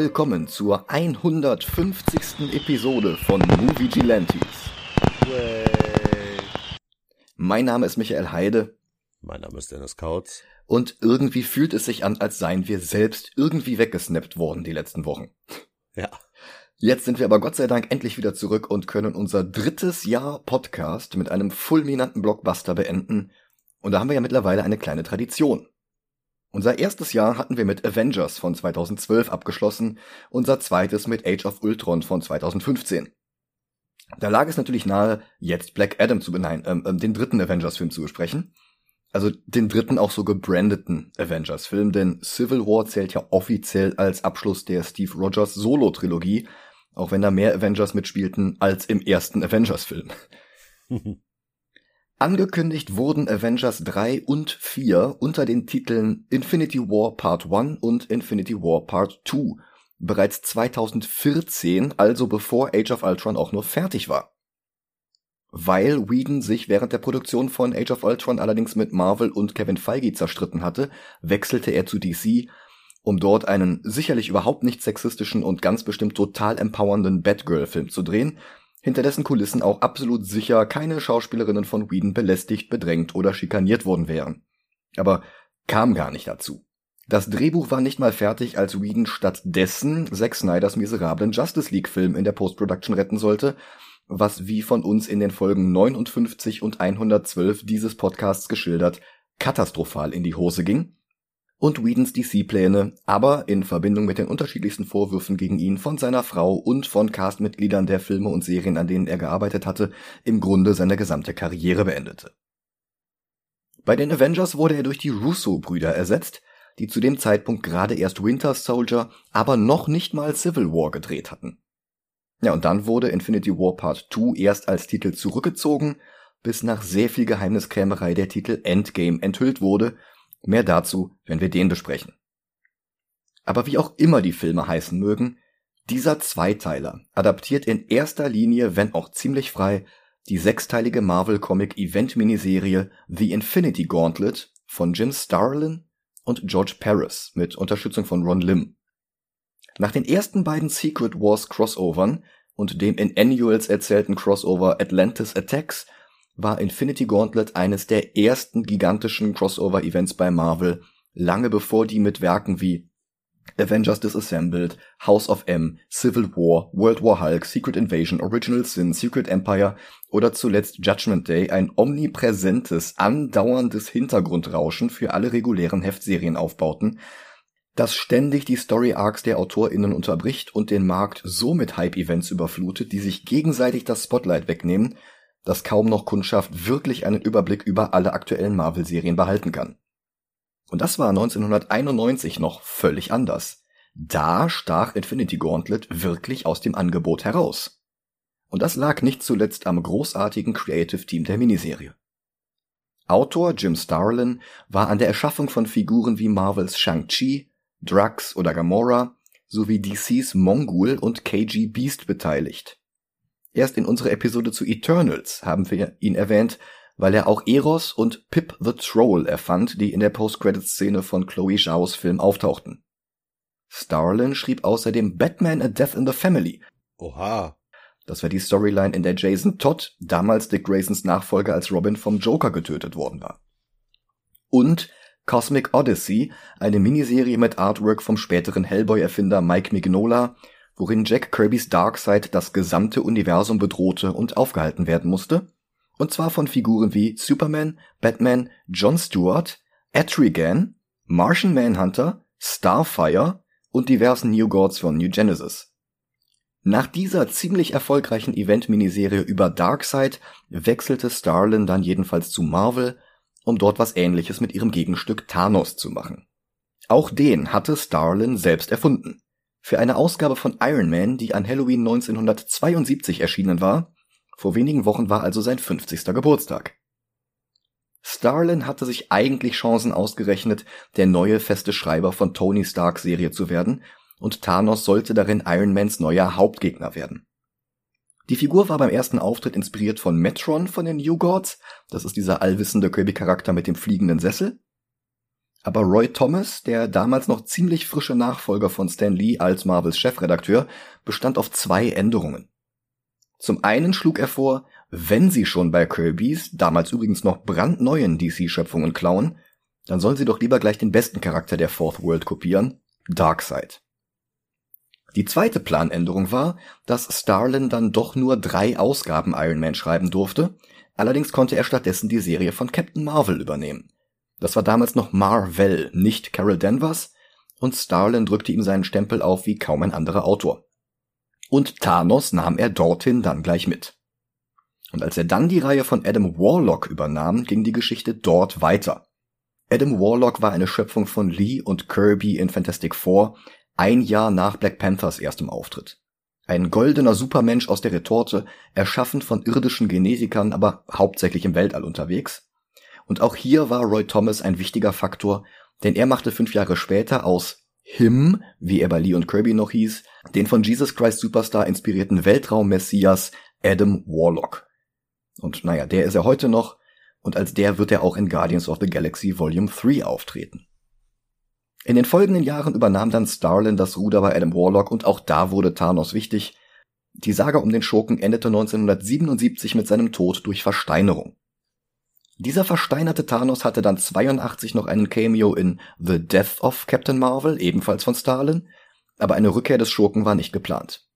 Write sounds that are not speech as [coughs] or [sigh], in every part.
willkommen zur 150. Episode von Movie Gilantes. Mein Name ist Michael Heide. Mein Name ist Dennis Kautz. Und irgendwie fühlt es sich an, als seien wir selbst irgendwie weggesnappt worden die letzten Wochen. Ja. Jetzt sind wir aber Gott sei Dank endlich wieder zurück und können unser drittes Jahr Podcast mit einem fulminanten Blockbuster beenden. Und da haben wir ja mittlerweile eine kleine Tradition. Unser erstes Jahr hatten wir mit Avengers von 2012 abgeschlossen, unser zweites mit Age of Ultron von 2015. Da lag es natürlich nahe, jetzt Black Adam zu benennen, ähm, ähm, den dritten Avengers-Film zu besprechen. Also den dritten auch so gebrandeten Avengers-Film, denn Civil War zählt ja offiziell als Abschluss der Steve Rogers Solo-Trilogie, auch wenn da mehr Avengers mitspielten als im ersten Avengers-Film. [laughs] Angekündigt wurden Avengers 3 und 4 unter den Titeln Infinity War Part 1 und Infinity War Part 2 bereits 2014, also bevor Age of Ultron auch nur fertig war. Weil Whedon sich während der Produktion von Age of Ultron allerdings mit Marvel und Kevin Feige zerstritten hatte, wechselte er zu DC, um dort einen sicherlich überhaupt nicht sexistischen und ganz bestimmt total empowernden Batgirl-Film zu drehen, hinter dessen Kulissen auch absolut sicher keine Schauspielerinnen von Whedon belästigt, bedrängt oder schikaniert worden wären. Aber kam gar nicht dazu. Das Drehbuch war nicht mal fertig, als Whedon stattdessen Zack Snyders miserablen Justice League Film in der Post-Production retten sollte, was wie von uns in den Folgen 59 und 112 dieses Podcasts geschildert, katastrophal in die Hose ging und Whedons DC-Pläne, aber in Verbindung mit den unterschiedlichsten Vorwürfen gegen ihn von seiner Frau und von Castmitgliedern der Filme und Serien, an denen er gearbeitet hatte, im Grunde seine gesamte Karriere beendete. Bei den Avengers wurde er durch die Russo-Brüder ersetzt, die zu dem Zeitpunkt gerade erst Winter Soldier, aber noch nicht mal Civil War gedreht hatten. Ja, und dann wurde Infinity War Part 2 erst als Titel zurückgezogen, bis nach sehr viel Geheimniskrämerei der Titel Endgame enthüllt wurde Mehr dazu, wenn wir den besprechen. Aber wie auch immer die Filme heißen mögen, dieser Zweiteiler adaptiert in erster Linie, wenn auch ziemlich frei, die sechsteilige Marvel-Comic-Event-Miniserie The Infinity Gauntlet von Jim Starlin und George Paris mit Unterstützung von Ron Lim. Nach den ersten beiden Secret Wars Crossovern und dem in Annuals erzählten Crossover Atlantis Attacks war Infinity Gauntlet eines der ersten gigantischen Crossover-Events bei Marvel, lange bevor die mit Werken wie Avengers Disassembled, House of M, Civil War, World War Hulk, Secret Invasion, Original Sin, Secret Empire oder zuletzt Judgment Day ein omnipräsentes, andauerndes Hintergrundrauschen für alle regulären Heftserien aufbauten, das ständig die Story Arcs der AutorInnen unterbricht und den Markt so mit Hype-Events überflutet, die sich gegenseitig das Spotlight wegnehmen dass kaum noch Kundschaft wirklich einen Überblick über alle aktuellen Marvel-Serien behalten kann. Und das war 1991 noch völlig anders. Da stach Infinity Gauntlet wirklich aus dem Angebot heraus. Und das lag nicht zuletzt am großartigen Creative Team der Miniserie. Autor Jim Starlin war an der Erschaffung von Figuren wie Marvels Shang-Chi, Drax oder Gamora sowie DCs Mongul und KG Beast beteiligt. Erst in unserer Episode zu Eternals haben wir ihn erwähnt, weil er auch Eros und Pip the Troll erfand, die in der Post-Credits-Szene von Chloe Zhaos Film auftauchten. Starlin schrieb außerdem Batman A Death in the Family. Oha. Das war die Storyline, in der Jason Todd, damals Dick Graysons Nachfolger als Robin vom Joker getötet worden war. Und Cosmic Odyssey, eine Miniserie mit Artwork vom späteren Hellboy-Erfinder Mike Mignola, worin Jack Kirbys Darkseid das gesamte Universum bedrohte und aufgehalten werden musste, und zwar von Figuren wie Superman, Batman, Jon Stewart, Etrigan, Martian Manhunter, Starfire und diversen New Gods von New Genesis. Nach dieser ziemlich erfolgreichen Event-Miniserie über Darkseid wechselte Starlin dann jedenfalls zu Marvel, um dort was ähnliches mit ihrem Gegenstück Thanos zu machen. Auch den hatte Starlin selbst erfunden. Für eine Ausgabe von Iron Man, die an Halloween 1972 erschienen war, vor wenigen Wochen war also sein 50. Geburtstag. Starlin hatte sich eigentlich Chancen ausgerechnet, der neue feste Schreiber von Tony Stark Serie zu werden, und Thanos sollte darin Iron Mans neuer Hauptgegner werden. Die Figur war beim ersten Auftritt inspiriert von Metron von den New Gods, das ist dieser allwissende Kirby-Charakter mit dem fliegenden Sessel. Aber Roy Thomas, der damals noch ziemlich frische Nachfolger von Stan Lee als Marvels Chefredakteur, bestand auf zwei Änderungen. Zum einen schlug er vor, wenn sie schon bei Kirbys, damals übrigens noch brandneuen DC-Schöpfungen klauen, dann sollen sie doch lieber gleich den besten Charakter der Fourth World kopieren, Darkseid. Die zweite Planänderung war, dass Starlin dann doch nur drei Ausgaben Iron Man schreiben durfte, allerdings konnte er stattdessen die Serie von Captain Marvel übernehmen. Das war damals noch Marvel, nicht Carol Danvers, und Starlin drückte ihm seinen Stempel auf wie kaum ein anderer Autor. Und Thanos nahm er dorthin dann gleich mit. Und als er dann die Reihe von Adam Warlock übernahm, ging die Geschichte dort weiter. Adam Warlock war eine Schöpfung von Lee und Kirby in Fantastic Four, ein Jahr nach Black Panthers erstem Auftritt. Ein goldener Supermensch aus der Retorte, erschaffen von irdischen Genetikern, aber hauptsächlich im Weltall unterwegs. Und auch hier war Roy Thomas ein wichtiger Faktor, denn er machte fünf Jahre später aus Him, wie er bei Lee und Kirby noch hieß, den von Jesus Christ Superstar inspirierten Weltraum-Messias Adam Warlock. Und naja, der ist er heute noch, und als der wird er auch in Guardians of the Galaxy Volume 3 auftreten. In den folgenden Jahren übernahm dann Starlin das Ruder bei Adam Warlock und auch da wurde Thanos wichtig. Die Saga um den Schurken endete 1977 mit seinem Tod durch Versteinerung. Dieser versteinerte Thanos hatte dann 82 noch einen Cameo in The Death of Captain Marvel, ebenfalls von Starlin, aber eine Rückkehr des Schurken war nicht geplant.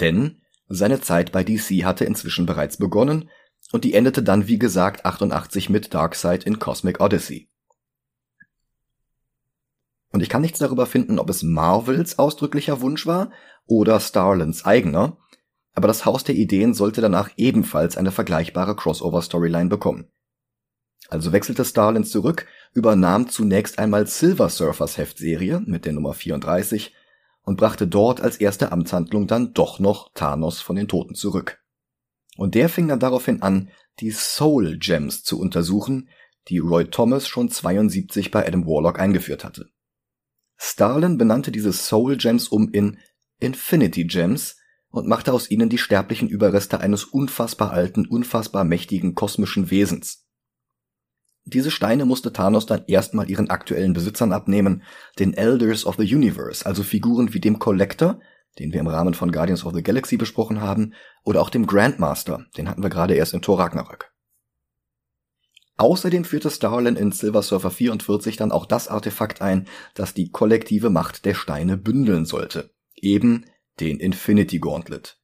Denn seine Zeit bei DC hatte inzwischen bereits begonnen und die endete dann wie gesagt 88 mit Darkseid in Cosmic Odyssey. Und ich kann nichts darüber finden, ob es Marvels ausdrücklicher Wunsch war oder Starlins eigener, aber das Haus der Ideen sollte danach ebenfalls eine vergleichbare Crossover-Storyline bekommen. Also wechselte Starlin zurück, übernahm zunächst einmal Silver Surfers Heftserie mit der Nummer 34 und brachte dort als erste Amtshandlung dann doch noch Thanos von den Toten zurück. Und der fing dann daraufhin an, die Soul Gems zu untersuchen, die Roy Thomas schon 72 bei Adam Warlock eingeführt hatte. Starlin benannte diese Soul Gems um in Infinity Gems und machte aus ihnen die sterblichen Überreste eines unfassbar alten, unfassbar mächtigen kosmischen Wesens. Diese Steine musste Thanos dann erstmal ihren aktuellen Besitzern abnehmen, den Elders of the Universe, also Figuren wie dem Collector, den wir im Rahmen von Guardians of the Galaxy besprochen haben, oder auch dem Grandmaster, den hatten wir gerade erst in Thor Ragnarök. Außerdem führte Starlin in Silver Surfer 44 dann auch das Artefakt ein, das die kollektive Macht der Steine bündeln sollte. Eben den Infinity Gauntlet.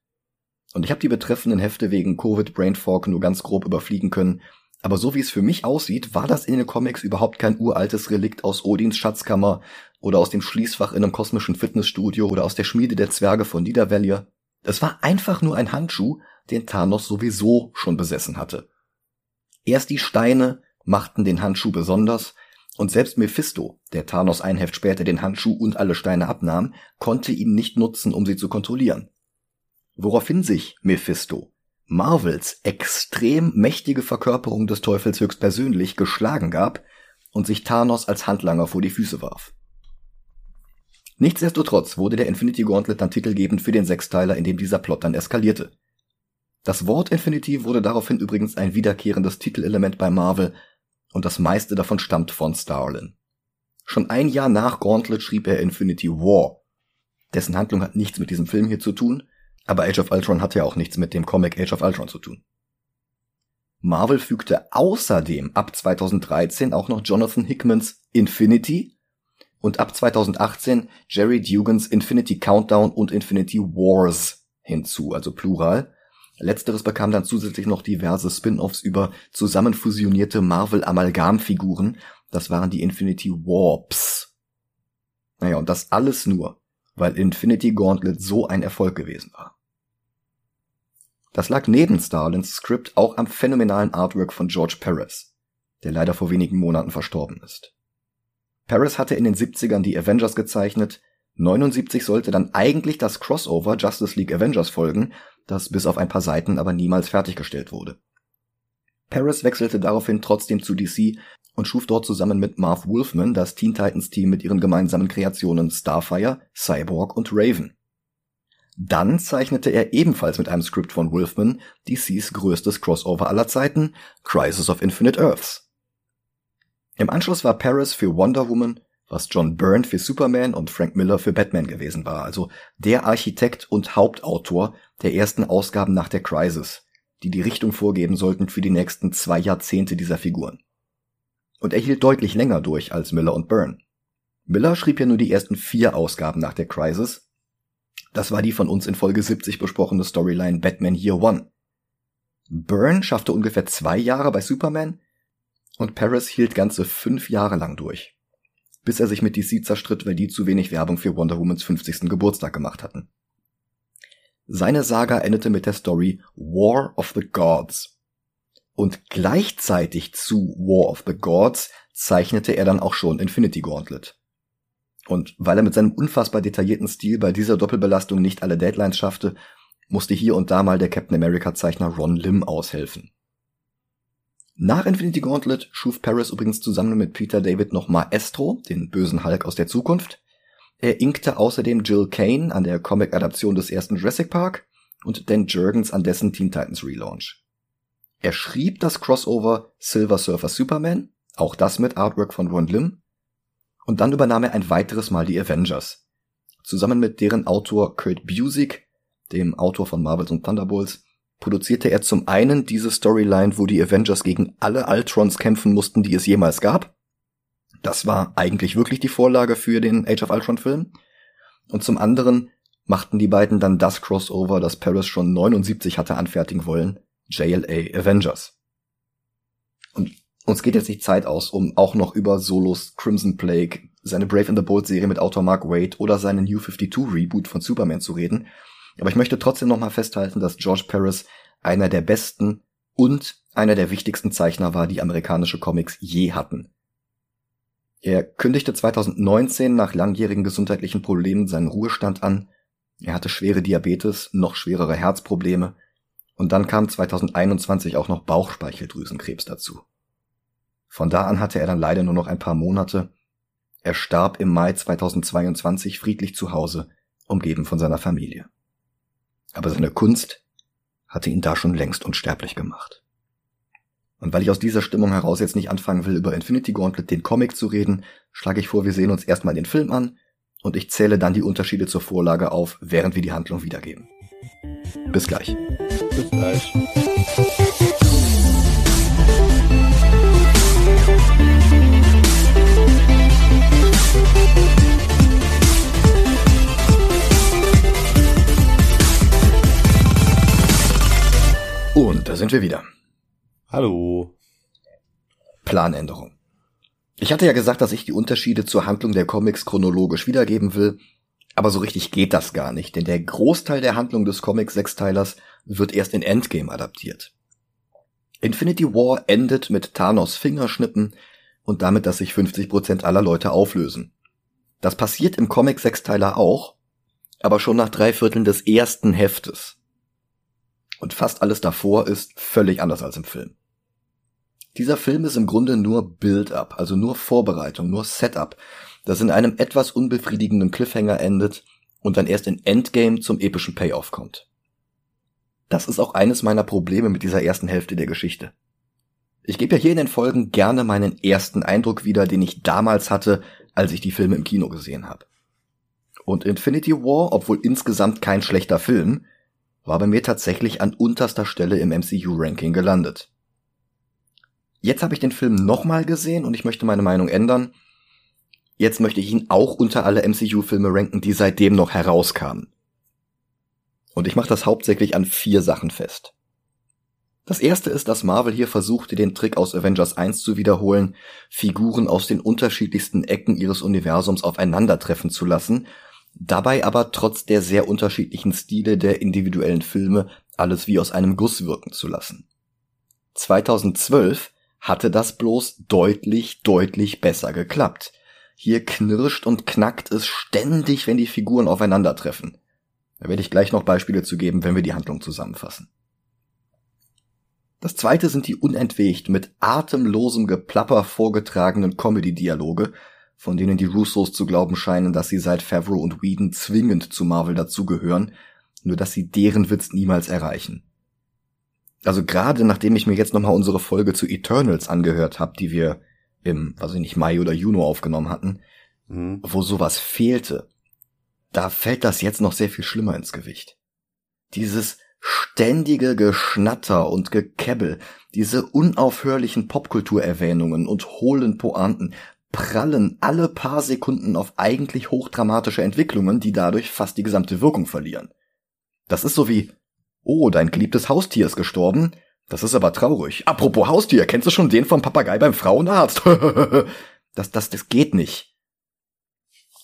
Und ich habe die betreffenden Hefte wegen Covid Brain Fog nur ganz grob überfliegen können, aber so wie es für mich aussieht, war das in den Comics überhaupt kein uraltes Relikt aus Odins Schatzkammer oder aus dem Schließfach in einem kosmischen Fitnessstudio oder aus der Schmiede der Zwerge von Niedervellir. Es war einfach nur ein Handschuh, den Thanos sowieso schon besessen hatte. Erst die Steine machten den Handschuh besonders, und selbst Mephisto, der Thanos ein Heft später den Handschuh und alle Steine abnahm, konnte ihn nicht nutzen, um sie zu kontrollieren. Woraufhin sich Mephisto Marvels extrem mächtige Verkörperung des Teufels höchstpersönlich geschlagen gab und sich Thanos als Handlanger vor die Füße warf. Nichtsdestotrotz wurde der Infinity Gauntlet dann titelgebend für den Sechsteiler, in dem dieser Plot dann eskalierte. Das Wort Infinity wurde daraufhin übrigens ein wiederkehrendes Titelelement bei Marvel und das meiste davon stammt von Starlin. Schon ein Jahr nach Gauntlet schrieb er Infinity War. Dessen Handlung hat nichts mit diesem Film hier zu tun, aber Age of Ultron hat ja auch nichts mit dem Comic Age of Ultron zu tun. Marvel fügte außerdem ab 2013 auch noch Jonathan Hickmans Infinity und ab 2018 Jerry Dugans Infinity Countdown und Infinity Wars hinzu, also Plural. Letzteres bekam dann zusätzlich noch diverse Spin-offs über zusammenfusionierte Marvel-Amalgamfiguren. Das waren die Infinity Warps. Naja, und das alles nur, weil Infinity Gauntlet so ein Erfolg gewesen war. Das lag neben Starlins Skript auch am phänomenalen Artwork von George Perez, der leider vor wenigen Monaten verstorben ist. Perez hatte in den 70ern die Avengers gezeichnet, 79 sollte dann eigentlich das Crossover Justice League Avengers folgen, das bis auf ein paar Seiten aber niemals fertiggestellt wurde. Paris wechselte daraufhin trotzdem zu DC und schuf dort zusammen mit Marv Wolfman das Teen Titans Team mit ihren gemeinsamen Kreationen Starfire, Cyborg und Raven. Dann zeichnete er ebenfalls mit einem Skript von Wolfman DCs größtes Crossover aller Zeiten, Crisis of Infinite Earths. Im Anschluss war Paris für Wonder Woman, was John Byrne für Superman und Frank Miller für Batman gewesen war, also der Architekt und Hauptautor der ersten Ausgaben nach der Crisis, die die Richtung vorgeben sollten für die nächsten zwei Jahrzehnte dieser Figuren. Und er hielt deutlich länger durch als Miller und Byrne. Miller schrieb ja nur die ersten vier Ausgaben nach der Crisis. Das war die von uns in Folge 70 besprochene Storyline Batman Year One. Byrne schaffte ungefähr zwei Jahre bei Superman und Paris hielt ganze fünf Jahre lang durch bis er sich mit DC zerstritt, weil die zu wenig Werbung für Wonder Womans 50. Geburtstag gemacht hatten. Seine Saga endete mit der Story War of the Gods. Und gleichzeitig zu War of the Gods zeichnete er dann auch schon Infinity Gauntlet. Und weil er mit seinem unfassbar detaillierten Stil bei dieser Doppelbelastung nicht alle Deadlines schaffte, musste hier und da mal der Captain America Zeichner Ron Lim aushelfen. Nach Infinity Gauntlet schuf Paris übrigens zusammen mit Peter David noch Maestro, den bösen Hulk aus der Zukunft. Er inkte außerdem Jill Kane an der Comic-Adaption des ersten Jurassic Park und Dan Jurgens an dessen Teen Titans Relaunch. Er schrieb das Crossover Silver Surfer Superman, auch das mit Artwork von Ron Lim, und dann übernahm er ein weiteres Mal die Avengers. Zusammen mit deren Autor Kurt Busiek, dem Autor von Marvels und Thunderbolts, produzierte er zum einen diese Storyline, wo die Avengers gegen alle Ultrons kämpfen mussten, die es jemals gab. Das war eigentlich wirklich die Vorlage für den Age of Ultron Film. Und zum anderen machten die beiden dann das Crossover, das Paris schon 79 hatte anfertigen wollen, JLA Avengers. Und uns geht jetzt nicht Zeit aus, um auch noch über Solos Crimson Plague, seine Brave and the Bold Serie mit Autor Mark Wade oder seinen New 52 Reboot von Superman zu reden. Aber ich möchte trotzdem nochmal festhalten, dass George Paris einer der besten und einer der wichtigsten Zeichner war, die amerikanische Comics je hatten. Er kündigte 2019 nach langjährigen gesundheitlichen Problemen seinen Ruhestand an. Er hatte schwere Diabetes, noch schwerere Herzprobleme und dann kam 2021 auch noch Bauchspeicheldrüsenkrebs dazu. Von da an hatte er dann leider nur noch ein paar Monate. Er starb im Mai 2022 friedlich zu Hause, umgeben von seiner Familie aber seine Kunst hatte ihn da schon längst unsterblich gemacht. Und weil ich aus dieser Stimmung heraus jetzt nicht anfangen will, über Infinity Gauntlet, den Comic zu reden, schlage ich vor, wir sehen uns erstmal den Film an und ich zähle dann die Unterschiede zur Vorlage auf, während wir die Handlung wiedergeben. Bis gleich. Bis gleich. Und da sind wir wieder. Hallo. Planänderung. Ich hatte ja gesagt, dass ich die Unterschiede zur Handlung der Comics chronologisch wiedergeben will, aber so richtig geht das gar nicht, denn der Großteil der Handlung des Comics Sechsteilers wird erst in Endgame adaptiert. Infinity War endet mit Thanos Fingerschnippen und damit, dass sich 50% aller Leute auflösen. Das passiert im Comic Sechsteiler auch, aber schon nach drei Vierteln des ersten Heftes. Und fast alles davor ist völlig anders als im Film. Dieser Film ist im Grunde nur Build-up, also nur Vorbereitung, nur Setup, das in einem etwas unbefriedigenden Cliffhanger endet und dann erst in Endgame zum epischen Payoff kommt. Das ist auch eines meiner Probleme mit dieser ersten Hälfte der Geschichte. Ich gebe ja hier in den Folgen gerne meinen ersten Eindruck wieder, den ich damals hatte, als ich die Filme im Kino gesehen habe. Und Infinity War, obwohl insgesamt kein schlechter Film, war bei mir tatsächlich an unterster Stelle im MCU-Ranking gelandet. Jetzt habe ich den Film nochmal gesehen und ich möchte meine Meinung ändern. Jetzt möchte ich ihn auch unter alle MCU-Filme ranken, die seitdem noch herauskamen. Und ich mache das hauptsächlich an vier Sachen fest. Das erste ist, dass Marvel hier versuchte, den Trick aus Avengers 1 zu wiederholen, Figuren aus den unterschiedlichsten Ecken ihres Universums aufeinandertreffen zu lassen dabei aber trotz der sehr unterschiedlichen Stile der individuellen Filme alles wie aus einem Guss wirken zu lassen. 2012 hatte das bloß deutlich, deutlich besser geklappt. Hier knirscht und knackt es ständig, wenn die Figuren aufeinandertreffen. Da werde ich gleich noch Beispiele zu geben, wenn wir die Handlung zusammenfassen. Das zweite sind die unentwegt mit atemlosem Geplapper vorgetragenen Comedy-Dialoge, von denen die Russos zu glauben scheinen, dass sie seit Favreau und Whedon zwingend zu Marvel dazugehören, nur dass sie deren Witz niemals erreichen. Also gerade nachdem ich mir jetzt nochmal unsere Folge zu Eternals angehört habe, die wir im, weiß ich nicht, Mai oder Juni aufgenommen hatten, mhm. wo sowas fehlte, da fällt das jetzt noch sehr viel schlimmer ins Gewicht. Dieses ständige Geschnatter und Gekebbel, diese unaufhörlichen Popkulturerwähnungen und hohlen Pointen prallen alle paar Sekunden auf eigentlich hochdramatische Entwicklungen, die dadurch fast die gesamte Wirkung verlieren. Das ist so wie, oh, dein geliebtes Haustier ist gestorben, das ist aber traurig. Apropos Haustier, kennst du schon den vom Papagei beim Frauenarzt? [laughs] das, das, das geht nicht.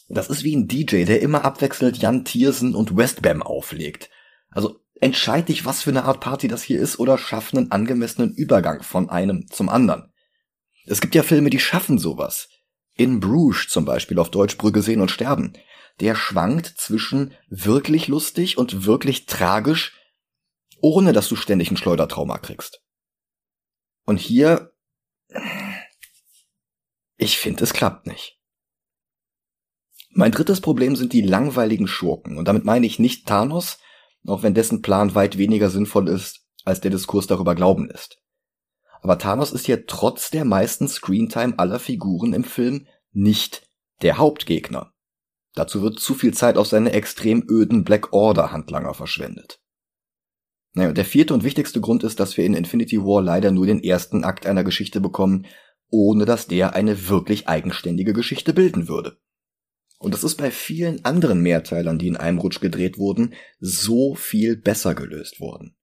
Das ist wie ein DJ, der immer abwechselnd Jan Tiersen und Westbam auflegt. Also entscheid dich, was für eine Art Party das hier ist oder schaff einen angemessenen Übergang von einem zum anderen. Es gibt ja Filme, die schaffen sowas. In Bruges zum Beispiel auf Deutsch Brügge sehen und sterben. Der schwankt zwischen wirklich lustig und wirklich tragisch, ohne dass du ständig ein Schleudertrauma kriegst. Und hier, ich finde, es klappt nicht. Mein drittes Problem sind die langweiligen Schurken. Und damit meine ich nicht Thanos, auch wenn dessen Plan weit weniger sinnvoll ist, als der Diskurs darüber glauben lässt. Aber Thanos ist ja trotz der meisten Screentime aller Figuren im Film nicht der Hauptgegner. Dazu wird zu viel Zeit auf seine extrem öden Black Order Handlanger verschwendet. Naja, der vierte und wichtigste Grund ist, dass wir in Infinity War leider nur den ersten Akt einer Geschichte bekommen, ohne dass der eine wirklich eigenständige Geschichte bilden würde. Und das ist bei vielen anderen Mehrteilern, die in einem Rutsch gedreht wurden, so viel besser gelöst worden.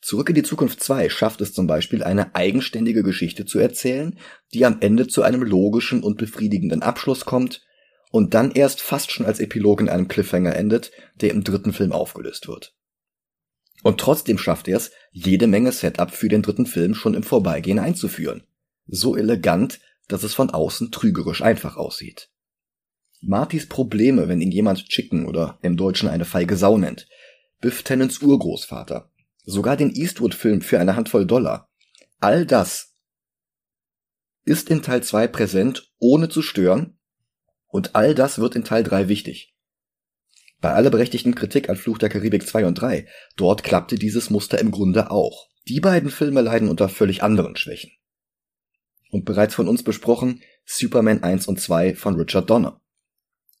Zurück in die Zukunft 2 schafft es zum Beispiel, eine eigenständige Geschichte zu erzählen, die am Ende zu einem logischen und befriedigenden Abschluss kommt und dann erst fast schon als Epilog in einem Cliffhanger endet, der im dritten Film aufgelöst wird. Und trotzdem schafft er es, jede Menge Setup für den dritten Film schon im Vorbeigehen einzuführen. So elegant, dass es von außen trügerisch einfach aussieht. Martys Probleme, wenn ihn jemand Chicken oder im Deutschen eine feige Sau nennt. Biff Tennants Urgroßvater. Sogar den Eastwood-Film für eine Handvoll Dollar. All das ist in Teil 2 präsent, ohne zu stören. Und all das wird in Teil 3 wichtig. Bei aller berechtigten Kritik an Fluch der Karibik 2 und 3, dort klappte dieses Muster im Grunde auch. Die beiden Filme leiden unter völlig anderen Schwächen. Und bereits von uns besprochen, Superman 1 und 2 von Richard Donner.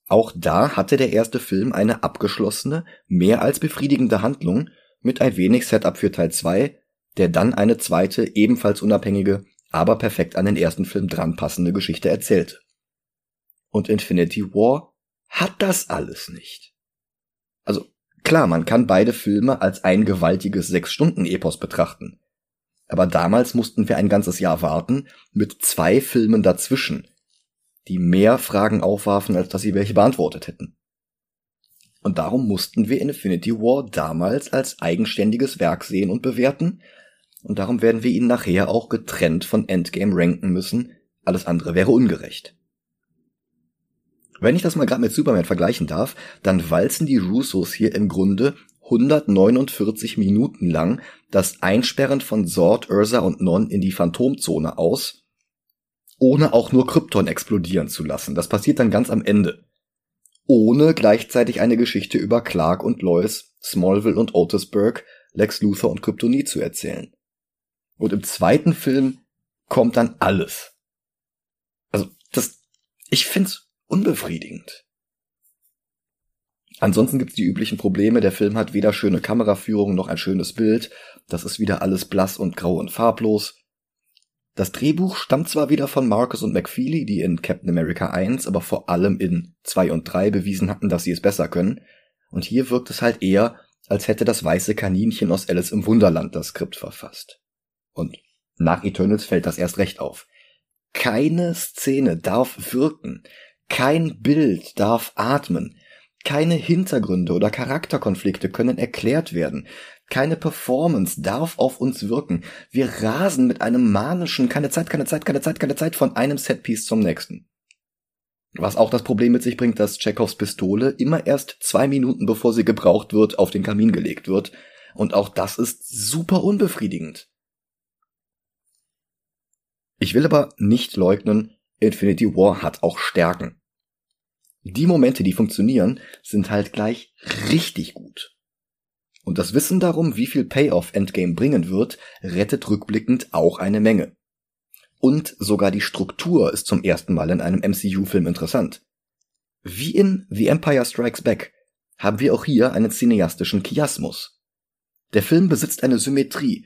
Auch da hatte der erste Film eine abgeschlossene, mehr als befriedigende Handlung mit ein wenig Setup für Teil 2, der dann eine zweite, ebenfalls unabhängige, aber perfekt an den ersten Film dran passende Geschichte erzählte. Und Infinity War hat das alles nicht. Also klar, man kann beide Filme als ein gewaltiges Sechs-Stunden-Epos betrachten. Aber damals mussten wir ein ganzes Jahr warten, mit zwei Filmen dazwischen, die mehr Fragen aufwarfen, als dass sie welche beantwortet hätten. Und darum mussten wir Infinity War damals als eigenständiges Werk sehen und bewerten, und darum werden wir ihn nachher auch getrennt von Endgame ranken müssen, alles andere wäre ungerecht. Wenn ich das mal gerade mit Superman vergleichen darf, dann walzen die Russos hier im Grunde 149 Minuten lang das Einsperren von Zord, Ursa und Non in die Phantomzone aus, ohne auch nur Krypton explodieren zu lassen. Das passiert dann ganz am Ende. Ohne gleichzeitig eine Geschichte über Clark und Lois, Smallville und Otisburg, Lex Luthor und Kryptonit zu erzählen. Und im zweiten Film kommt dann alles. Also, das, ich find's unbefriedigend. Ansonsten gibt's die üblichen Probleme. Der Film hat weder schöne Kameraführung noch ein schönes Bild. Das ist wieder alles blass und grau und farblos. Das Drehbuch stammt zwar wieder von Marcus und McFeely, die in Captain America 1, aber vor allem in 2 und 3 bewiesen hatten, dass sie es besser können. Und hier wirkt es halt eher, als hätte das weiße Kaninchen aus Alice im Wunderland das Skript verfasst. Und nach Eternals fällt das erst recht auf. Keine Szene darf wirken. Kein Bild darf atmen. Keine Hintergründe oder Charakterkonflikte können erklärt werden. Keine Performance darf auf uns wirken. Wir rasen mit einem manischen keine Zeit, keine Zeit, keine Zeit, keine Zeit von einem Setpiece zum nächsten. Was auch das Problem mit sich bringt, dass Chekhovs Pistole immer erst zwei Minuten bevor sie gebraucht wird, auf den Kamin gelegt wird. Und auch das ist super unbefriedigend. Ich will aber nicht leugnen, Infinity War hat auch Stärken. Die Momente, die funktionieren, sind halt gleich richtig gut. Und das Wissen darum, wie viel Payoff Endgame bringen wird, rettet rückblickend auch eine Menge. Und sogar die Struktur ist zum ersten Mal in einem MCU-Film interessant. Wie in The Empire Strikes Back haben wir auch hier einen cineastischen Chiasmus. Der Film besitzt eine Symmetrie,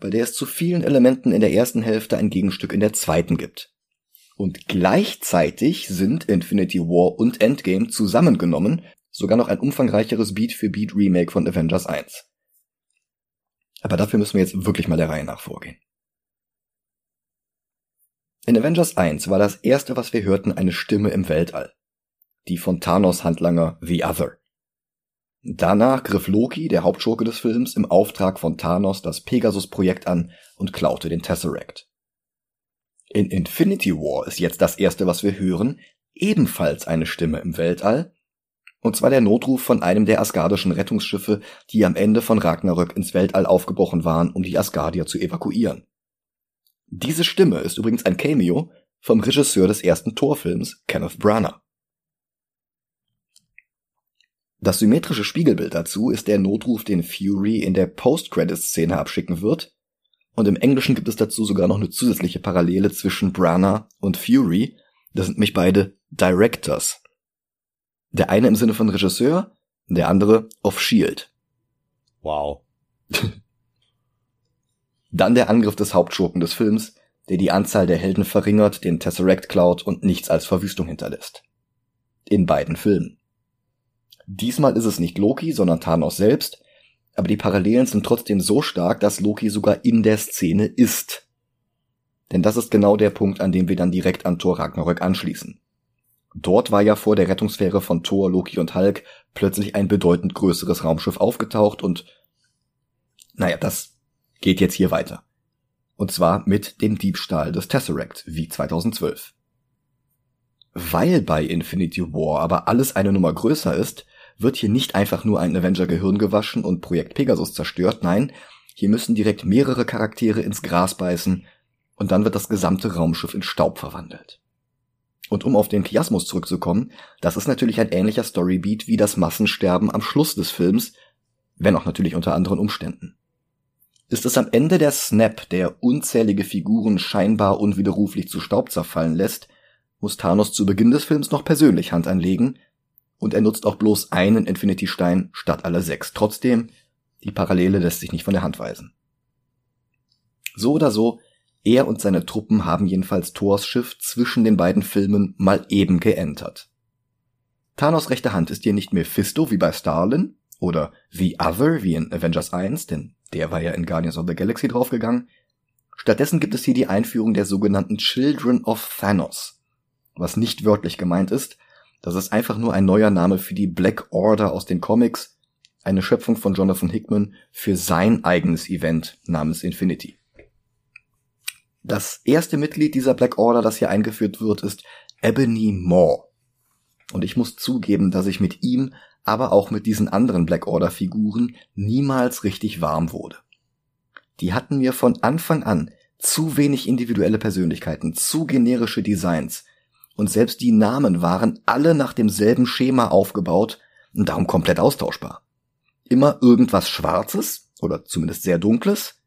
bei der es zu vielen Elementen in der ersten Hälfte ein Gegenstück in der zweiten gibt. Und gleichzeitig sind Infinity War und Endgame zusammengenommen sogar noch ein umfangreicheres Beat-für-Beat-Remake von Avengers 1. Aber dafür müssen wir jetzt wirklich mal der Reihe nach vorgehen. In Avengers 1 war das erste, was wir hörten, eine Stimme im Weltall. Die von Thanos Handlanger The Other. Danach griff Loki, der Hauptschurke des Films, im Auftrag von Thanos das Pegasus-Projekt an und klaute den Tesseract. In Infinity War ist jetzt das erste, was wir hören, ebenfalls eine Stimme im Weltall, und zwar der Notruf von einem der asgardischen Rettungsschiffe, die am Ende von Ragnarök ins Weltall aufgebrochen waren, um die Asgardier zu evakuieren. Diese Stimme ist übrigens ein Cameo vom Regisseur des ersten Torfilms, Kenneth Branagh. Das symmetrische Spiegelbild dazu ist der Notruf, den Fury in der Post-Credits-Szene abschicken wird, und im Englischen gibt es dazu sogar noch eine zusätzliche Parallele zwischen Branagh und Fury, das sind nämlich beide Directors. Der eine im Sinne von Regisseur, der andere of Shield. Wow. [laughs] Dann der Angriff des Hauptschurken des Films, der die Anzahl der Helden verringert, den Tesseract klaut und nichts als Verwüstung hinterlässt. In beiden Filmen. Diesmal ist es nicht Loki, sondern Thanos selbst, aber die Parallelen sind trotzdem so stark, dass Loki sogar in der Szene ist. Denn das ist genau der Punkt, an dem wir dann direkt an Thor Ragnarök anschließen. Dort war ja vor der Rettungssphäre von Thor, Loki und Hulk plötzlich ein bedeutend größeres Raumschiff aufgetaucht und naja, das geht jetzt hier weiter. Und zwar mit dem Diebstahl des Tesseract, wie 2012. Weil bei Infinity War aber alles eine Nummer größer ist, wird hier nicht einfach nur ein Avenger-Gehirn gewaschen und Projekt Pegasus zerstört, nein, hier müssen direkt mehrere Charaktere ins Gras beißen und dann wird das gesamte Raumschiff in Staub verwandelt. Und um auf den Chiasmus zurückzukommen, das ist natürlich ein ähnlicher Storybeat wie das Massensterben am Schluss des Films, wenn auch natürlich unter anderen Umständen. Ist es am Ende der Snap, der unzählige Figuren scheinbar unwiderruflich zu Staub zerfallen lässt, muss Thanos zu Beginn des Films noch persönlich Hand anlegen, und er nutzt auch bloß einen Infinity-Stein statt aller sechs. Trotzdem, die Parallele lässt sich nicht von der Hand weisen. So oder so, er und seine Truppen haben jedenfalls Thors Schiff zwischen den beiden Filmen mal eben geentert. Thanos rechte Hand ist hier nicht Mephisto wie bei Starlin oder The Other wie in Avengers 1, denn der war ja in Guardians of the Galaxy draufgegangen. Stattdessen gibt es hier die Einführung der sogenannten Children of Thanos, was nicht wörtlich gemeint ist, das ist einfach nur ein neuer Name für die Black Order aus den Comics, eine Schöpfung von Jonathan Hickman für sein eigenes Event namens Infinity. Das erste Mitglied dieser Black Order, das hier eingeführt wird, ist Ebony Maw. Und ich muss zugeben, dass ich mit ihm, aber auch mit diesen anderen Black Order Figuren niemals richtig warm wurde. Die hatten mir von Anfang an zu wenig individuelle Persönlichkeiten, zu generische Designs. Und selbst die Namen waren alle nach demselben Schema aufgebaut und darum komplett austauschbar. Immer irgendwas Schwarzes oder zumindest sehr Dunkles,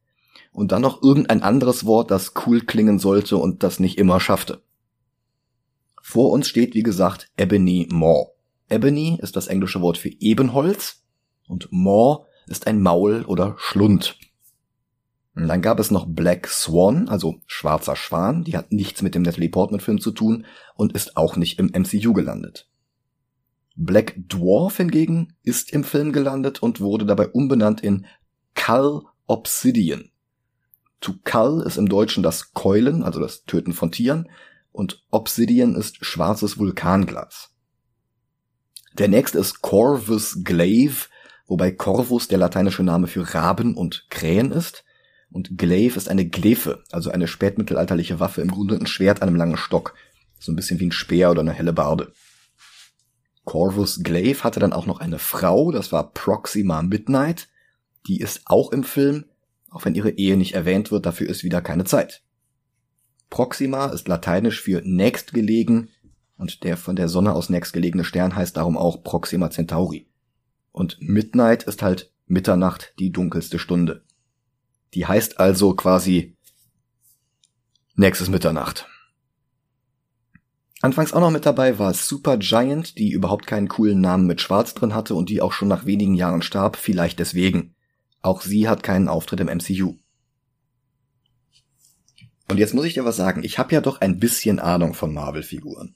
und dann noch irgendein anderes Wort, das cool klingen sollte und das nicht immer schaffte. Vor uns steht, wie gesagt, Ebony Maw. Ebony ist das englische Wort für Ebenholz und Maw ist ein Maul oder Schlund. Und dann gab es noch Black Swan, also schwarzer Schwan, die hat nichts mit dem Natalie Portman Film zu tun und ist auch nicht im MCU gelandet. Black Dwarf hingegen ist im Film gelandet und wurde dabei umbenannt in Cull Obsidian. To cull ist im Deutschen das Keulen, also das Töten von Tieren, und Obsidian ist schwarzes Vulkanglas. Der nächste ist Corvus Glaive, wobei Corvus der lateinische Name für Raben und Krähen ist. Und Glaive ist eine Glefe, also eine spätmittelalterliche Waffe, im Grunde ein Schwert an einem langen Stock. So ein bisschen wie ein Speer oder eine helle Barde. Corvus Glaive hatte dann auch noch eine Frau, das war Proxima Midnight. Die ist auch im Film, auch wenn ihre Ehe nicht erwähnt wird, dafür ist wieder keine Zeit. Proxima ist lateinisch für nächstgelegen und der von der Sonne aus nächstgelegene Stern heißt darum auch Proxima Centauri. Und Midnight ist halt Mitternacht, die dunkelste Stunde. Die heißt also quasi nächstes Mitternacht. Anfangs auch noch mit dabei war Super Giant, die überhaupt keinen coolen Namen mit Schwarz drin hatte und die auch schon nach wenigen Jahren starb, vielleicht deswegen. Auch sie hat keinen Auftritt im MCU. Und jetzt muss ich dir was sagen, ich habe ja doch ein bisschen Ahnung von Marvel-Figuren.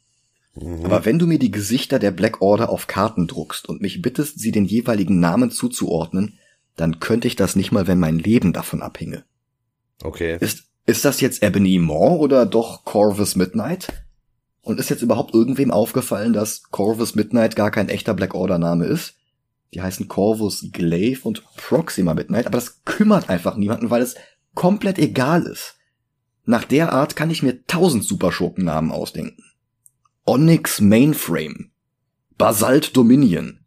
Mhm. Aber wenn du mir die Gesichter der Black Order auf Karten druckst und mich bittest, sie den jeweiligen Namen zuzuordnen, dann könnte ich das nicht mal, wenn mein Leben davon abhinge. Okay. Ist, ist das jetzt Ebony Maw oder doch Corvus Midnight? Und ist jetzt überhaupt irgendwem aufgefallen, dass Corvus Midnight gar kein echter Black Order Name ist? Die heißen Corvus Glaive und Proxima Midnight, aber das kümmert einfach niemanden, weil es komplett egal ist. Nach der Art kann ich mir tausend Superschurkennamen ausdenken. Onyx Mainframe, Basalt Dominion,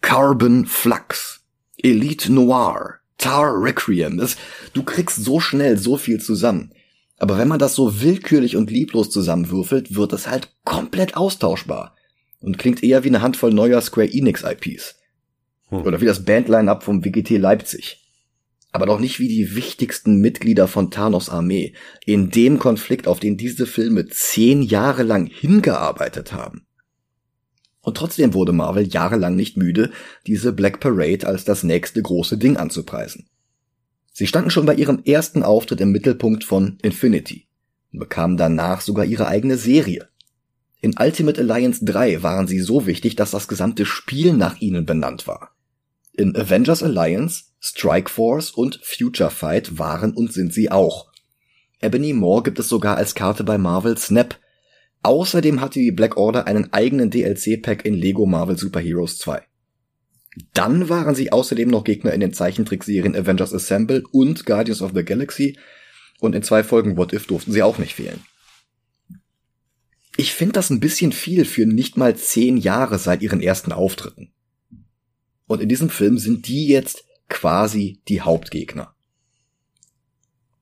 Carbon Flux, Elite Noir, Tar Requiem. Das, du kriegst so schnell so viel zusammen. Aber wenn man das so willkürlich und lieblos zusammenwürfelt, wird es halt komplett austauschbar und klingt eher wie eine Handvoll neuer Square Enix IPs. Hm. Oder wie das Bandline-Up vom WGT Leipzig. Aber doch nicht wie die wichtigsten Mitglieder von Thanos Armee in dem Konflikt, auf den diese Filme zehn Jahre lang hingearbeitet haben. Und trotzdem wurde Marvel jahrelang nicht müde, diese Black Parade als das nächste große Ding anzupreisen. Sie standen schon bei ihrem ersten Auftritt im Mittelpunkt von Infinity und bekamen danach sogar ihre eigene Serie. In Ultimate Alliance 3 waren sie so wichtig, dass das gesamte Spiel nach ihnen benannt war. In Avengers Alliance, Strike Force und Future Fight waren und sind sie auch. Ebony Moore gibt es sogar als Karte bei Marvel Snap. Außerdem hatte die Black Order einen eigenen DLC-Pack in Lego Marvel Super Heroes 2. Dann waren sie außerdem noch Gegner in den Zeichentrickserien Avengers Assemble und Guardians of the Galaxy und in zwei Folgen What If durften sie auch nicht fehlen. Ich finde das ein bisschen viel für nicht mal zehn Jahre seit ihren ersten Auftritten. Und in diesem Film sind die jetzt quasi die Hauptgegner.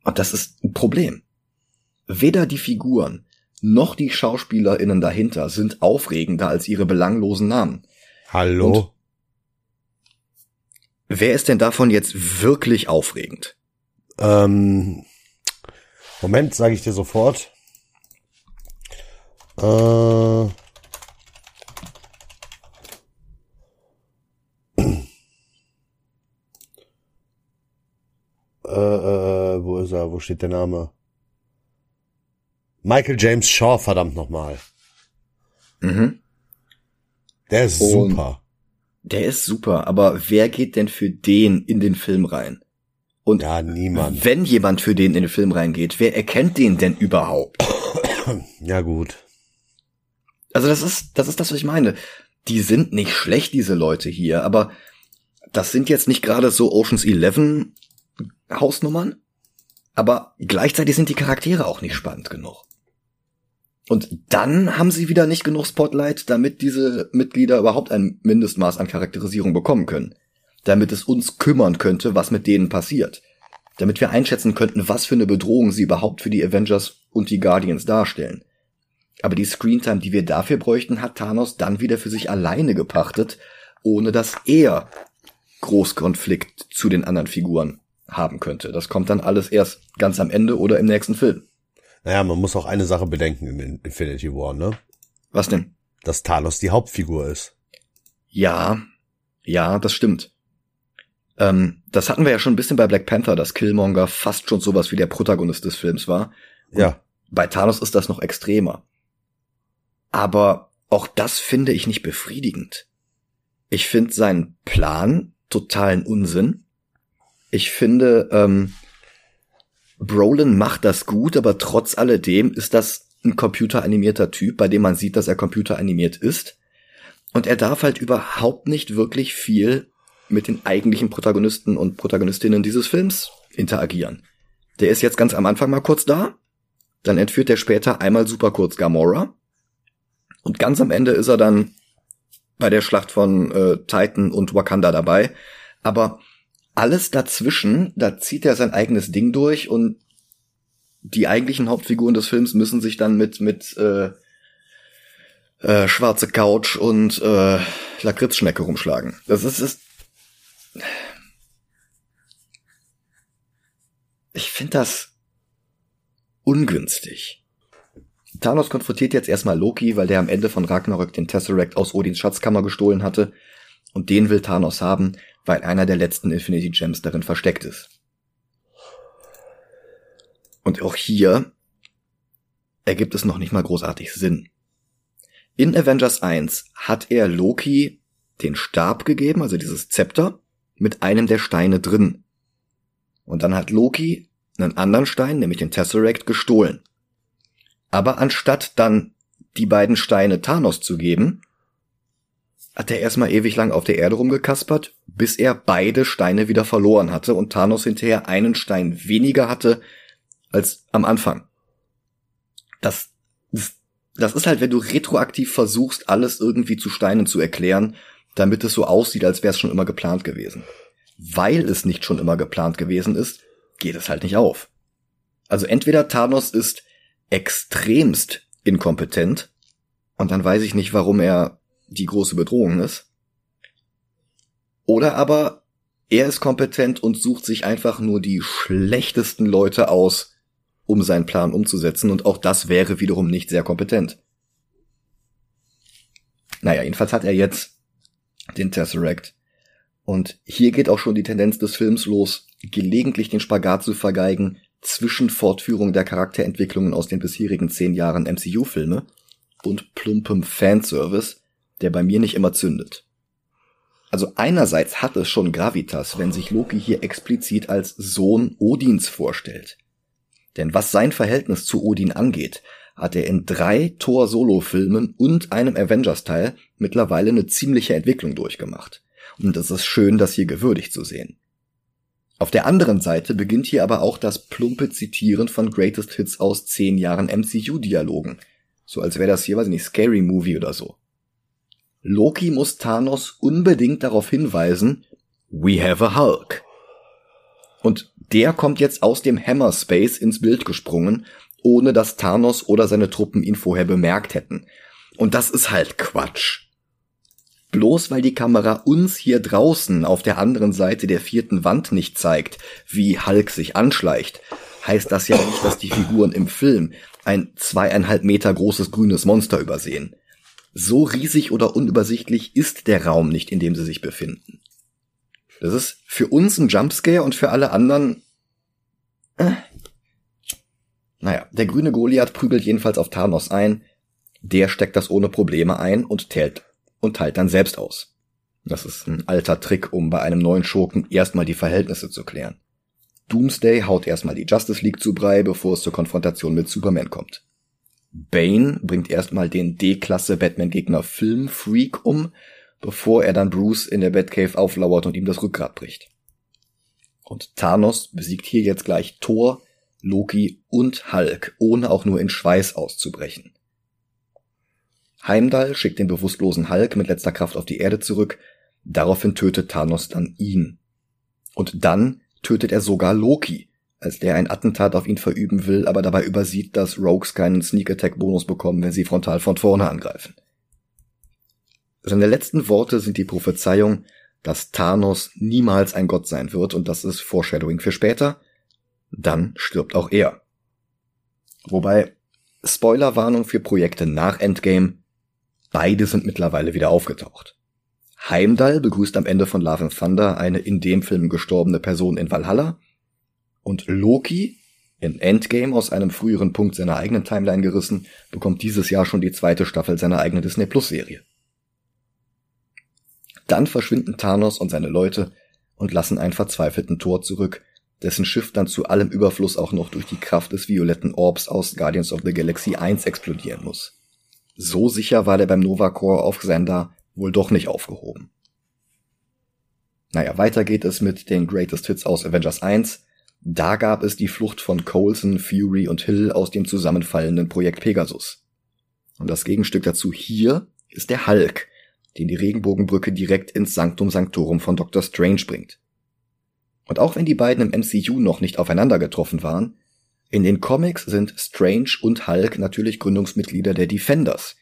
Und das ist ein Problem. Weder die Figuren noch die SchauspielerInnen dahinter sind aufregender als ihre belanglosen Namen. Hallo? Und Wer ist denn davon jetzt wirklich aufregend? Ähm, Moment, sage ich dir sofort. Äh, äh, äh, wo ist er? Wo steht der Name? Michael James Shaw, verdammt nochmal. Mhm. Der ist Und super. Der ist super, aber wer geht denn für den in den Film rein? Und ja, niemand. wenn jemand für den in den Film reingeht, wer erkennt den denn überhaupt? [coughs] Ja, gut. Also das ist, das ist das, was ich meine. Die sind nicht schlecht, diese Leute hier, aber das sind jetzt nicht gerade so Oceans 11 Hausnummern, aber gleichzeitig sind die Charaktere auch nicht spannend genug. Und dann haben sie wieder nicht genug Spotlight, damit diese Mitglieder überhaupt ein Mindestmaß an Charakterisierung bekommen können. Damit es uns kümmern könnte, was mit denen passiert. Damit wir einschätzen könnten, was für eine Bedrohung sie überhaupt für die Avengers und die Guardians darstellen. Aber die Screentime, die wir dafür bräuchten, hat Thanos dann wieder für sich alleine gepachtet, ohne dass er Großkonflikt zu den anderen Figuren haben könnte. Das kommt dann alles erst ganz am Ende oder im nächsten Film. Naja, man muss auch eine Sache bedenken in Infinity War, ne? Was denn? Dass Thanos die Hauptfigur ist. Ja, ja, das stimmt. Ähm, das hatten wir ja schon ein bisschen bei Black Panther, dass Killmonger fast schon sowas wie der Protagonist des Films war. Und ja. Bei Thanos ist das noch extremer. Aber auch das finde ich nicht befriedigend. Ich finde seinen Plan totalen Unsinn. Ich finde, ähm, Brolin macht das gut, aber trotz alledem ist das ein computeranimierter Typ, bei dem man sieht, dass er computeranimiert ist. Und er darf halt überhaupt nicht wirklich viel mit den eigentlichen Protagonisten und Protagonistinnen dieses Films interagieren. Der ist jetzt ganz am Anfang mal kurz da, dann entführt er später einmal super kurz Gamora und ganz am Ende ist er dann bei der Schlacht von äh, Titan und Wakanda dabei. Aber alles dazwischen, da zieht er sein eigenes Ding durch und die eigentlichen Hauptfiguren des Films müssen sich dann mit mit äh, äh, schwarze Couch und äh, Lakritzschnecke rumschlagen. Das ist, ist ich finde das ungünstig. Thanos konfrontiert jetzt erstmal Loki, weil der am Ende von Ragnarök den Tesseract aus Odins Schatzkammer gestohlen hatte. Und den will Thanos haben, weil einer der letzten Infinity Gems darin versteckt ist. Und auch hier ergibt es noch nicht mal großartig Sinn. In Avengers 1 hat er Loki den Stab gegeben, also dieses Zepter, mit einem der Steine drin. Und dann hat Loki einen anderen Stein, nämlich den Tesseract, gestohlen. Aber anstatt dann die beiden Steine Thanos zu geben, hat er erstmal ewig lang auf der Erde rumgekaspert, bis er beide Steine wieder verloren hatte und Thanos hinterher einen Stein weniger hatte als am Anfang. Das, das, das ist halt, wenn du retroaktiv versuchst, alles irgendwie zu Steinen zu erklären, damit es so aussieht, als wäre es schon immer geplant gewesen. Weil es nicht schon immer geplant gewesen ist, geht es halt nicht auf. Also entweder Thanos ist extremst inkompetent und dann weiß ich nicht, warum er die große Bedrohung ist. Oder aber er ist kompetent und sucht sich einfach nur die schlechtesten Leute aus, um seinen Plan umzusetzen und auch das wäre wiederum nicht sehr kompetent. Naja, jedenfalls hat er jetzt den Tesseract. Und hier geht auch schon die Tendenz des Films los, gelegentlich den Spagat zu vergeigen zwischen Fortführung der Charakterentwicklungen aus den bisherigen zehn Jahren MCU-Filme und plumpem Fanservice, der bei mir nicht immer zündet. Also einerseits hat es schon Gravitas, wenn sich Loki hier explizit als Sohn Odins vorstellt. Denn was sein Verhältnis zu Odin angeht, hat er in drei Thor-Solo-Filmen und einem Avengers-Teil mittlerweile eine ziemliche Entwicklung durchgemacht. Und es ist schön, das hier gewürdigt zu sehen. Auf der anderen Seite beginnt hier aber auch das plumpe Zitieren von Greatest Hits aus zehn Jahren MCU-Dialogen. So als wäre das hier, weiß ich nicht, Scary Movie oder so. Loki muss Thanos unbedingt darauf hinweisen, we have a Hulk. Und der kommt jetzt aus dem Hammer Space ins Bild gesprungen, ohne dass Thanos oder seine Truppen ihn vorher bemerkt hätten. Und das ist halt Quatsch. Bloß weil die Kamera uns hier draußen auf der anderen Seite der vierten Wand nicht zeigt, wie Hulk sich anschleicht, heißt das ja nicht, dass die Figuren im Film ein zweieinhalb Meter großes grünes Monster übersehen. So riesig oder unübersichtlich ist der Raum nicht, in dem sie sich befinden. Das ist für uns ein Jumpscare und für alle anderen. Äh. Naja, der grüne Goliath prügelt jedenfalls auf Thanos ein. Der steckt das ohne Probleme ein und teilt, und teilt dann selbst aus. Das ist ein alter Trick, um bei einem neuen Schurken erstmal die Verhältnisse zu klären. Doomsday haut erstmal die Justice League zu Brei, bevor es zur Konfrontation mit Superman kommt. Bane bringt erstmal den D-Klasse Batman-Gegner Filmfreak um, bevor er dann Bruce in der Batcave auflauert und ihm das Rückgrat bricht. Und Thanos besiegt hier jetzt gleich Thor, Loki und Hulk, ohne auch nur in Schweiß auszubrechen. Heimdall schickt den bewusstlosen Hulk mit letzter Kraft auf die Erde zurück, daraufhin tötet Thanos dann ihn. Und dann tötet er sogar Loki, als der ein Attentat auf ihn verüben will, aber dabei übersieht, dass Rogues keinen Sneak Attack Bonus bekommen, wenn sie frontal von vorne angreifen. Seine letzten Worte sind die Prophezeiung, dass Thanos niemals ein Gott sein wird und das ist Foreshadowing für später. Dann stirbt auch er. Wobei, Spoilerwarnung für Projekte nach Endgame, beide sind mittlerweile wieder aufgetaucht. Heimdall begrüßt am Ende von Love and Thunder eine in dem Film gestorbene Person in Valhalla und Loki, in Endgame aus einem früheren Punkt seiner eigenen Timeline gerissen, bekommt dieses Jahr schon die zweite Staffel seiner eigenen Disney Plus Serie. Dann verschwinden Thanos und seine Leute und lassen einen verzweifelten Tor zurück, dessen Schiff dann zu allem Überfluss auch noch durch die Kraft des violetten Orbs aus Guardians of the Galaxy 1 explodieren muss. So sicher war der beim Nova Core auf Xandar wohl doch nicht aufgehoben. Naja, weiter geht es mit den Greatest Hits aus Avengers 1. Da gab es die Flucht von Coulson, Fury und Hill aus dem zusammenfallenden Projekt Pegasus. Und das Gegenstück dazu hier ist der Hulk, den die Regenbogenbrücke direkt ins Sanctum Sanctorum von Dr. Strange bringt. Und auch wenn die beiden im MCU noch nicht aufeinander getroffen waren, In den Comics sind Strange und Hulk natürlich Gründungsmitglieder der Defenders.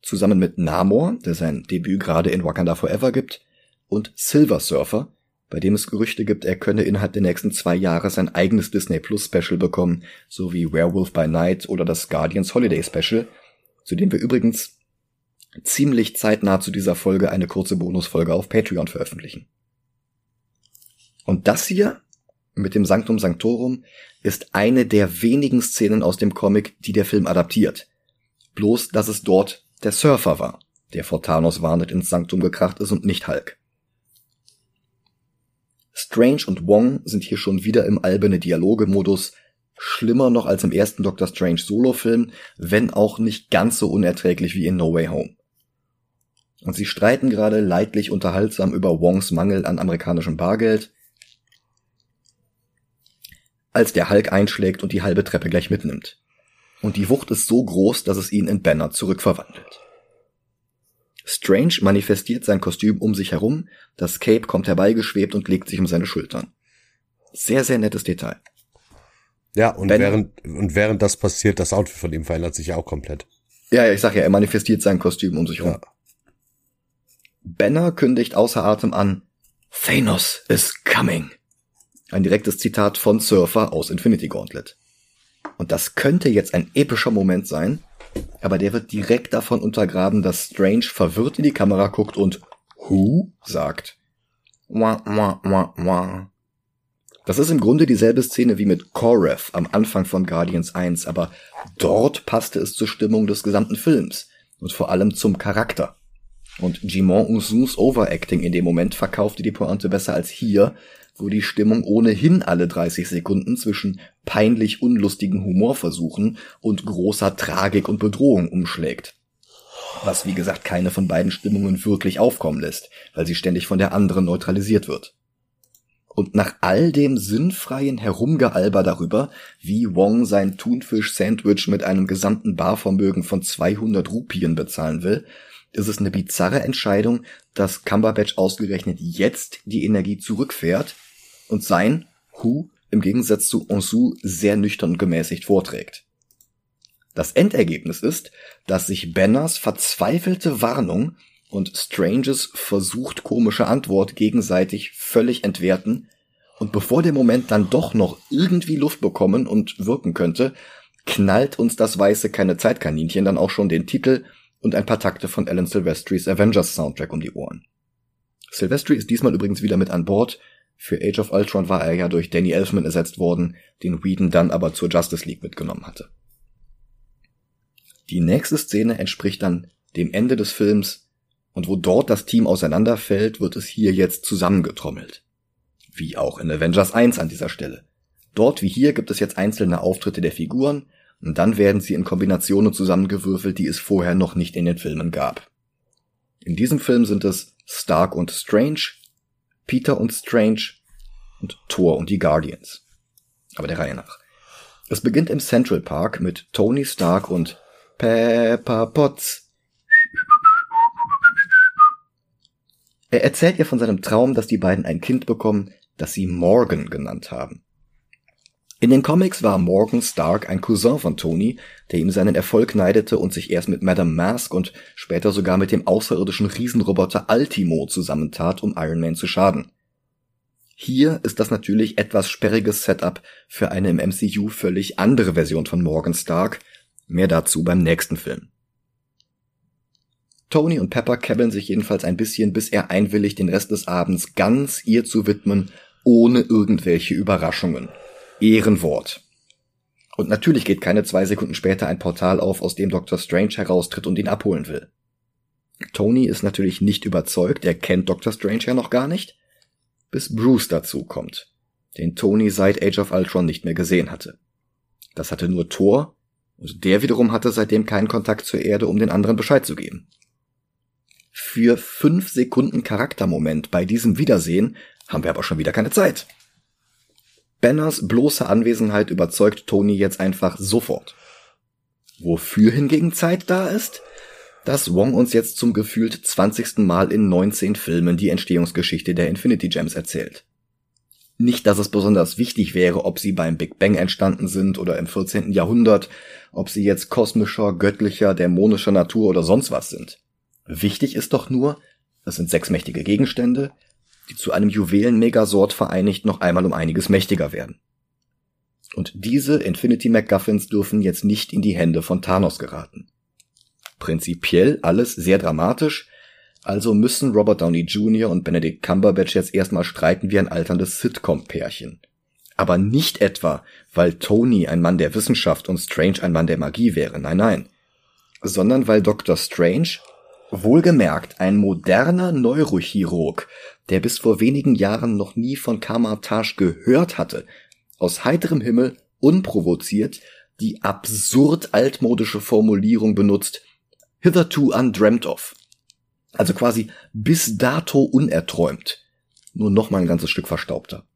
Zusammen mit Namor, der sein Debüt gerade in Wakanda Forever gibt, und Silver Surfer, bei dem es Gerüchte gibt, er könne innerhalb der nächsten zwei Jahre sein eigenes Disney Plus Special bekommen, sowie Werewolf by Night oder das Guardians Holiday Special, zu dem wir übrigens ziemlich zeitnah zu dieser Folge eine kurze Bonusfolge auf Patreon veröffentlichen. Und das hier mit dem Sanctum Sanctorum ist eine der wenigen Szenen aus dem Comic, die der Film adaptiert. Bloß, dass es dort der Surfer war, der vor Thanos warnend ins Sanktum gekracht ist und nicht Hulk. Strange und Wong sind hier schon wieder im alberne Dialoge-Modus, schlimmer noch als im ersten Doctor Strange Solo-Film, wenn auch nicht ganz so unerträglich wie in No Way Home. Und sie streiten gerade leidlich unterhaltsam über Wongs Mangel an amerikanischem Bargeld, als der Hulk einschlägt und die halbe Treppe gleich mitnimmt. Und die Wucht ist so groß, dass es ihn in Banner zurückverwandelt. Strange manifestiert sein Kostüm um sich herum, das Cape kommt herbeigeschwebt und legt sich um seine Schultern. Sehr, sehr nettes Detail. Ja, und ben, während, und während das passiert, das Outfit von ihm verändert sich ja auch komplett. Ja, ja, ich sag ja, er manifestiert sein Kostüm um sich herum. Ja. Banner kündigt außer Atem an, Thanos is coming. Ein direktes Zitat von Surfer aus Infinity Gauntlet. Und das könnte jetzt ein epischer Moment sein, aber der wird direkt davon untergraben, dass Strange verwirrt in die Kamera guckt und Who sagt. Wah, wah, wah, wah. Das ist im Grunde dieselbe Szene wie mit Korev am Anfang von Guardians 1, aber dort passte es zur Stimmung des gesamten Films und vor allem zum Charakter. Und Jimon Unsus Overacting in dem Moment verkaufte die Pointe besser als hier, wo die Stimmung ohnehin alle 30 Sekunden zwischen peinlich unlustigen Humorversuchen und großer Tragik und Bedrohung umschlägt. Was wie gesagt keine von beiden Stimmungen wirklich aufkommen lässt, weil sie ständig von der anderen neutralisiert wird. Und nach all dem sinnfreien Herumgealber darüber, wie Wong sein Thunfisch-Sandwich mit einem gesamten Barvermögen von 200 Rupien bezahlen will, ist es eine bizarre Entscheidung, dass Cumberbatch ausgerechnet jetzt die Energie zurückfährt und sein Hu im Gegensatz zu Onsu sehr nüchtern und gemäßigt vorträgt. Das Endergebnis ist, dass sich Banners verzweifelte Warnung und Stranges versucht komische Antwort gegenseitig völlig entwerten und bevor der Moment dann doch noch irgendwie Luft bekommen und wirken könnte, knallt uns das weiße keine Zeitkaninchen dann auch schon den Titel und ein paar Takte von Alan Silvestris Avengers Soundtrack um die Ohren. Silvestri ist diesmal übrigens wieder mit an Bord. Für Age of Ultron war er ja durch Danny Elfman ersetzt worden, den Whedon dann aber zur Justice League mitgenommen hatte. Die nächste Szene entspricht dann dem Ende des Films und wo dort das Team auseinanderfällt, wird es hier jetzt zusammengetrommelt. Wie auch in Avengers 1 an dieser Stelle. Dort wie hier gibt es jetzt einzelne Auftritte der Figuren und dann werden sie in Kombinationen zusammengewürfelt, die es vorher noch nicht in den Filmen gab. In diesem Film sind es Stark und Strange, Peter und Strange und Thor und die Guardians. Aber der Reihe nach. Es beginnt im Central Park mit Tony Stark und Pepper Potts. Er erzählt ihr von seinem Traum, dass die beiden ein Kind bekommen, das sie Morgan genannt haben. In den Comics war Morgan Stark ein Cousin von Tony, der ihm seinen Erfolg neidete und sich erst mit Madame Mask und später sogar mit dem außerirdischen Riesenroboter Ultimo zusammentat, um Iron Man zu schaden. Hier ist das natürlich etwas sperriges Setup für eine im MCU völlig andere Version von Morgan Stark. Mehr dazu beim nächsten Film. Tony und Pepper kebbeln sich jedenfalls ein bisschen, bis er einwilligt, den Rest des Abends ganz ihr zu widmen, ohne irgendwelche Überraschungen. Ehrenwort. Und natürlich geht keine zwei Sekunden später ein Portal auf, aus dem Dr. Strange heraustritt und ihn abholen will. Tony ist natürlich nicht überzeugt, er kennt Dr. Strange ja noch gar nicht, bis Bruce dazu kommt, den Tony seit Age of Ultron nicht mehr gesehen hatte. Das hatte nur Thor, und der wiederum hatte seitdem keinen Kontakt zur Erde, um den anderen Bescheid zu geben. Für fünf Sekunden Charaktermoment bei diesem Wiedersehen haben wir aber schon wieder keine Zeit. Banners bloße Anwesenheit überzeugt Tony jetzt einfach sofort. Wofür hingegen Zeit da ist? Dass Wong uns jetzt zum gefühlt 20. Mal in 19 Filmen die Entstehungsgeschichte der Infinity Gems erzählt. Nicht, dass es besonders wichtig wäre, ob sie beim Big Bang entstanden sind oder im 14. Jahrhundert, ob sie jetzt kosmischer, göttlicher, dämonischer Natur oder sonst was sind. Wichtig ist doch nur, es sind sechs mächtige Gegenstände, die zu einem Juwelen-Megasort vereinigt noch einmal um einiges mächtiger werden. Und diese Infinity MacGuffins dürfen jetzt nicht in die Hände von Thanos geraten. Prinzipiell alles sehr dramatisch, also müssen Robert Downey Jr. und Benedict Cumberbatch jetzt erstmal streiten wie ein alterndes Sitcom-Pärchen. Aber nicht etwa, weil Tony ein Mann der Wissenschaft und Strange ein Mann der Magie wäre, nein, nein. Sondern weil Dr. Strange, wohlgemerkt ein moderner Neurochirurg, der bis vor wenigen Jahren noch nie von Kamar-Tash gehört hatte, aus heiterem Himmel, unprovoziert, die absurd altmodische Formulierung benutzt, hitherto undreamt of. Also quasi bis dato unerträumt. Nur noch mal ein ganzes Stück verstaubter.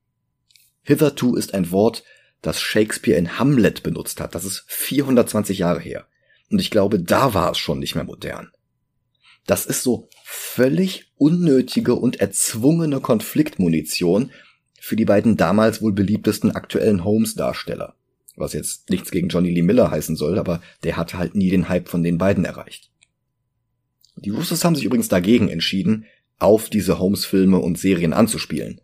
Hitherto ist ein Wort, das Shakespeare in Hamlet benutzt hat. Das ist 420 Jahre her. Und ich glaube, da war es schon nicht mehr modern. Das ist so völlig unnötige und erzwungene Konfliktmunition für die beiden damals wohl beliebtesten aktuellen Holmes-Darsteller. Was jetzt nichts gegen Johnny Lee Miller heißen soll, aber der hatte halt nie den Hype von den beiden erreicht. Die Russos haben sich übrigens dagegen entschieden, auf diese Holmes-Filme und Serien anzuspielen.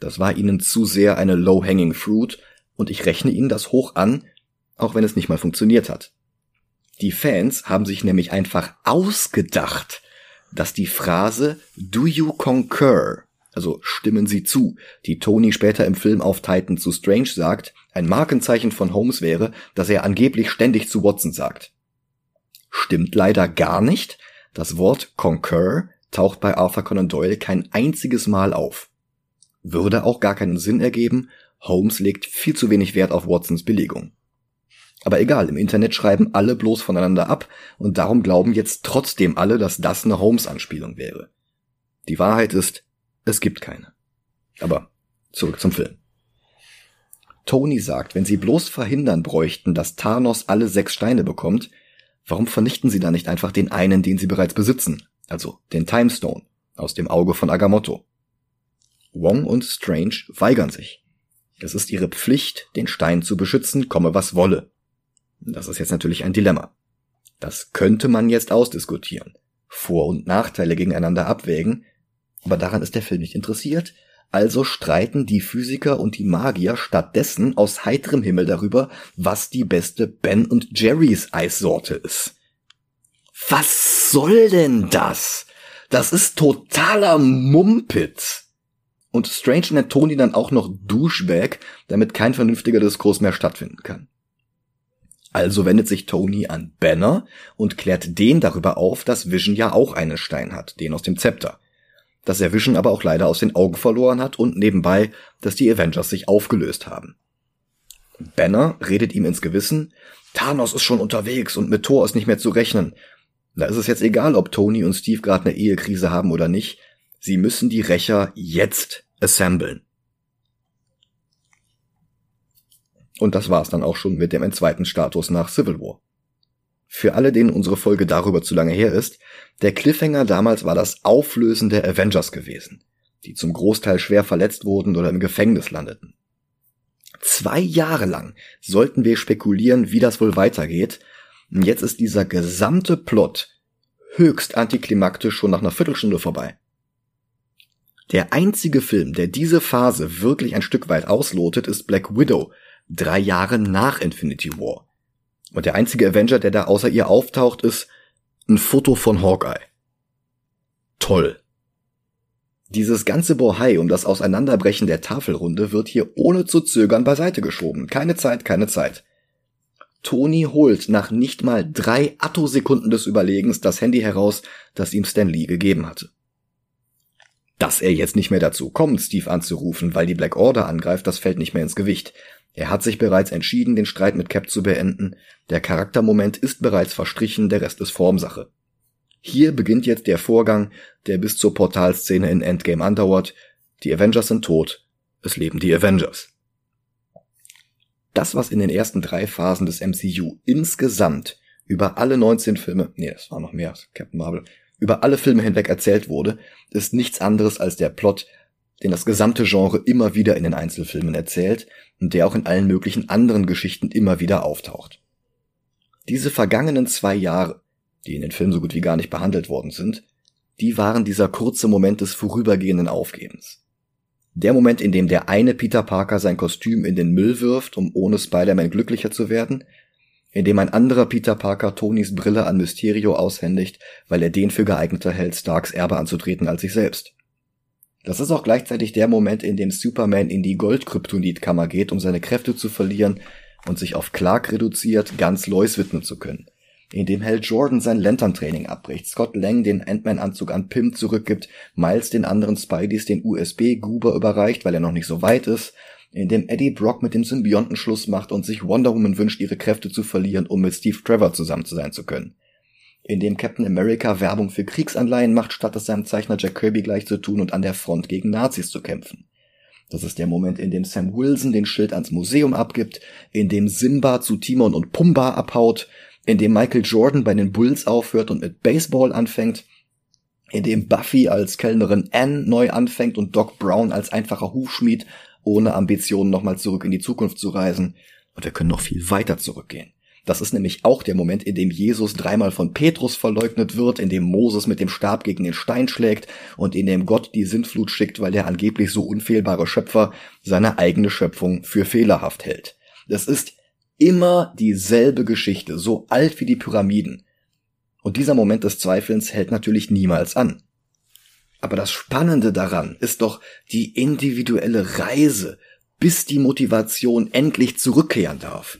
Das war ihnen zu sehr eine low-hanging fruit und ich rechne ihnen das hoch an, auch wenn es nicht mal funktioniert hat. Die Fans haben sich nämlich einfach ausgedacht, dass die Phrase Do you concur, also stimmen Sie zu, die Tony später im Film auf Titan zu Strange sagt, ein Markenzeichen von Holmes wäre, dass er angeblich ständig zu Watson sagt. Stimmt leider gar nicht, das Wort concur taucht bei Arthur Conan Doyle kein einziges Mal auf. Würde auch gar keinen Sinn ergeben, Holmes legt viel zu wenig Wert auf Watsons Billigung. Aber egal, im Internet schreiben alle bloß voneinander ab und darum glauben jetzt trotzdem alle, dass das eine Holmes-Anspielung wäre. Die Wahrheit ist, es gibt keine. Aber zurück zum Film. Tony sagt, wenn sie bloß verhindern bräuchten, dass Thanos alle sechs Steine bekommt, Warum vernichten sie da nicht einfach den einen, den sie bereits besitzen, also den Timestone aus dem Auge von Agamotto? Wong und Strange weigern sich. Es ist ihre Pflicht, den Stein zu beschützen, komme was wolle. Das ist jetzt natürlich ein Dilemma. Das könnte man jetzt ausdiskutieren, Vor- und Nachteile gegeneinander abwägen, aber daran ist der Film nicht interessiert, also streiten die Physiker und die Magier stattdessen aus heiterem Himmel darüber, was die beste Ben und Jerrys Eissorte ist. Was soll denn das? Das ist totaler Mumpitz. Und Strange nennt Tony dann auch noch Douchebag, damit kein vernünftiger Diskurs mehr stattfinden kann. Also wendet sich Tony an Banner und klärt den darüber auf, dass Vision ja auch einen Stein hat, den aus dem Zepter dass er Vision aber auch leider aus den Augen verloren hat und nebenbei, dass die Avengers sich aufgelöst haben. Banner redet ihm ins Gewissen, Thanos ist schon unterwegs und mit Thor ist nicht mehr zu rechnen. Da ist es jetzt egal, ob Tony und Steve gerade eine Ehekrise haben oder nicht. Sie müssen die Rächer jetzt assemblen. Und das war's dann auch schon mit dem zweiten Status nach Civil War. Für alle, denen unsere Folge darüber zu lange her ist, der Cliffhanger damals war das Auflösen der Avengers gewesen, die zum Großteil schwer verletzt wurden oder im Gefängnis landeten. Zwei Jahre lang sollten wir spekulieren, wie das wohl weitergeht. Und jetzt ist dieser gesamte Plot höchst antiklimaktisch schon nach einer Viertelstunde vorbei. Der einzige Film, der diese Phase wirklich ein Stück weit auslotet, ist Black Widow, drei Jahre nach Infinity War. Und der einzige Avenger, der da außer ihr auftaucht, ist ein Foto von Hawkeye. Toll. Dieses ganze Bohai um das Auseinanderbrechen der Tafelrunde wird hier ohne zu zögern beiseite geschoben. Keine Zeit, keine Zeit. Tony holt nach nicht mal drei Attosekunden des Überlegens das Handy heraus, das ihm Stan Lee gegeben hatte. Dass er jetzt nicht mehr dazu kommt, Steve anzurufen, weil die Black Order angreift, das fällt nicht mehr ins Gewicht. Er hat sich bereits entschieden, den Streit mit Cap zu beenden. Der Charaktermoment ist bereits verstrichen, der Rest ist Formsache. Hier beginnt jetzt der Vorgang, der bis zur Portalszene in Endgame andauert. Die Avengers sind tot. Es leben die Avengers. Das, was in den ersten drei Phasen des MCU insgesamt über alle 19 Filme, nee, das war noch mehr, Captain Marvel, über alle Filme hinweg erzählt wurde, ist nichts anderes als der Plot den das gesamte Genre immer wieder in den Einzelfilmen erzählt und der auch in allen möglichen anderen Geschichten immer wieder auftaucht. Diese vergangenen zwei Jahre, die in den Filmen so gut wie gar nicht behandelt worden sind, die waren dieser kurze Moment des vorübergehenden Aufgebens. Der Moment, in dem der eine Peter Parker sein Kostüm in den Müll wirft, um ohne Spider-Man glücklicher zu werden, in dem ein anderer Peter Parker Tonys Brille an Mysterio aushändigt, weil er den für geeigneter hält, Starks Erbe anzutreten als sich selbst. Das ist auch gleichzeitig der Moment, in dem Superman in die Goldkryptonitkammer geht, um seine Kräfte zu verlieren und sich auf Clark reduziert, ganz Lois widmen zu können. In dem Hal Jordan sein Lantern-Training abbricht, Scott Lang den Ant-Man-Anzug an Pym zurückgibt, Miles den anderen Spideys den USB-Goober überreicht, weil er noch nicht so weit ist, in dem Eddie Brock mit dem Symbionten Schluss macht und sich Wonder Woman wünscht, ihre Kräfte zu verlieren, um mit Steve Trevor zusammen zu sein zu können in dem Captain America Werbung für Kriegsanleihen macht, statt es seinem Zeichner Jack Kirby gleich zu tun und an der Front gegen Nazis zu kämpfen. Das ist der Moment, in dem Sam Wilson den Schild ans Museum abgibt, in dem Simba zu Timon und Pumba abhaut, in dem Michael Jordan bei den Bulls aufhört und mit Baseball anfängt, in dem Buffy als Kellnerin Anne neu anfängt und Doc Brown als einfacher Hufschmied ohne Ambitionen nochmal zurück in die Zukunft zu reisen. Und wir können noch viel weiter zurückgehen. Das ist nämlich auch der Moment, in dem Jesus dreimal von Petrus verleugnet wird, in dem Moses mit dem Stab gegen den Stein schlägt und in dem Gott die Sintflut schickt, weil der angeblich so unfehlbare Schöpfer seine eigene Schöpfung für fehlerhaft hält. Das ist immer dieselbe Geschichte, so alt wie die Pyramiden. Und dieser Moment des Zweifelns hält natürlich niemals an. Aber das Spannende daran ist doch die individuelle Reise, bis die Motivation endlich zurückkehren darf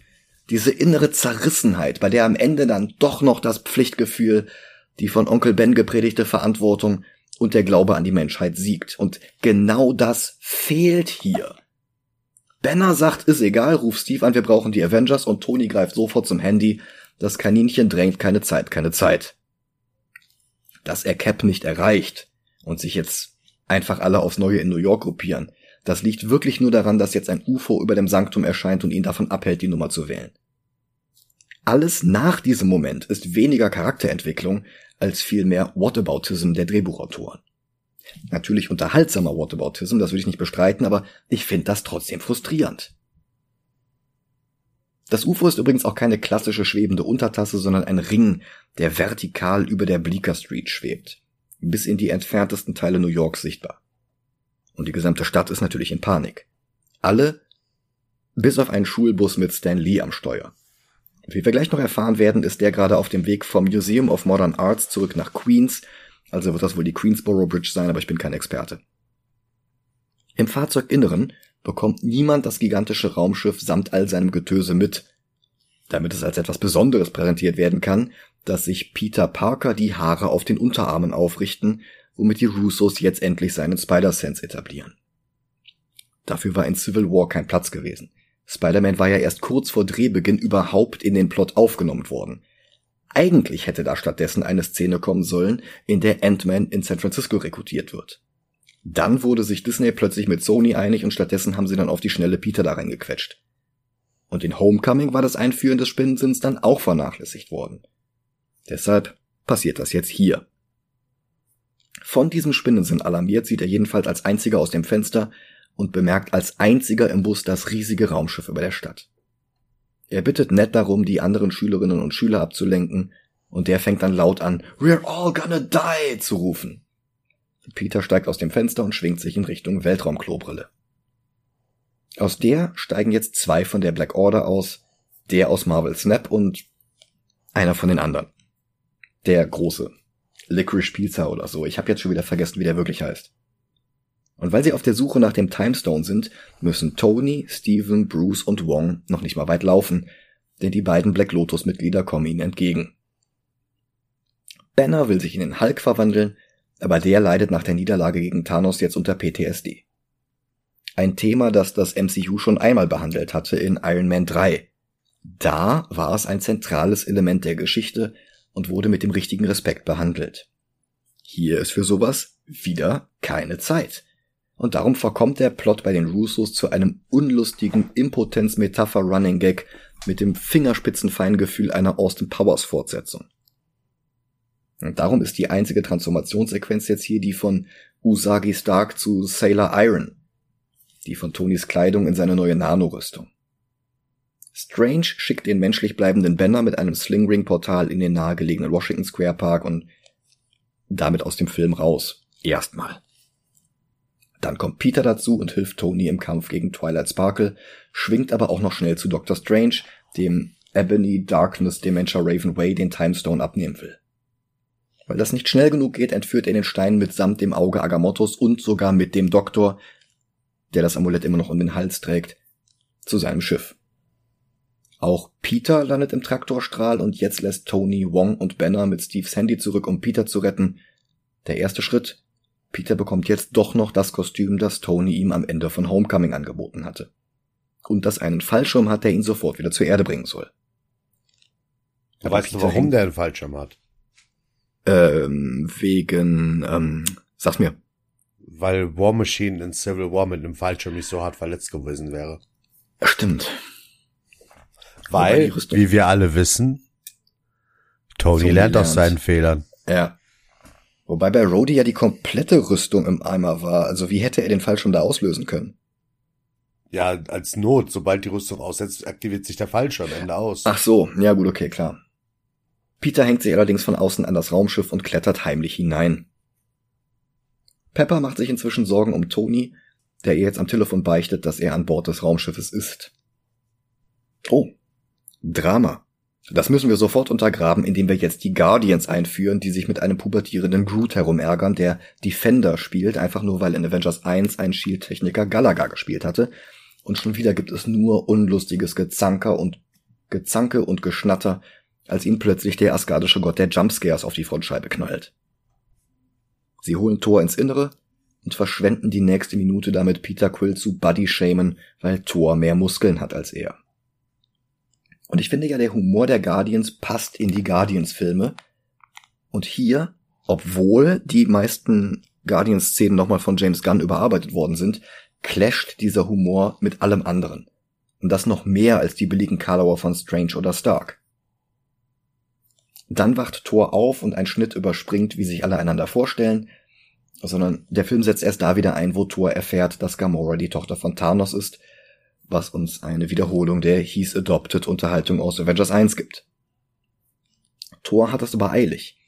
diese innere Zerrissenheit, bei der am Ende dann doch noch das Pflichtgefühl, die von Onkel Ben gepredigte Verantwortung und der Glaube an die Menschheit siegt. Und genau das fehlt hier. Banner sagt, ist egal, ruf Steve an, wir brauchen die Avengers und Tony greift sofort zum Handy. Das Kaninchen drängt keine Zeit, keine Zeit. Dass er Cap nicht erreicht und sich jetzt einfach alle aufs Neue in New York gruppieren, das liegt wirklich nur daran, dass jetzt ein UFO über dem Sanktum erscheint und ihn davon abhält, die Nummer zu wählen. Alles nach diesem Moment ist weniger Charakterentwicklung als vielmehr Whataboutism der Drehbuchautoren. Natürlich unterhaltsamer Whataboutism, das würde ich nicht bestreiten, aber ich finde das trotzdem frustrierend. Das UFO ist übrigens auch keine klassische schwebende Untertasse, sondern ein Ring, der vertikal über der Bleecker Street schwebt, bis in die entferntesten Teile New Yorks sichtbar. Und die gesamte Stadt ist natürlich in Panik. Alle, bis auf einen Schulbus mit Stan Lee am Steuer. Wie wir gleich noch erfahren werden, ist der gerade auf dem Weg vom Museum of Modern Arts zurück nach Queens, also wird das wohl die Queensboro Bridge sein, aber ich bin kein Experte. Im Fahrzeuginneren bekommt niemand das gigantische Raumschiff samt all seinem Getöse mit, damit es als etwas Besonderes präsentiert werden kann, dass sich Peter Parker die Haare auf den Unterarmen aufrichten womit die Russos jetzt endlich seinen Spider-Sense etablieren. Dafür war in Civil War kein Platz gewesen. Spider-Man war ja erst kurz vor Drehbeginn überhaupt in den Plot aufgenommen worden. Eigentlich hätte da stattdessen eine Szene kommen sollen, in der Ant-Man in San Francisco rekrutiert wird. Dann wurde sich Disney plötzlich mit Sony einig und stattdessen haben sie dann auf die schnelle Peter da reingequetscht. Und in Homecoming war das Einführen des Spinnensinns dann auch vernachlässigt worden. Deshalb passiert das jetzt hier. Von diesem Spinnensinn alarmiert sieht er jedenfalls als einziger aus dem Fenster und bemerkt als einziger im Bus das riesige Raumschiff über der Stadt. Er bittet Ned darum, die anderen Schülerinnen und Schüler abzulenken, und der fängt dann laut an, We're all gonna die zu rufen. Peter steigt aus dem Fenster und schwingt sich in Richtung Weltraumklobrille. Aus der steigen jetzt zwei von der Black Order aus, der aus Marvel Snap und einer von den anderen. Der große, Licorice Pizza oder so. Ich habe jetzt schon wieder vergessen, wie der wirklich heißt. Und weil sie auf der Suche nach dem Timestone sind, müssen Tony, Steven, Bruce und Wong noch nicht mal weit laufen, denn die beiden Black Lotus-Mitglieder kommen ihnen entgegen. Banner will sich in den Hulk verwandeln, aber der leidet nach der Niederlage gegen Thanos jetzt unter PTSD. Ein Thema, das das MCU schon einmal behandelt hatte in Iron Man 3. Da war es ein zentrales Element der Geschichte und wurde mit dem richtigen Respekt behandelt. Hier ist für sowas wieder keine Zeit. Und darum verkommt der Plot bei den Russos zu einem unlustigen Impotenz-Metapher-Running-Gag mit dem Fingerspitzenfeingefühl einer Austin Powers-Fortsetzung. Und darum ist die einzige Transformationssequenz jetzt hier die von Usagi Stark zu Sailor Iron. Die von Tonys Kleidung in seine neue Nanorüstung. Strange schickt den menschlich bleibenden Banner mit einem Slingring-Portal in den nahegelegenen Washington Square Park und damit aus dem Film raus. Erstmal. Dann kommt Peter dazu und hilft Tony im Kampf gegen Twilight Sparkle, schwingt aber auch noch schnell zu Dr. Strange, dem Ebony Darkness Dementia Raven Way den Timestone abnehmen will. Weil das nicht schnell genug geht, entführt er den Stein mitsamt dem Auge Agamottos und sogar mit dem Doktor, der das Amulett immer noch um den Hals trägt, zu seinem Schiff. Auch Peter landet im Traktorstrahl und jetzt lässt Tony Wong und Banner mit Steves Handy zurück, um Peter zu retten. Der erste Schritt. Peter bekommt jetzt doch noch das Kostüm, das Tony ihm am Ende von Homecoming angeboten hatte. Und das einen Fallschirm hat, der ihn sofort wieder zur Erde bringen soll. Aber weißt Peter du, warum der einen Fallschirm hat? Ähm, wegen, ähm, sag's mir. Weil War Machine in Civil War mit einem Fallschirm nicht so hart verletzt gewesen wäre. Stimmt. Weil, wie wir alle wissen, Tony, Tony lernt aus seinen Fehlern. Ja. Wobei bei Rhodey ja die komplette Rüstung im Eimer war. Also wie hätte er den Fallschirm da auslösen können? Ja, als Not. Sobald die Rüstung aussetzt, aktiviert sich der Fallschirm. Ende aus. Ach so. Ja gut, okay, klar. Peter hängt sich allerdings von außen an das Raumschiff und klettert heimlich hinein. Pepper macht sich inzwischen Sorgen um Tony, der ihr jetzt am Telefon beichtet, dass er an Bord des Raumschiffes ist. Oh, Drama. Das müssen wir sofort untergraben, indem wir jetzt die Guardians einführen, die sich mit einem pubertierenden Groot herumärgern, der Defender spielt, einfach nur weil in Avengers 1 ein Shield-Techniker Galaga gespielt hatte. Und schon wieder gibt es nur unlustiges Gezanker und Gezanke und Geschnatter, als ihm plötzlich der askadische Gott der Jumpscares auf die Frontscheibe knallt. Sie holen Thor ins Innere und verschwenden die nächste Minute damit Peter Quill zu Buddy shamen, weil Thor mehr Muskeln hat als er. Und ich finde ja, der Humor der Guardians passt in die Guardians-Filme. Und hier, obwohl die meisten Guardians-Szenen nochmal von James Gunn überarbeitet worden sind, clasht dieser Humor mit allem anderen. Und das noch mehr als die billigen Karlauer von Strange oder Stark. Dann wacht Thor auf und ein Schnitt überspringt, wie sich alle einander vorstellen, sondern der Film setzt erst da wieder ein, wo Thor erfährt, dass Gamora die Tochter von Thanos ist was uns eine Wiederholung der He's Adopted Unterhaltung aus Avengers 1 gibt. Thor hat es aber eilig.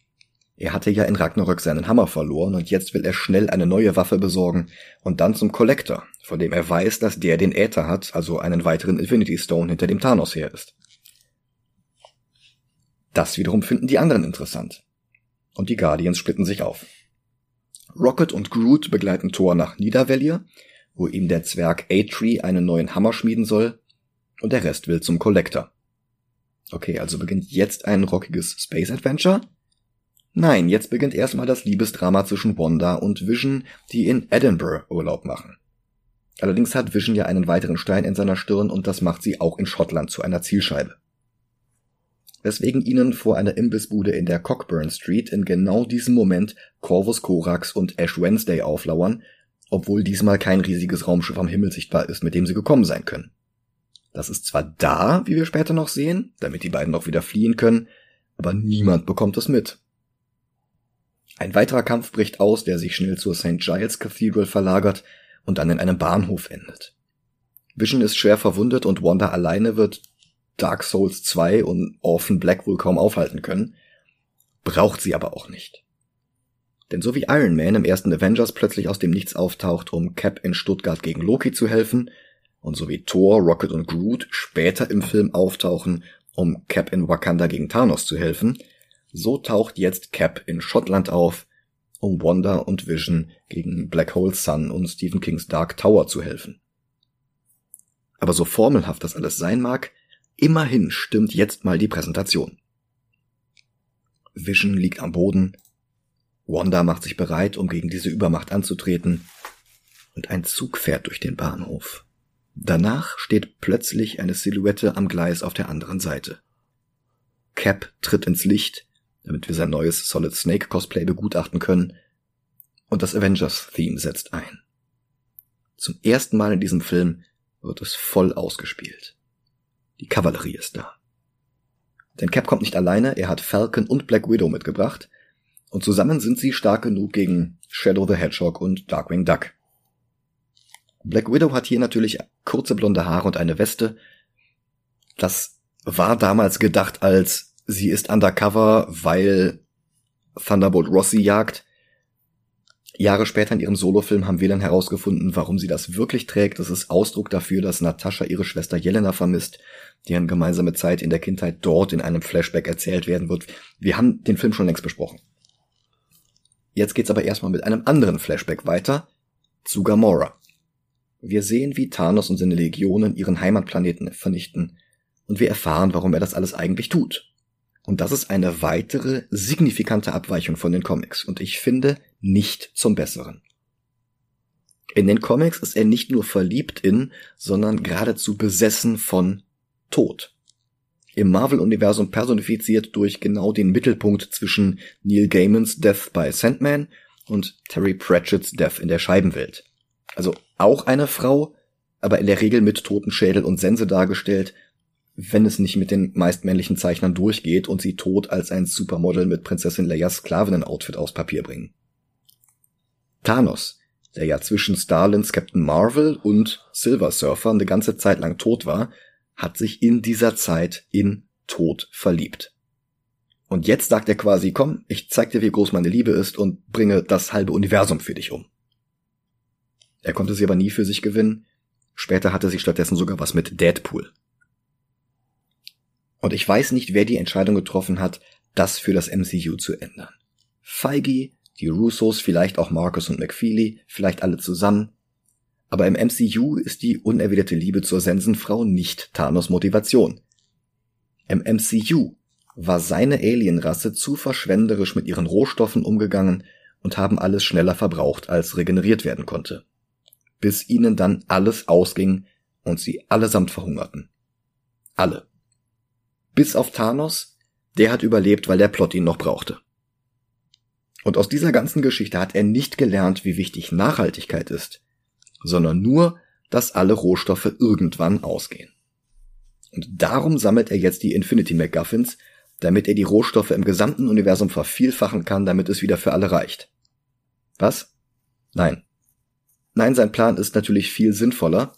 Er hatte ja in Ragnarök seinen Hammer verloren und jetzt will er schnell eine neue Waffe besorgen und dann zum Collector, von dem er weiß, dass der den Äther hat, also einen weiteren Infinity Stone hinter dem Thanos her ist. Das wiederum finden die anderen interessant. Und die Guardians splitten sich auf. Rocket und Groot begleiten Thor nach Niedervellir, wo ihm der Zwerg Atri einen neuen Hammer schmieden soll, und der Rest will zum Collector. Okay, also beginnt jetzt ein rockiges Space Adventure? Nein, jetzt beginnt erstmal das Liebesdrama zwischen Wanda und Vision, die in Edinburgh Urlaub machen. Allerdings hat Vision ja einen weiteren Stein in seiner Stirn und das macht sie auch in Schottland zu einer Zielscheibe. Weswegen ihnen vor einer Imbissbude in der Cockburn Street in genau diesem Moment Corvus Corax und Ash Wednesday auflauern, obwohl diesmal kein riesiges Raumschiff am Himmel sichtbar ist, mit dem sie gekommen sein können. Das ist zwar da, wie wir später noch sehen, damit die beiden noch wieder fliehen können, aber niemand bekommt es mit. Ein weiterer Kampf bricht aus, der sich schnell zur St. Giles Cathedral verlagert und dann in einem Bahnhof endet. Vision ist schwer verwundet und Wanda alleine wird Dark Souls 2 und Orphan Black wohl kaum aufhalten können, braucht sie aber auch nicht. Denn so wie Iron Man im ersten Avengers plötzlich aus dem Nichts auftaucht, um Cap in Stuttgart gegen Loki zu helfen, und so wie Thor, Rocket und Groot später im Film auftauchen, um Cap in Wakanda gegen Thanos zu helfen, so taucht jetzt Cap in Schottland auf, um Wanda und Vision gegen Black Hole Sun und Stephen Kings Dark Tower zu helfen. Aber so formelhaft das alles sein mag, immerhin stimmt jetzt mal die Präsentation. Vision liegt am Boden, Wanda macht sich bereit, um gegen diese Übermacht anzutreten, und ein Zug fährt durch den Bahnhof. Danach steht plötzlich eine Silhouette am Gleis auf der anderen Seite. Cap tritt ins Licht, damit wir sein neues Solid Snake Cosplay begutachten können, und das Avengers-Theme setzt ein. Zum ersten Mal in diesem Film wird es voll ausgespielt. Die Kavallerie ist da. Denn Cap kommt nicht alleine, er hat Falcon und Black Widow mitgebracht, Und zusammen sind sie stark genug gegen Shadow the Hedgehog und Darkwing Duck. Black Widow hat hier natürlich kurze blonde Haare und eine Weste. Das war damals gedacht als sie ist undercover, weil Thunderbolt Rossi jagt. Jahre später in ihrem Solofilm haben wir dann herausgefunden, warum sie das wirklich trägt. Das ist Ausdruck dafür, dass Natascha ihre Schwester Jelena vermisst, deren gemeinsame Zeit in der Kindheit dort in einem Flashback erzählt werden wird. Wir haben den Film schon längst besprochen. Jetzt geht's aber erstmal mit einem anderen Flashback weiter zu Gamora. Wir sehen, wie Thanos und seine Legionen ihren Heimatplaneten vernichten und wir erfahren, warum er das alles eigentlich tut. Und das ist eine weitere signifikante Abweichung von den Comics und ich finde nicht zum Besseren. In den Comics ist er nicht nur verliebt in, sondern geradezu besessen von Tod. Im Marvel-Universum personifiziert durch genau den Mittelpunkt zwischen Neil Gaimans Death by Sandman und Terry Pratchett's Death in der Scheibenwelt. Also auch eine Frau, aber in der Regel mit Totenschädel und Sense dargestellt, wenn es nicht mit den meist männlichen Zeichnern durchgeht und sie tot als ein Supermodel mit Prinzessin Leias Sklavinnen-Outfit aus Papier bringen. Thanos, der ja zwischen Starlins Captain Marvel und Silver Surfer eine ganze Zeit lang tot war, hat sich in dieser Zeit in Tod verliebt. Und jetzt sagt er quasi, komm, ich zeig dir, wie groß meine Liebe ist und bringe das halbe Universum für dich um. Er konnte sie aber nie für sich gewinnen. Später hatte sie stattdessen sogar was mit Deadpool. Und ich weiß nicht, wer die Entscheidung getroffen hat, das für das MCU zu ändern. Feige, die Russos, vielleicht auch Marcus und McFeely, vielleicht alle zusammen. Aber im MCU ist die unerwiderte Liebe zur Sensenfrau nicht Thanos Motivation. Im MCU war seine Alienrasse zu verschwenderisch mit ihren Rohstoffen umgegangen und haben alles schneller verbraucht, als regeneriert werden konnte. Bis ihnen dann alles ausging und sie allesamt verhungerten. Alle. Bis auf Thanos, der hat überlebt, weil der Plot ihn noch brauchte. Und aus dieser ganzen Geschichte hat er nicht gelernt, wie wichtig Nachhaltigkeit ist, sondern nur, dass alle Rohstoffe irgendwann ausgehen. Und darum sammelt er jetzt die Infinity MacGuffins, damit er die Rohstoffe im gesamten Universum vervielfachen kann, damit es wieder für alle reicht. Was? Nein. Nein, sein Plan ist natürlich viel sinnvoller.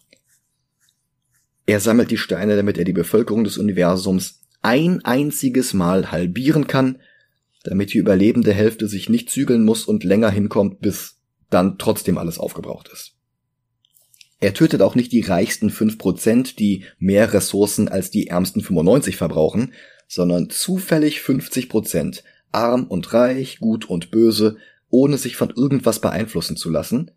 Er sammelt die Steine, damit er die Bevölkerung des Universums ein einziges Mal halbieren kann, damit die überlebende Hälfte sich nicht zügeln muss und länger hinkommt, bis dann trotzdem alles aufgebraucht ist. Er tötet auch nicht die reichsten 5%, die mehr Ressourcen als die ärmsten 95 verbrauchen, sondern zufällig 50%, arm und reich, gut und böse, ohne sich von irgendwas beeinflussen zu lassen,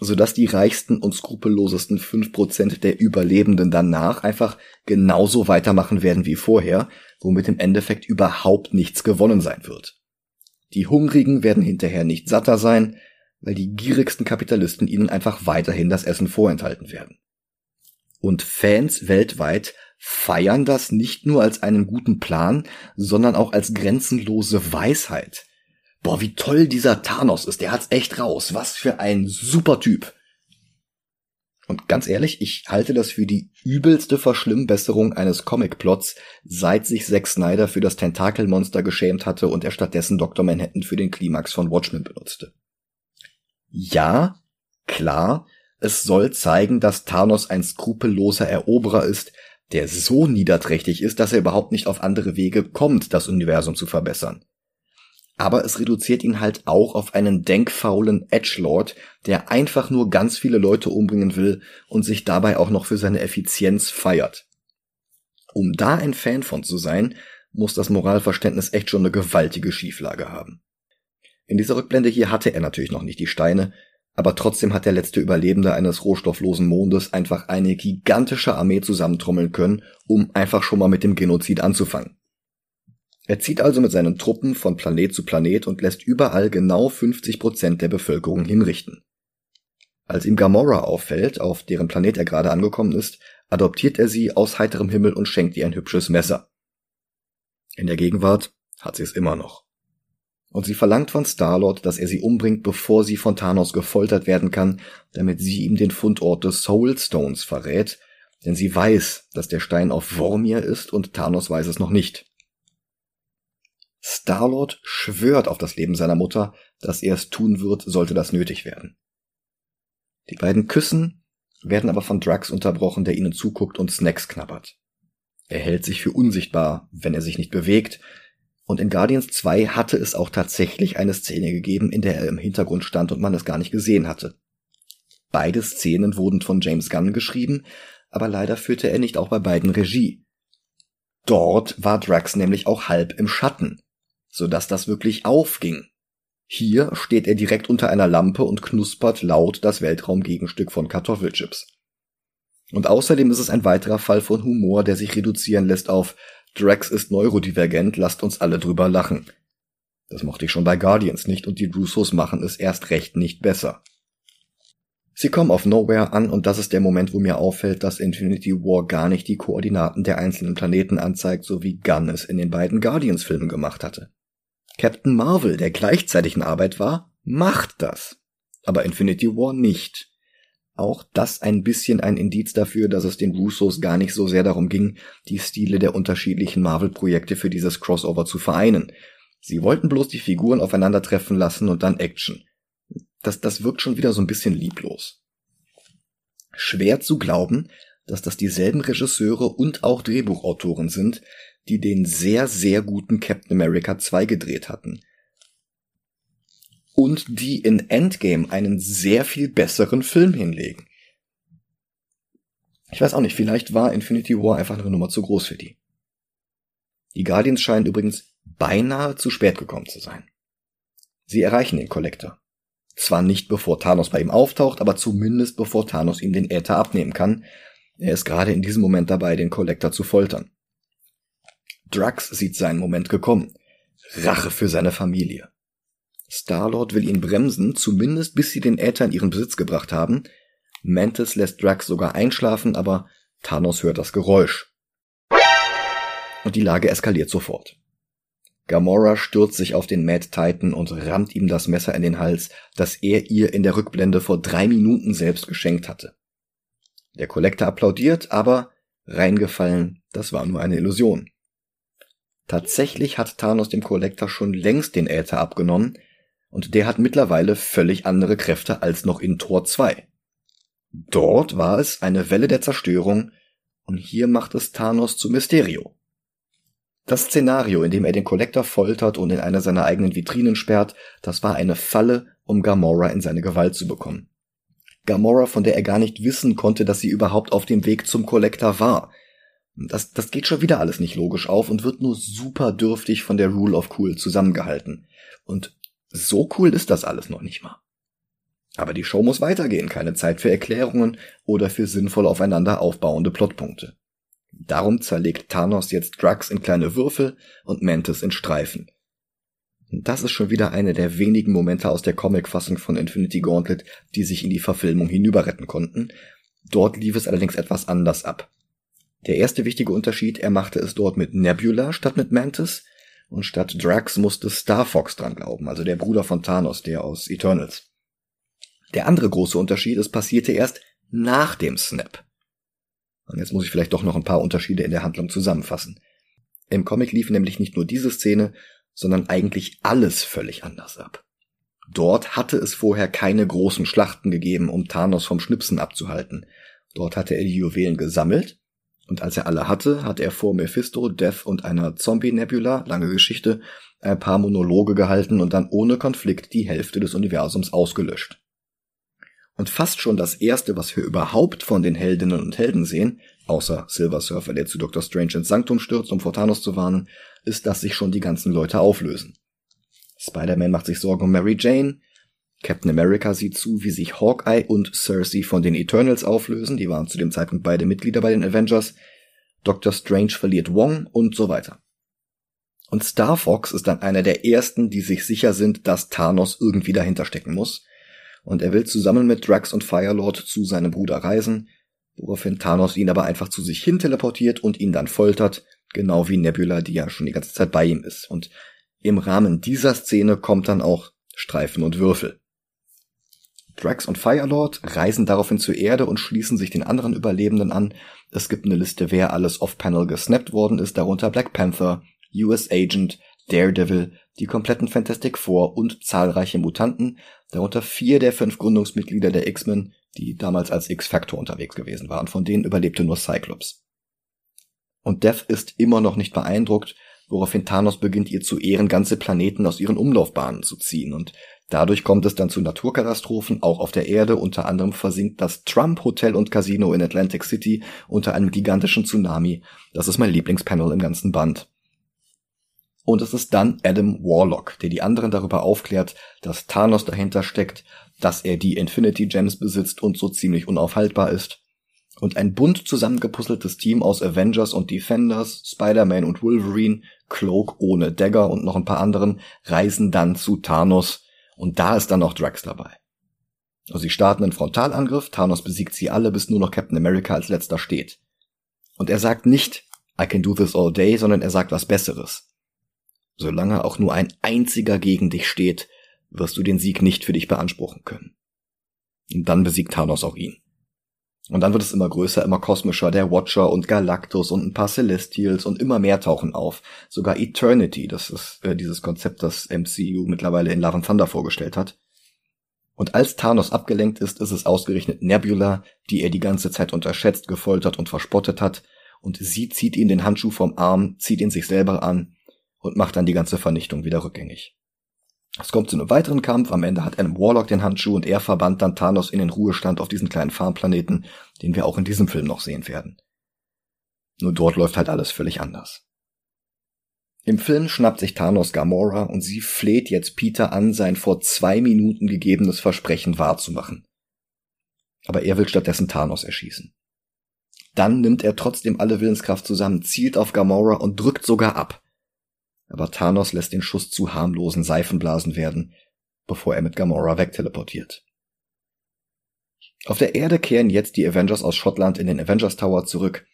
sodass die reichsten und skrupellosesten 5% der Überlebenden danach einfach genauso weitermachen werden wie vorher, womit im Endeffekt überhaupt nichts gewonnen sein wird. Die Hungrigen werden hinterher nicht satter sein, weil die gierigsten Kapitalisten ihnen einfach weiterhin das Essen vorenthalten werden. Und Fans weltweit feiern das nicht nur als einen guten Plan, sondern auch als grenzenlose Weisheit. Boah, wie toll dieser Thanos ist, der hat's echt raus. Was für ein super Typ. Und ganz ehrlich, ich halte das für die übelste Verschlimmbesserung eines Comicplots, seit sich Zack Snyder für das Tentakelmonster geschämt hatte und er stattdessen Dr. Manhattan für den Klimax von Watchmen benutzte. Ja, klar, es soll zeigen, dass Thanos ein skrupelloser Eroberer ist, der so niederträchtig ist, dass er überhaupt nicht auf andere Wege kommt, das Universum zu verbessern aber es reduziert ihn halt auch auf einen denkfaulen Edgelord, der einfach nur ganz viele Leute umbringen will und sich dabei auch noch für seine Effizienz feiert. Um da ein Fan von zu sein, muss das Moralverständnis echt schon eine gewaltige Schieflage haben. In dieser Rückblende hier hatte er natürlich noch nicht die Steine, aber trotzdem hat der letzte Überlebende eines rohstofflosen Mondes einfach eine gigantische Armee zusammentrommeln können, um einfach schon mal mit dem Genozid anzufangen. Er zieht also mit seinen Truppen von Planet zu Planet und lässt überall genau 50 Prozent der Bevölkerung hinrichten. Als ihm Gamora auffällt, auf deren Planet er gerade angekommen ist, adoptiert er sie aus heiterem Himmel und schenkt ihr ein hübsches Messer. In der Gegenwart hat sie es immer noch. Und sie verlangt von Starlord, dass er sie umbringt, bevor sie von Thanos gefoltert werden kann, damit sie ihm den Fundort des Soulstones verrät, denn sie weiß, dass der Stein auf Vormir ist und Thanos weiß es noch nicht. Starlord schwört auf das Leben seiner Mutter, dass er es tun wird, sollte das nötig werden. Die beiden küssen, werden aber von Drax unterbrochen, der ihnen zuguckt und Snacks knabbert. Er hält sich für unsichtbar, wenn er sich nicht bewegt, und in Guardians 2 hatte es auch tatsächlich eine Szene gegeben, in der er im Hintergrund stand und man es gar nicht gesehen hatte. Beide Szenen wurden von James Gunn geschrieben, aber leider führte er nicht auch bei beiden Regie. Dort war Drax nämlich auch halb im Schatten, so dass das wirklich aufging. Hier steht er direkt unter einer Lampe und knuspert laut das Weltraumgegenstück von Kartoffelchips. Und außerdem ist es ein weiterer Fall von Humor, der sich reduzieren lässt auf Drax ist neurodivergent, lasst uns alle drüber lachen. Das mochte ich schon bei Guardians nicht und die Russos machen es erst recht nicht besser. Sie kommen auf Nowhere an und das ist der Moment, wo mir auffällt, dass Infinity War gar nicht die Koordinaten der einzelnen Planeten anzeigt, so wie Gunn es in den beiden Guardians-Filmen gemacht hatte. Captain Marvel, der gleichzeitig in Arbeit war, macht das. Aber Infinity War nicht. Auch das ein bisschen ein Indiz dafür, dass es den Russos gar nicht so sehr darum ging, die Stile der unterschiedlichen Marvel-Projekte für dieses Crossover zu vereinen. Sie wollten bloß die Figuren aufeinandertreffen lassen und dann Action. Das, das wirkt schon wieder so ein bisschen lieblos. Schwer zu glauben, dass das dieselben Regisseure und auch Drehbuchautoren sind, die den sehr, sehr guten Captain America 2 gedreht hatten und die in Endgame einen sehr viel besseren Film hinlegen. Ich weiß auch nicht, vielleicht war Infinity War einfach eine Nummer zu groß für die. Die Guardians scheinen übrigens beinahe zu spät gekommen zu sein. Sie erreichen den Collector. Zwar nicht bevor Thanos bei ihm auftaucht, aber zumindest bevor Thanos ihm den Äther abnehmen kann. Er ist gerade in diesem Moment dabei, den Collector zu foltern. Drax sieht seinen Moment gekommen. Rache für seine Familie. Star-Lord will ihn bremsen, zumindest bis sie den Äther in ihren Besitz gebracht haben. Mantis lässt Drax sogar einschlafen, aber Thanos hört das Geräusch. Und die Lage eskaliert sofort. Gamora stürzt sich auf den Mad Titan und rammt ihm das Messer in den Hals, das er ihr in der Rückblende vor drei Minuten selbst geschenkt hatte. Der Kollektor applaudiert, aber reingefallen, das war nur eine Illusion. Tatsächlich hat Thanos dem Kollektor schon längst den Äther abgenommen, und der hat mittlerweile völlig andere Kräfte als noch in Tor 2. Dort war es eine Welle der Zerstörung und hier macht es Thanos zu Mysterio. Das Szenario, in dem er den Kollektor foltert und in einer seiner eigenen Vitrinen sperrt, das war eine Falle, um Gamora in seine Gewalt zu bekommen. Gamora, von der er gar nicht wissen konnte, dass sie überhaupt auf dem Weg zum Kollektor war. Das, das geht schon wieder alles nicht logisch auf und wird nur super dürftig von der Rule of Cool zusammengehalten. Und so cool ist das alles noch nicht mal. Aber die Show muss weitergehen, keine Zeit für Erklärungen oder für sinnvoll aufeinander aufbauende Plotpunkte. Darum zerlegt Thanos jetzt Drax in kleine Würfel und Mantis in Streifen. Das ist schon wieder eine der wenigen Momente aus der Comic-Fassung von Infinity Gauntlet, die sich in die Verfilmung hinüberretten konnten. Dort lief es allerdings etwas anders ab. Der erste wichtige Unterschied, er machte es dort mit Nebula statt mit Mantis, und statt Drax musste Star Fox dran glauben, also der Bruder von Thanos, der aus Eternals. Der andere große Unterschied, es passierte erst nach dem Snap. Und jetzt muss ich vielleicht doch noch ein paar Unterschiede in der Handlung zusammenfassen. Im Comic lief nämlich nicht nur diese Szene, sondern eigentlich alles völlig anders ab. Dort hatte es vorher keine großen Schlachten gegeben, um Thanos vom Schnipsen abzuhalten. Dort hatte er die Juwelen gesammelt und als er alle hatte, hat er vor Mephisto, Death und einer Zombie-Nebula, lange Geschichte, ein paar Monologe gehalten und dann ohne Konflikt die Hälfte des Universums ausgelöscht. Und fast schon das erste, was wir überhaupt von den Heldinnen und Helden sehen, außer Silver Surfer, der zu Dr. Strange ins Sanktum stürzt, um vor Thanos zu warnen, ist, dass sich schon die ganzen Leute auflösen. Spider-Man macht sich Sorgen um Mary Jane, Captain America sieht zu, wie sich Hawkeye und Cersei von den Eternals auflösen, die waren zu dem Zeitpunkt beide Mitglieder bei den Avengers, Doctor Strange verliert Wong und so weiter. Und Star Fox ist dann einer der ersten, die sich sicher sind, dass Thanos irgendwie dahinter stecken muss. Und er will zusammen mit Drax und Firelord zu seinem Bruder reisen, woraufhin Thanos ihn aber einfach zu sich hin teleportiert und ihn dann foltert, genau wie Nebula, die ja schon die ganze Zeit bei ihm ist. Und im Rahmen dieser Szene kommt dann auch Streifen und Würfel. Drax und Firelord reisen daraufhin zur Erde und schließen sich den anderen Überlebenden an. Es gibt eine Liste, wer alles off-panel gesnappt worden ist, darunter Black Panther, US Agent, Daredevil, die kompletten Fantastic Four und zahlreiche Mutanten, darunter vier der fünf Gründungsmitglieder der X-Men, die damals als X-Factor unterwegs gewesen waren. Von denen überlebte nur Cyclops. Und Death ist immer noch nicht beeindruckt, woraufhin Thanos beginnt, ihr zu Ehren ganze Planeten aus ihren Umlaufbahnen zu ziehen. Und dadurch kommt es dann zu Naturkatastrophen, auch auf der Erde. Unter anderem versinkt das Trump Hotel und Casino in Atlantic City unter einem gigantischen Tsunami. Das ist mein Lieblingspanel im ganzen Band. Und es ist dann Adam Warlock, der die anderen darüber aufklärt, dass Thanos dahinter steckt, dass er die Infinity Gems besitzt und so ziemlich unaufhaltbar ist. Und ein bunt zusammengepuzzeltes Team aus Avengers und Defenders, Spider-Man und Wolverine, Cloak ohne Dagger und noch ein paar anderen reisen dann zu Thanos und da ist dann noch Drax dabei. Also sie starten einen Frontalangriff, Thanos besiegt sie alle, bis nur noch Captain America als letzter steht. Und er sagt nicht, I can do this all day, sondern er sagt was Besseres. Solange auch nur ein einziger gegen dich steht, wirst du den Sieg nicht für dich beanspruchen können. Und dann besiegt Thanos auch ihn. Und dann wird es immer größer, immer kosmischer, der Watcher und Galactus und ein paar Celestials und immer mehr tauchen auf. Sogar Eternity, das ist äh, dieses Konzept, das MCU mittlerweile in Love and Thunder vorgestellt hat. Und als Thanos abgelenkt ist, ist es ausgerechnet Nebula, die er die ganze Zeit unterschätzt, gefoltert und verspottet hat, und sie zieht ihn den Handschuh vom Arm, zieht ihn sich selber an und macht dann die ganze Vernichtung wieder rückgängig. Es kommt zu einem weiteren Kampf, am Ende hat Adam Warlock den Handschuh und er verbannt dann Thanos in den Ruhestand auf diesen kleinen Farmplaneten, den wir auch in diesem Film noch sehen werden. Nur dort läuft halt alles völlig anders. Im Film schnappt sich Thanos Gamora und sie fleht jetzt Peter an, sein vor zwei Minuten gegebenes Versprechen wahrzumachen. Aber er will stattdessen Thanos erschießen. Dann nimmt er trotzdem alle Willenskraft zusammen, zielt auf Gamora und drückt sogar ab aber Thanos lässt den Schuss zu harmlosen Seifenblasen werden, bevor er mit Gamora wegteleportiert. Auf der Erde kehren jetzt die Avengers aus Schottland in den Avengers Tower zurück.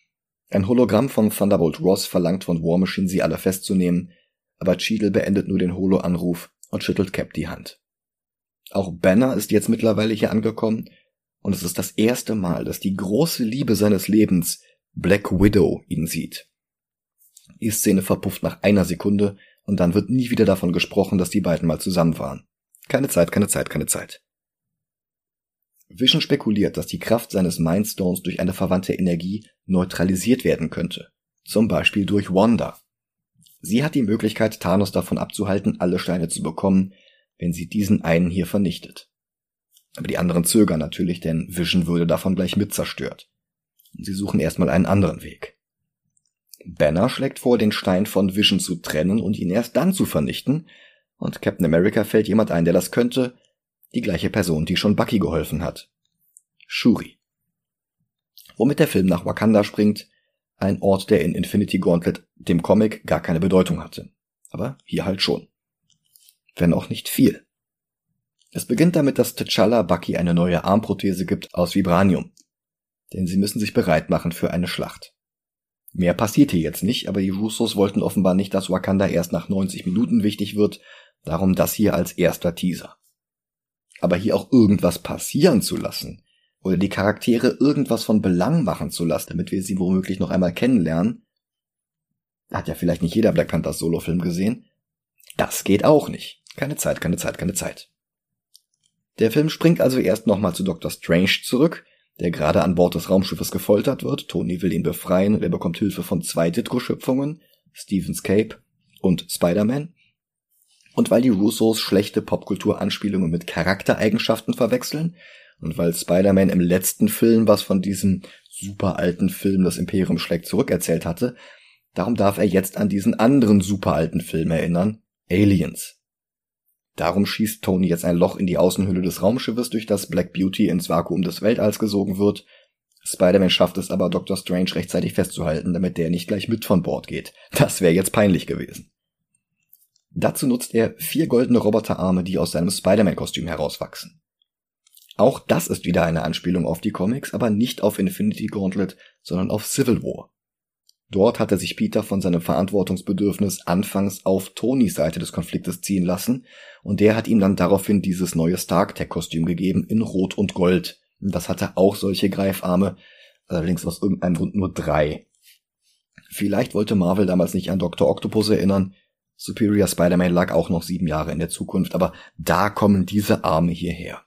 Ein Hologramm von Thunderbolt Ross verlangt von War Machine, sie alle festzunehmen, aber Cheadle beendet nur den Holo-Anruf und schüttelt Cap die Hand. Auch Banner ist jetzt mittlerweile hier angekommen und es ist das erste Mal, dass die große Liebe seines Lebens, Black Widow, ihn sieht. Die Szene verpufft nach einer Sekunde und dann wird nie wieder davon gesprochen, dass die beiden mal zusammen waren. Keine Zeit, keine Zeit, keine Zeit. Vision spekuliert, dass die Kraft seines Mindstones durch eine verwandte Energie neutralisiert werden könnte. Zum Beispiel durch Wanda. Sie hat die Möglichkeit, Thanos davon abzuhalten, alle Steine zu bekommen, wenn sie diesen einen hier vernichtet. Aber die anderen zögern natürlich, denn Vision würde davon gleich mit zerstört. Sie suchen erstmal einen anderen Weg. Banner schlägt vor, den Stein von Vision zu trennen und ihn erst dann zu vernichten, und Captain America fällt jemand ein, der das könnte, die gleiche Person, die schon Bucky geholfen hat. Shuri. Womit der Film nach Wakanda springt, ein Ort, der in Infinity Gauntlet, dem Comic, gar keine Bedeutung hatte. Aber hier halt schon. Wenn auch nicht viel. Es beginnt damit, dass T'Challa Bucky eine neue Armprothese gibt aus Vibranium. Denn sie müssen sich bereit machen für eine Schlacht. Mehr passiert hier jetzt nicht, aber die Russos wollten offenbar nicht, dass Wakanda erst nach 90 Minuten wichtig wird, darum das hier als erster Teaser. Aber hier auch irgendwas passieren zu lassen oder die Charaktere irgendwas von Belang machen zu lassen, damit wir sie womöglich noch einmal kennenlernen, hat ja vielleicht nicht jeder Black Panther Solo-Film gesehen, das geht auch nicht. Keine Zeit, keine Zeit, keine Zeit. Der Film springt also erst nochmal zu Dr. Strange zurück, der gerade an Bord des Raumschiffes gefoltert wird. Tony will ihn befreien und er bekommt Hilfe von zwei Ditko-Schöpfungen, Stephen's Cape und Spider-Man. Und weil die Russos schlechte Popkultur-Anspielungen mit Charaktereigenschaften verwechseln und weil Spider-Man im letzten Film was von diesem super alten Film Das Imperium schlägt zurück erzählt hatte, darum darf er jetzt an diesen anderen super alten Film erinnern, Aliens. Darum schießt Tony jetzt ein Loch in die Außenhülle des Raumschiffes, durch das Black Beauty ins Vakuum des Weltalls gesogen wird. Spider-Man schafft es aber, Dr. Strange rechtzeitig festzuhalten, damit der nicht gleich mit von Bord geht. Das wäre jetzt peinlich gewesen. Dazu nutzt er vier goldene Roboterarme, die aus seinem Spider-Man-Kostüm herauswachsen. Auch das ist wieder eine Anspielung auf die Comics, aber nicht auf Infinity Gauntlet, sondern auf Civil War. Dort hatte sich Peter von seinem Verantwortungsbedürfnis anfangs auf Tonys Seite des Konfliktes ziehen lassen, und der hat ihm dann daraufhin dieses neue Stark-Tech-Kostüm gegeben in Rot und Gold. Das hatte auch solche Greifarme, allerdings aus irgendeinem Grund nur drei. Vielleicht wollte Marvel damals nicht an Dr. Octopus erinnern, Superior Spider-Man lag auch noch sieben Jahre in der Zukunft, aber da kommen diese Arme hierher.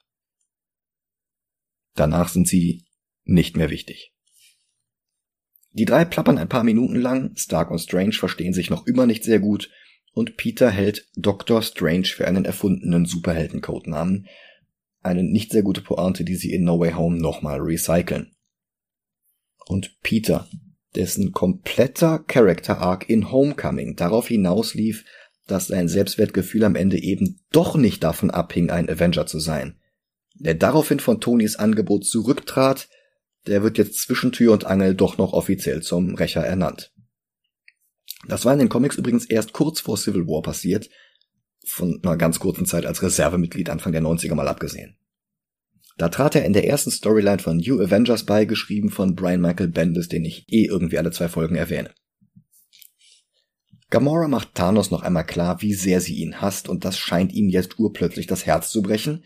Danach sind sie nicht mehr wichtig. Die drei plappern ein paar Minuten lang, Stark und Strange verstehen sich noch immer nicht sehr gut und Peter hält Dr. Strange für einen erfundenen Superhelden-Codenamen, eine nicht sehr gute Pointe, die sie in No Way Home nochmal recyceln. Und Peter, dessen kompletter Character Arc in Homecoming darauf hinauslief, dass sein Selbstwertgefühl am Ende eben doch nicht davon abhing, ein Avenger zu sein. Der daraufhin von Tonys Angebot zurücktrat, der wird jetzt zwischen Tür und Angel doch noch offiziell zum Rächer ernannt. Das war in den Comics übrigens erst kurz vor Civil War passiert, von einer ganz kurzen Zeit als Reservemitglied Anfang der 90er mal abgesehen. Da trat er in der ersten Storyline von New Avengers bei, geschrieben von Brian Michael Bendis, den ich eh irgendwie alle zwei Folgen erwähne. Gamora macht Thanos noch einmal klar, wie sehr sie ihn hasst, und das scheint ihm jetzt urplötzlich das Herz zu brechen,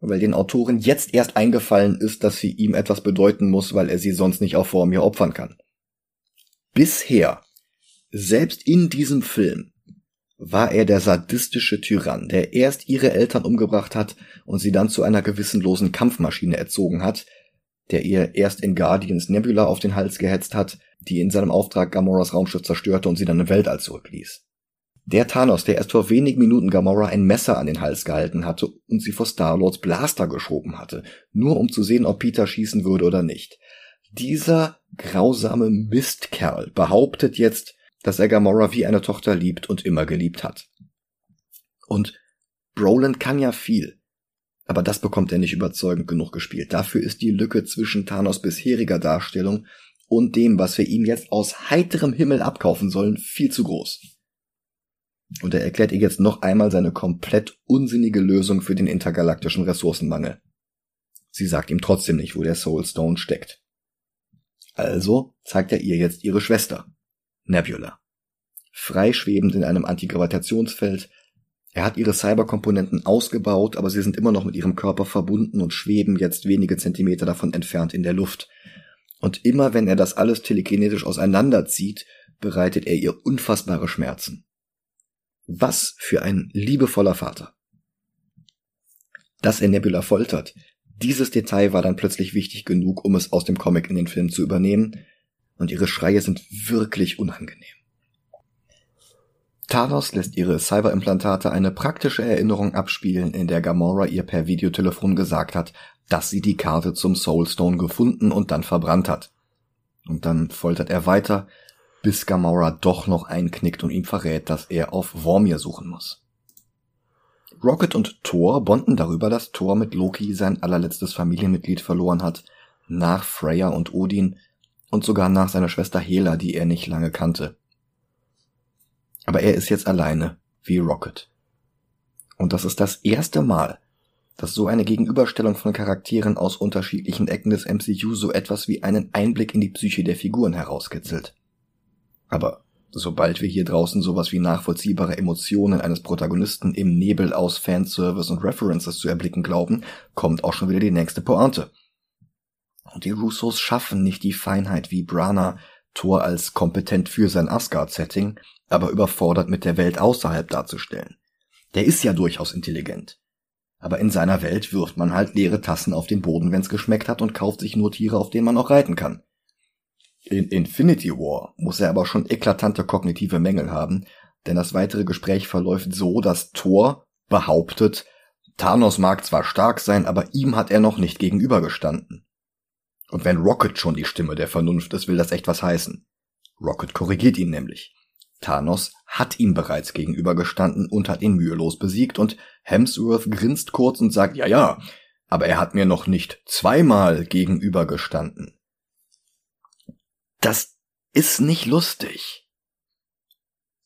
weil den Autoren jetzt erst eingefallen ist, dass sie ihm etwas bedeuten muss, weil er sie sonst nicht auch vor mir opfern kann. Bisher, selbst in diesem Film, war er der sadistische Tyrann, der erst ihre Eltern umgebracht hat und sie dann zu einer gewissenlosen Kampfmaschine erzogen hat, der ihr erst in Guardians Nebula auf den Hals gehetzt hat, die in seinem Auftrag Gamoras Raumschiff zerstörte und sie dann im Weltall zurückließ. Der Thanos, der erst vor wenigen Minuten Gamora ein Messer an den Hals gehalten hatte und sie vor Star-Lords Blaster geschoben hatte, nur um zu sehen, ob Peter schießen würde oder nicht. Dieser grausame Mistkerl behauptet jetzt, dass er Gamora wie eine Tochter liebt und immer geliebt hat. Und Brolin kann ja viel, aber das bekommt er nicht überzeugend genug gespielt. Dafür ist die Lücke zwischen Thanos bisheriger Darstellung und dem, was wir ihm jetzt aus heiterem Himmel abkaufen sollen, viel zu groß. Und er erklärt ihr jetzt noch einmal seine komplett unsinnige Lösung für den intergalaktischen Ressourcenmangel. Sie sagt ihm trotzdem nicht, wo der Soul Stone steckt. Also zeigt er ihr jetzt ihre Schwester, Nebula. Freischwebend in einem Antigravitationsfeld. Er hat ihre Cyberkomponenten ausgebaut, aber sie sind immer noch mit ihrem Körper verbunden und schweben jetzt wenige Zentimeter davon entfernt in der Luft. Und immer wenn er das alles telekinetisch auseinanderzieht, bereitet er ihr unfassbare Schmerzen. Was für ein liebevoller Vater. Dass er Nebula foltert, dieses Detail war dann plötzlich wichtig genug, um es aus dem Comic in den Film zu übernehmen, und ihre Schreie sind wirklich unangenehm. Thanos lässt ihre Cyberimplantate eine praktische Erinnerung abspielen, in der Gamora ihr per Videotelefon gesagt hat, dass sie die Karte zum Soulstone gefunden und dann verbrannt hat. Und dann foltert er weiter, bis Gamora doch noch einknickt und ihm verrät, dass er auf Vormir suchen muss. Rocket und Thor bonden darüber, dass Thor mit Loki sein allerletztes Familienmitglied verloren hat, nach Freya und Odin, und sogar nach seiner Schwester Hela, die er nicht lange kannte. Aber er ist jetzt alleine, wie Rocket. Und das ist das erste Mal, dass so eine Gegenüberstellung von Charakteren aus unterschiedlichen Ecken des MCU so etwas wie einen Einblick in die Psyche der Figuren herauskitzelt. Aber sobald wir hier draußen sowas wie nachvollziehbare Emotionen eines Protagonisten im Nebel aus Fanservice und References zu erblicken glauben, kommt auch schon wieder die nächste Pointe. Und die Russos schaffen nicht die Feinheit wie Brana, Thor als kompetent für sein Asgard-Setting, aber überfordert mit der Welt außerhalb darzustellen. Der ist ja durchaus intelligent. Aber in seiner Welt wirft man halt leere Tassen auf den Boden, wenn's geschmeckt hat und kauft sich nur Tiere, auf denen man auch reiten kann. In Infinity War muss er aber schon eklatante kognitive Mängel haben, denn das weitere Gespräch verläuft so, dass Thor behauptet, Thanos mag zwar stark sein, aber ihm hat er noch nicht gegenübergestanden. Und wenn Rocket schon die Stimme der Vernunft ist, will das echt was heißen. Rocket korrigiert ihn nämlich. Thanos hat ihm bereits gegenübergestanden und hat ihn mühelos besiegt und Hemsworth grinst kurz und sagt, ja, ja, aber er hat mir noch nicht zweimal gegenübergestanden. Das ist nicht lustig.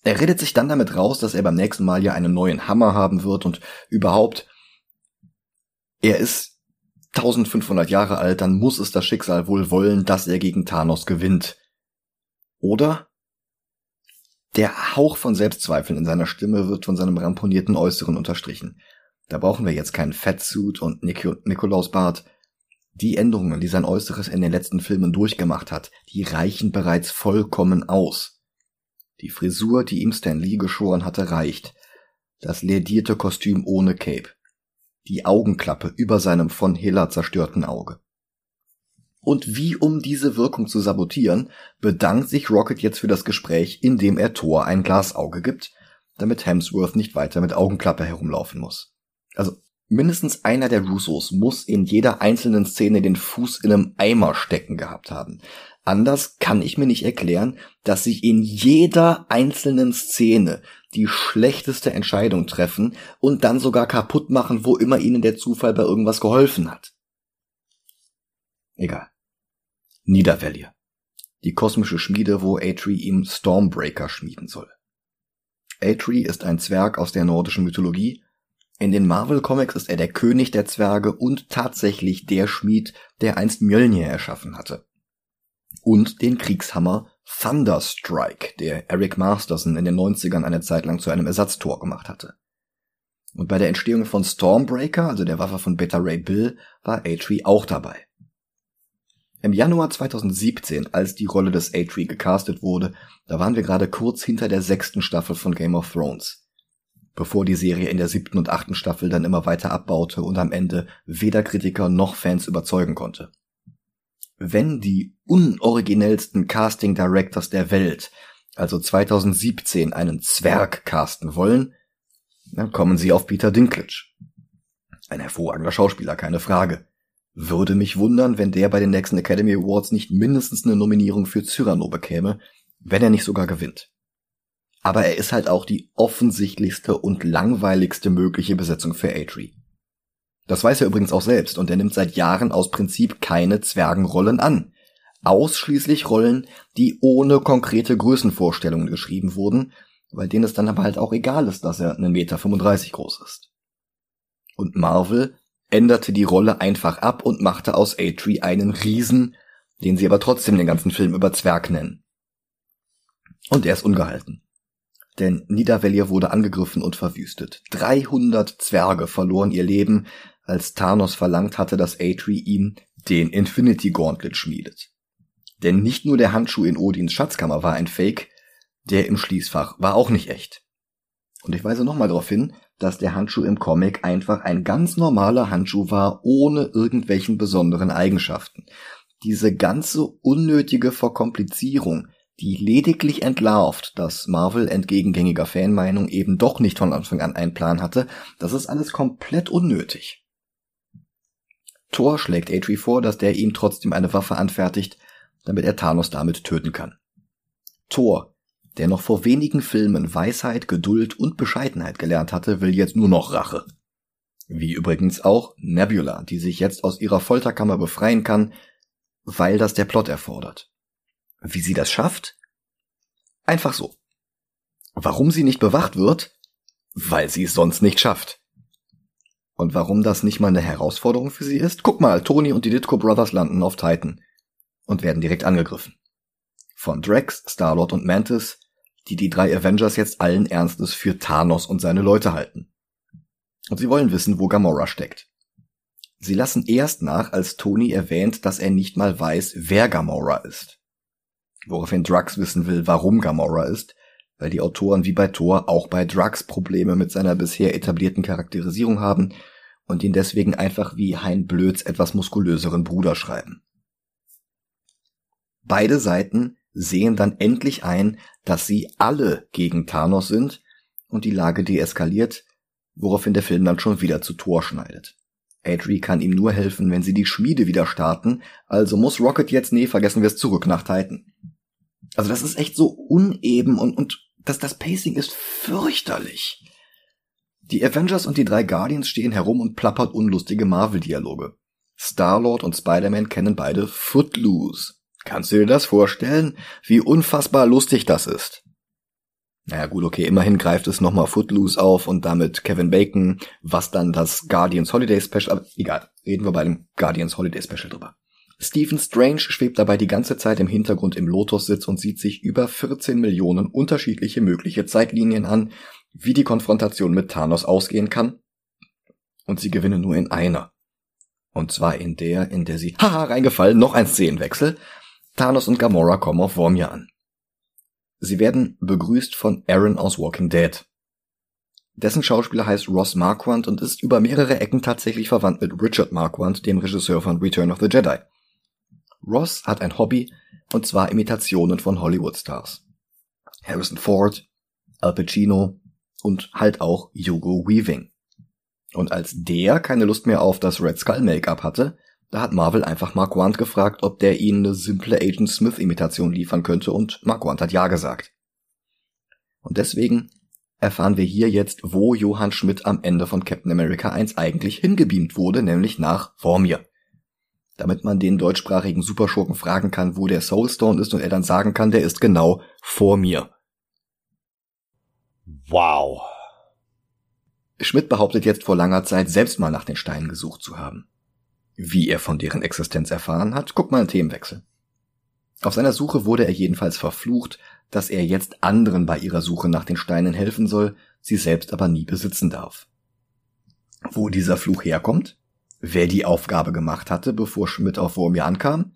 Er redet sich dann damit raus, dass er beim nächsten Mal ja einen neuen Hammer haben wird und überhaupt, er ist 1500 Jahre alt, dann muss es das Schicksal wohl wollen, dass er gegen Thanos gewinnt. Oder? Der Hauch von Selbstzweifeln in seiner Stimme wird von seinem ramponierten Äußeren unterstrichen. Da brauchen wir jetzt keinen Fettsuit und Nik Nikolausbart. Die Änderungen, die sein Äußeres in den letzten Filmen durchgemacht hat, die reichen bereits vollkommen aus. Die Frisur, die ihm Stan Lee geschoren hatte, reicht. Das ledierte Kostüm ohne Cape. Die Augenklappe über seinem von Hela zerstörten Auge. Und wie um diese Wirkung zu sabotieren, bedankt sich Rocket jetzt für das Gespräch, indem er Thor ein Glasauge gibt, damit Hemsworth nicht weiter mit Augenklappe herumlaufen muss. Also mindestens einer der Russos muss in jeder einzelnen Szene den Fuß in einem Eimer stecken gehabt haben. Anders kann ich mir nicht erklären, dass sich in jeder einzelnen Szene die schlechteste Entscheidung treffen und dann sogar kaputt machen, wo immer ihnen der Zufall bei irgendwas geholfen hat. Egal. Niedervellir. Die kosmische Schmiede, wo Atri ihm Stormbreaker schmieden soll. Atri ist ein Zwerg aus der nordischen Mythologie. In den Marvel Comics ist er der König der Zwerge und tatsächlich der Schmied, der einst Mjölnir erschaffen hatte und den Kriegshammer Thunderstrike, der Eric Masterson in den 90ern eine Zeit lang zu einem Ersatztor gemacht hatte. Und bei der Entstehung von Stormbreaker, also der Waffe von Beta Ray Bill, war Atri auch dabei. Im Januar 2017, als die Rolle des Atri gecastet wurde, da waren wir gerade kurz hinter der sechsten Staffel von Game of Thrones. Bevor die Serie in der siebten und achten Staffel dann immer weiter abbaute und am Ende weder Kritiker noch Fans überzeugen konnte wenn die unoriginellsten Casting Directors der Welt, also 2017, einen Zwerg casten wollen, dann kommen sie auf Peter Dinklage. Ein hervorragender Schauspieler, keine Frage. Würde mich wundern, wenn der bei den nächsten Academy Awards nicht mindestens eine Nominierung für Cyrano bekäme, wenn er nicht sogar gewinnt. Aber er ist halt auch die offensichtlichste und langweiligste mögliche Besetzung für Atri. Das weiß er übrigens auch selbst und er nimmt seit Jahren aus Prinzip keine Zwergenrollen an. Ausschließlich Rollen, die ohne konkrete Größenvorstellungen geschrieben wurden, bei denen es dann aber halt auch egal ist, dass er einen Meter 35 groß ist. Und Marvel änderte die Rolle einfach ab und machte aus Atri einen Riesen, den sie aber trotzdem den ganzen Film über Zwerg nennen. Und er ist ungehalten. Denn Niedervellir wurde angegriffen und verwüstet. 300 Zwerge verloren ihr Leben, als Thanos verlangt hatte, dass Atri ihm den Infinity Gauntlet schmiedet. Denn nicht nur der Handschuh in Odins Schatzkammer war ein Fake, der im Schließfach war auch nicht echt. Und ich weise nochmal darauf hin, dass der Handschuh im Comic einfach ein ganz normaler Handschuh war, ohne irgendwelchen besonderen Eigenschaften. Diese ganze unnötige Verkomplizierung, die lediglich entlarvt, dass Marvel entgegen gängiger Fanmeinung eben doch nicht von Anfang an einen Plan hatte, das ist alles komplett unnötig. Thor schlägt Atri vor, dass der ihm trotzdem eine Waffe anfertigt, damit er Thanos damit töten kann. Thor, der noch vor wenigen Filmen Weisheit, Geduld und Bescheidenheit gelernt hatte, will jetzt nur noch Rache. Wie übrigens auch Nebula, die sich jetzt aus ihrer Folterkammer befreien kann, weil das der Plot erfordert. Wie sie das schafft? Einfach so. Warum sie nicht bewacht wird? Weil sie es sonst nicht schafft. Und warum das nicht mal eine Herausforderung für sie ist? Guck mal, Tony und die Ditko Brothers landen auf Titan und werden direkt angegriffen. Von Drax, Starlord und Mantis, die die drei Avengers jetzt allen Ernstes für Thanos und seine Leute halten. Und sie wollen wissen, wo Gamora steckt. Sie lassen erst nach, als Tony erwähnt, dass er nicht mal weiß, wer Gamora ist. Woraufhin Drax wissen will, warum Gamora ist, weil die Autoren wie bei Thor auch bei Drugs Probleme mit seiner bisher etablierten Charakterisierung haben und ihn deswegen einfach wie Hein Blöds etwas muskulöseren Bruder schreiben. Beide Seiten sehen dann endlich ein, dass sie alle gegen Thanos sind und die Lage deeskaliert, woraufhin der Film dann schon wieder zu Thor schneidet. Adri kann ihm nur helfen, wenn sie die Schmiede wieder starten, also muss Rocket jetzt, nee, vergessen wir es zurück nach Titan. Also das ist echt so uneben und, und das, das Pacing ist fürchterlich. Die Avengers und die drei Guardians stehen herum und plappert unlustige Marvel-Dialoge. Star-Lord und Spider-Man kennen beide Footloose. Kannst du dir das vorstellen, wie unfassbar lustig das ist? Naja gut, okay, immerhin greift es nochmal Footloose auf und damit Kevin Bacon, was dann das Guardians Holiday Special, aber egal, reden wir bei dem Guardians Holiday Special drüber. Stephen Strange schwebt dabei die ganze Zeit im Hintergrund im Lotus-Sitz und sieht sich über 14 Millionen unterschiedliche mögliche Zeitlinien an, wie die Konfrontation mit Thanos ausgehen kann. Und sie gewinnen nur in einer. Und zwar in der, in der sie, haha, reingefallen, noch ein Szenenwechsel. Thanos und Gamora kommen auf Vormir an. Sie werden begrüßt von Aaron aus Walking Dead. Dessen Schauspieler heißt Ross Marquand und ist über mehrere Ecken tatsächlich verwandt mit Richard Marquand, dem Regisseur von Return of the Jedi. Ross hat ein Hobby, und zwar Imitationen von Hollywood-Stars. Harrison Ford, Al Pacino und halt auch Hugo Weaving. Und als der keine Lust mehr auf das Red Skull Make-up hatte, da hat Marvel einfach Mark Wand gefragt, ob der ihnen eine simple Agent Smith Imitation liefern könnte und Mark Wand hat ja gesagt. Und deswegen erfahren wir hier jetzt, wo Johann Schmidt am Ende von Captain America 1 eigentlich hingebeamt wurde, nämlich nach Vormir. Damit man den deutschsprachigen Superschurken fragen kann, wo der Soulstone ist und er dann sagen kann, der ist genau vor mir. Wow. Schmidt behauptet jetzt vor langer Zeit selbst mal nach den Steinen gesucht zu haben. Wie er von deren Existenz erfahren hat, guck mal einen Themenwechsel. Auf seiner Suche wurde er jedenfalls verflucht, dass er jetzt anderen bei ihrer Suche nach den Steinen helfen soll, sie selbst aber nie besitzen darf. Wo dieser Fluch herkommt? Wer die Aufgabe gemacht hatte, bevor Schmidt auf Wormir ankam?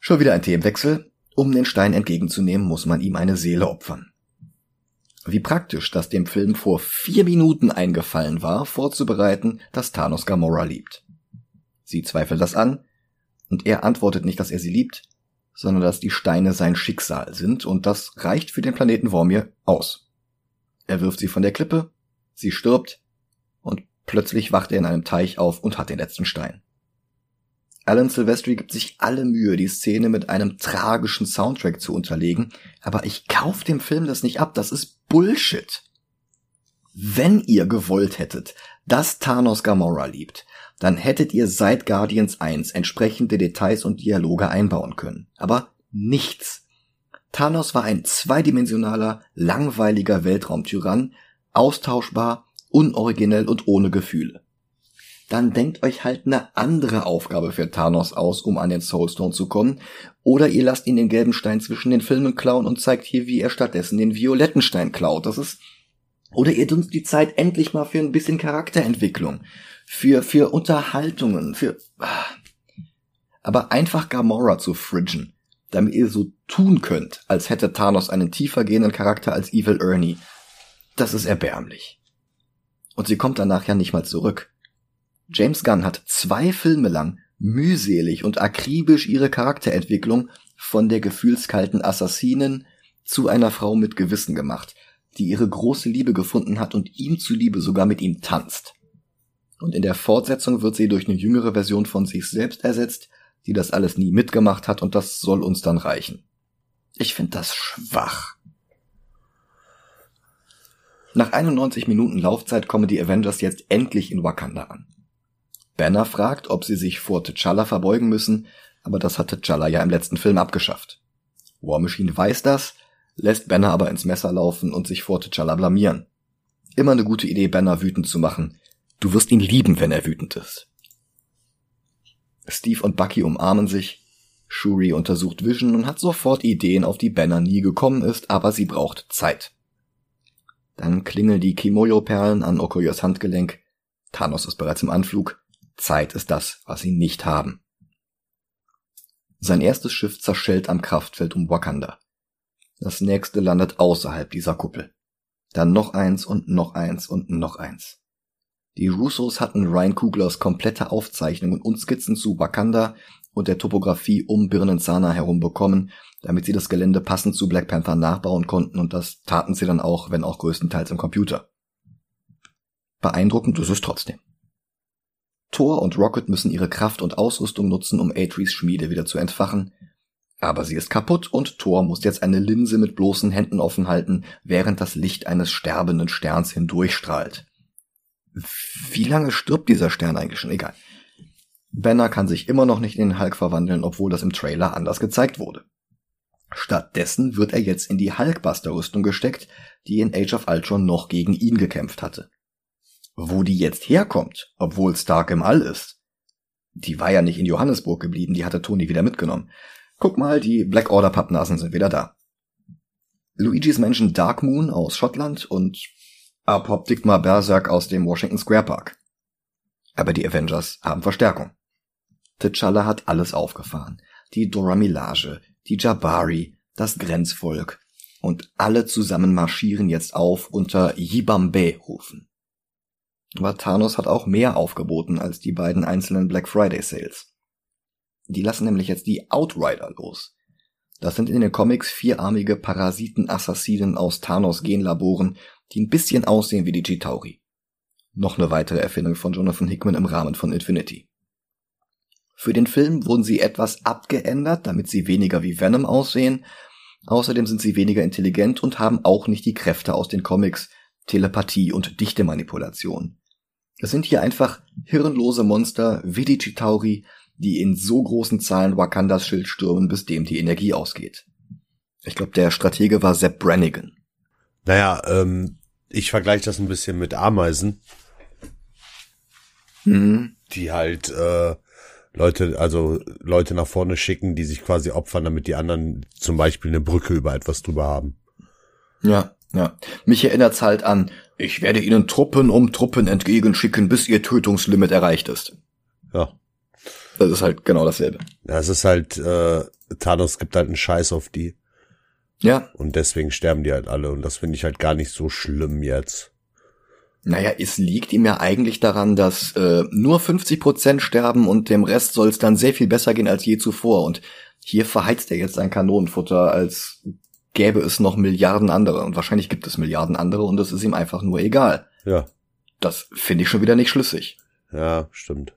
Schon wieder ein Themenwechsel. Um den Stein entgegenzunehmen, muss man ihm eine Seele opfern. Wie praktisch, dass dem Film vor vier Minuten eingefallen war, vorzubereiten, dass Thanos Gamora liebt. Sie zweifelt das an, und er antwortet nicht, dass er sie liebt, sondern dass die Steine sein Schicksal sind, und das reicht für den Planeten Vormir aus. Er wirft sie von der Klippe, sie stirbt, plötzlich wacht er in einem Teich auf und hat den letzten Stein. Alan Silvestri gibt sich alle Mühe, die Szene mit einem tragischen Soundtrack zu unterlegen, aber ich kauf dem Film das nicht ab, das ist Bullshit. Wenn ihr gewollt hättet, dass Thanos Gamora liebt, dann hättet ihr seit Guardians 1 entsprechende Details und Dialoge einbauen können. Aber nichts. Thanos war ein zweidimensionaler, langweiliger Weltraumtyrann, austauschbar, unoriginell und ohne Gefühle. Dann denkt euch halt eine andere Aufgabe für Thanos aus, um an den Soulstone zu kommen, oder ihr lasst ihn den gelben Stein zwischen den Filmen klauen und zeigt hier, wie er stattdessen den violetten Stein klaut. Das ist oder ihr dunst die Zeit endlich mal für ein bisschen Charakterentwicklung, für, für Unterhaltungen, für, ah. aber einfach Gamora zu fridgen, damit ihr so tun könnt, als hätte Thanos einen tiefer gehenden Charakter als Evil Ernie. Das ist erbärmlich. Und sie kommt danach ja nicht mal zurück. James Gunn hat zwei Filme lang mühselig und akribisch ihre Charakterentwicklung von der gefühlskalten Assassinin zu einer Frau mit Gewissen gemacht die ihre große Liebe gefunden hat und ihm zuliebe sogar mit ihm tanzt. Und in der Fortsetzung wird sie durch eine jüngere Version von sich selbst ersetzt, die das alles nie mitgemacht hat und das soll uns dann reichen. Ich finde das schwach. Nach 91 Minuten Laufzeit kommen die Avengers jetzt endlich in Wakanda an. Banner fragt, ob sie sich vor T'Challa verbeugen müssen, aber das hat T'Challa ja im letzten Film abgeschafft. War Machine weiß das, lässt Banner aber ins Messer laufen und sich vor T'Challa blamieren. Immer eine gute Idee, Banner wütend zu machen. Du wirst ihn lieben, wenn er wütend ist. Steve und Bucky umarmen sich. Shuri untersucht Vision und hat sofort Ideen, auf die Banner nie gekommen ist, aber sie braucht Zeit. Dann klingeln die Kimoyo-Perlen an Okoyos Handgelenk. Thanos ist bereits im Anflug. Zeit ist das, was sie nicht haben. Sein erstes Schiff zerschellt am Kraftfeld um Wakanda. Das nächste landet außerhalb dieser Kuppel. Dann noch eins und noch eins und noch eins. Die Russos hatten Ryan Kuglers komplette Aufzeichnungen und Skizzen zu Wakanda und der Topografie um Birnenzana herum bekommen, damit sie das Gelände passend zu Black Panther nachbauen konnten und das taten sie dann auch, wenn auch größtenteils im Computer. Beeindruckend ist es trotzdem. Thor und Rocket müssen ihre Kraft und Ausrüstung nutzen, um Atreys Schmiede wieder zu entfachen, aber sie ist kaputt und Thor muss jetzt eine Linse mit bloßen Händen offen halten, während das Licht eines sterbenden Sterns hindurchstrahlt. Wie lange stirbt dieser Stern eigentlich schon? Egal. Banner kann sich immer noch nicht in den Hulk verwandeln, obwohl das im Trailer anders gezeigt wurde. Stattdessen wird er jetzt in die Hulkbuster-Rüstung gesteckt, die in Age of Ultron noch gegen ihn gekämpft hatte. Wo die jetzt herkommt, obwohl Stark im All ist, die war ja nicht in Johannesburg geblieben, die hatte Tony wieder mitgenommen. Guck mal, die Black Order Pappnasen sind wieder da. Luigis Menschen Dark Moon aus Schottland und Apoptygma Berserk aus dem Washington Square Park. Aber die Avengers haben Verstärkung. T'Challa hat alles aufgefahren. Die Dora Milage, die Jabari, das Grenzvolk, Und alle zusammen marschieren jetzt auf unter Yibambe-Rufen. Aber Thanos hat auch mehr aufgeboten als die beiden einzelnen Black Friday Sales. Die lassen nämlich jetzt die Outrider los. Das sind in den Comics vierarmige Parasiten-Assassinen aus Thanos Genlaboren, die ein bisschen aussehen wie die Chitauri. Noch eine weitere Erfindung von Jonathan Hickman im Rahmen von Infinity. Für den Film wurden sie etwas abgeändert, damit sie weniger wie Venom aussehen. Außerdem sind sie weniger intelligent und haben auch nicht die Kräfte aus den Comics, Telepathie und Dichtemanipulation. Es sind hier einfach hirnlose Monster wie die Chitauri, die in so großen Zahlen Wakandas Schild stürmen, bis dem die Energie ausgeht. Ich glaube, der Stratege war Sepp Brannigan. Naja, ähm, ich vergleiche das ein bisschen mit Ameisen. Mhm. Die halt äh, Leute, also Leute nach vorne schicken, die sich quasi opfern, damit die anderen zum Beispiel eine Brücke über etwas drüber haben. Ja, ja. Mich erinnert's halt an, ich werde ihnen Truppen um Truppen entgegenschicken, bis ihr Tötungslimit erreicht ist. Ja. Das ist halt genau dasselbe. Ja, es ist halt, äh, Thanos gibt halt einen Scheiß auf die. Ja. Und deswegen sterben die halt alle. Und das finde ich halt gar nicht so schlimm jetzt. Naja, es liegt ihm ja eigentlich daran, dass äh, nur 50 Prozent sterben und dem Rest soll es dann sehr viel besser gehen als je zuvor. Und hier verheizt er jetzt sein Kanonenfutter, als gäbe es noch Milliarden andere. Und wahrscheinlich gibt es Milliarden andere und es ist ihm einfach nur egal. Ja. Das finde ich schon wieder nicht schlüssig. Ja, stimmt.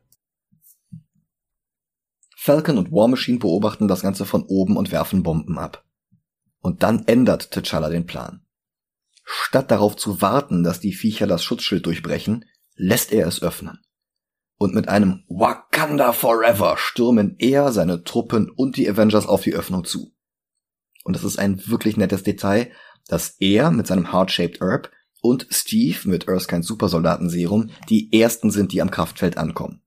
Falcon und War Machine beobachten das Ganze von oben und werfen Bomben ab. Und dann ändert T'Challa den Plan. Statt darauf zu warten, dass die Viecher das Schutzschild durchbrechen, lässt er es öffnen. Und mit einem Wakanda Forever stürmen er, seine Truppen und die Avengers auf die Öffnung zu. Und das ist ein wirklich nettes Detail, dass er mit seinem Heart-Shaped Herb und Steve mit Erskine Supersoldatenserum die ersten sind, die am Kraftfeld ankommen.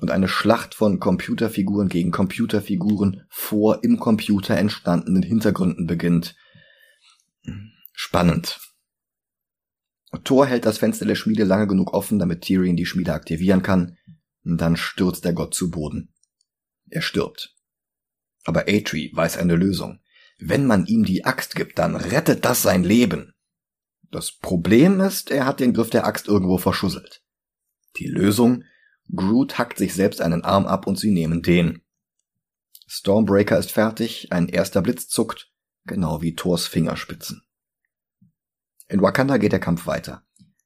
Und eine Schlacht von Computerfiguren gegen Computerfiguren vor im Computer entstandenen Hintergründen beginnt. Spannend. Thor hält das Fenster der Schmiede lange genug offen, damit Tyrion die Schmiede aktivieren kann. Und dann stürzt der Gott zu Boden. Er stirbt. Aber Atri weiß eine Lösung. Wenn man ihm die Axt gibt, dann rettet das sein Leben. Das Problem ist, er hat den Griff der Axt irgendwo verschusselt. Die Lösung? Groot hackt sich selbst einen Arm ab und sie nehmen den. Stormbreaker ist fertig, ein erster Blitz zuckt, genau wie Thors Fingerspitzen. In Wakanda geht der Kampf weiter.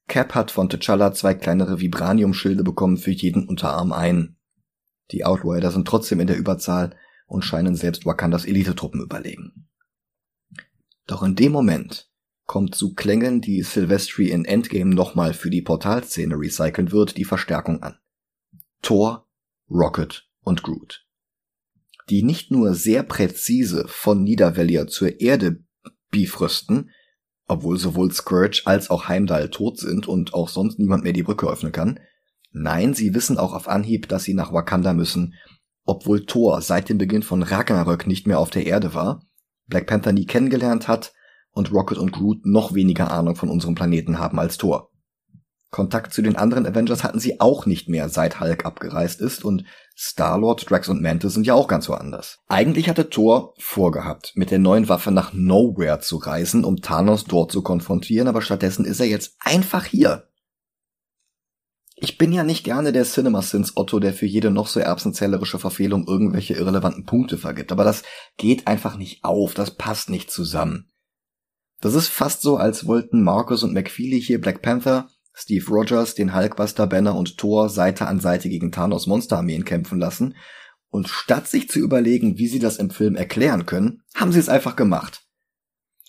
Cap hat von T'Challa zwei kleinere Vibranium-Schilde bekommen für jeden Unterarm ein. Die Outrider sind trotzdem in der Überzahl und scheinen selbst Wakandas Elitetruppen überlegen. Doch in dem Moment kommt zu Klängen, die Sylvestri in Endgame nochmal für die Portalszene recyceln wird, die Verstärkung an. Thor, Rocket und Groot. Die nicht nur sehr präzise von Niedervellier zur Erde bifrösten, obwohl sowohl Scourge als auch Heimdall tot sind und auch sonst niemand mehr die Brücke öffnen kann. Nein, sie wissen auch auf Anhieb, dass sie nach Wakanda müssen, obwohl Thor seit dem Beginn von Ragnarök nicht mehr auf der Erde war, Black Panther nie kennengelernt hat und Rocket und Groot noch weniger Ahnung von unserem Planeten haben als Thor. Kontakt zu den anderen Avengers hatten sie auch nicht mehr, seit Hulk abgereist ist und Star-Lord, Drax und Mantis sind ja auch ganz woanders. Eigentlich hatte Thor vorgehabt, mit der neuen Waffe nach Nowhere zu reisen, um Thanos dort zu konfrontieren, aber stattdessen ist er jetzt einfach hier. Ich bin ja nicht gerne der CinemaSins Otto, der für jede noch so erbsenzählerische Verfehlung irgendwelche irrelevanten Punkte vergibt, aber das geht einfach nicht auf, das passt nicht zusammen. Das ist fast so, als wollten Marcus und McFeely hier Black Panther Steve Rogers den Hulkbuster Banner und Thor Seite an Seite gegen Thanos Monsterarmeen kämpfen lassen. Und statt sich zu überlegen, wie sie das im Film erklären können, haben sie es einfach gemacht.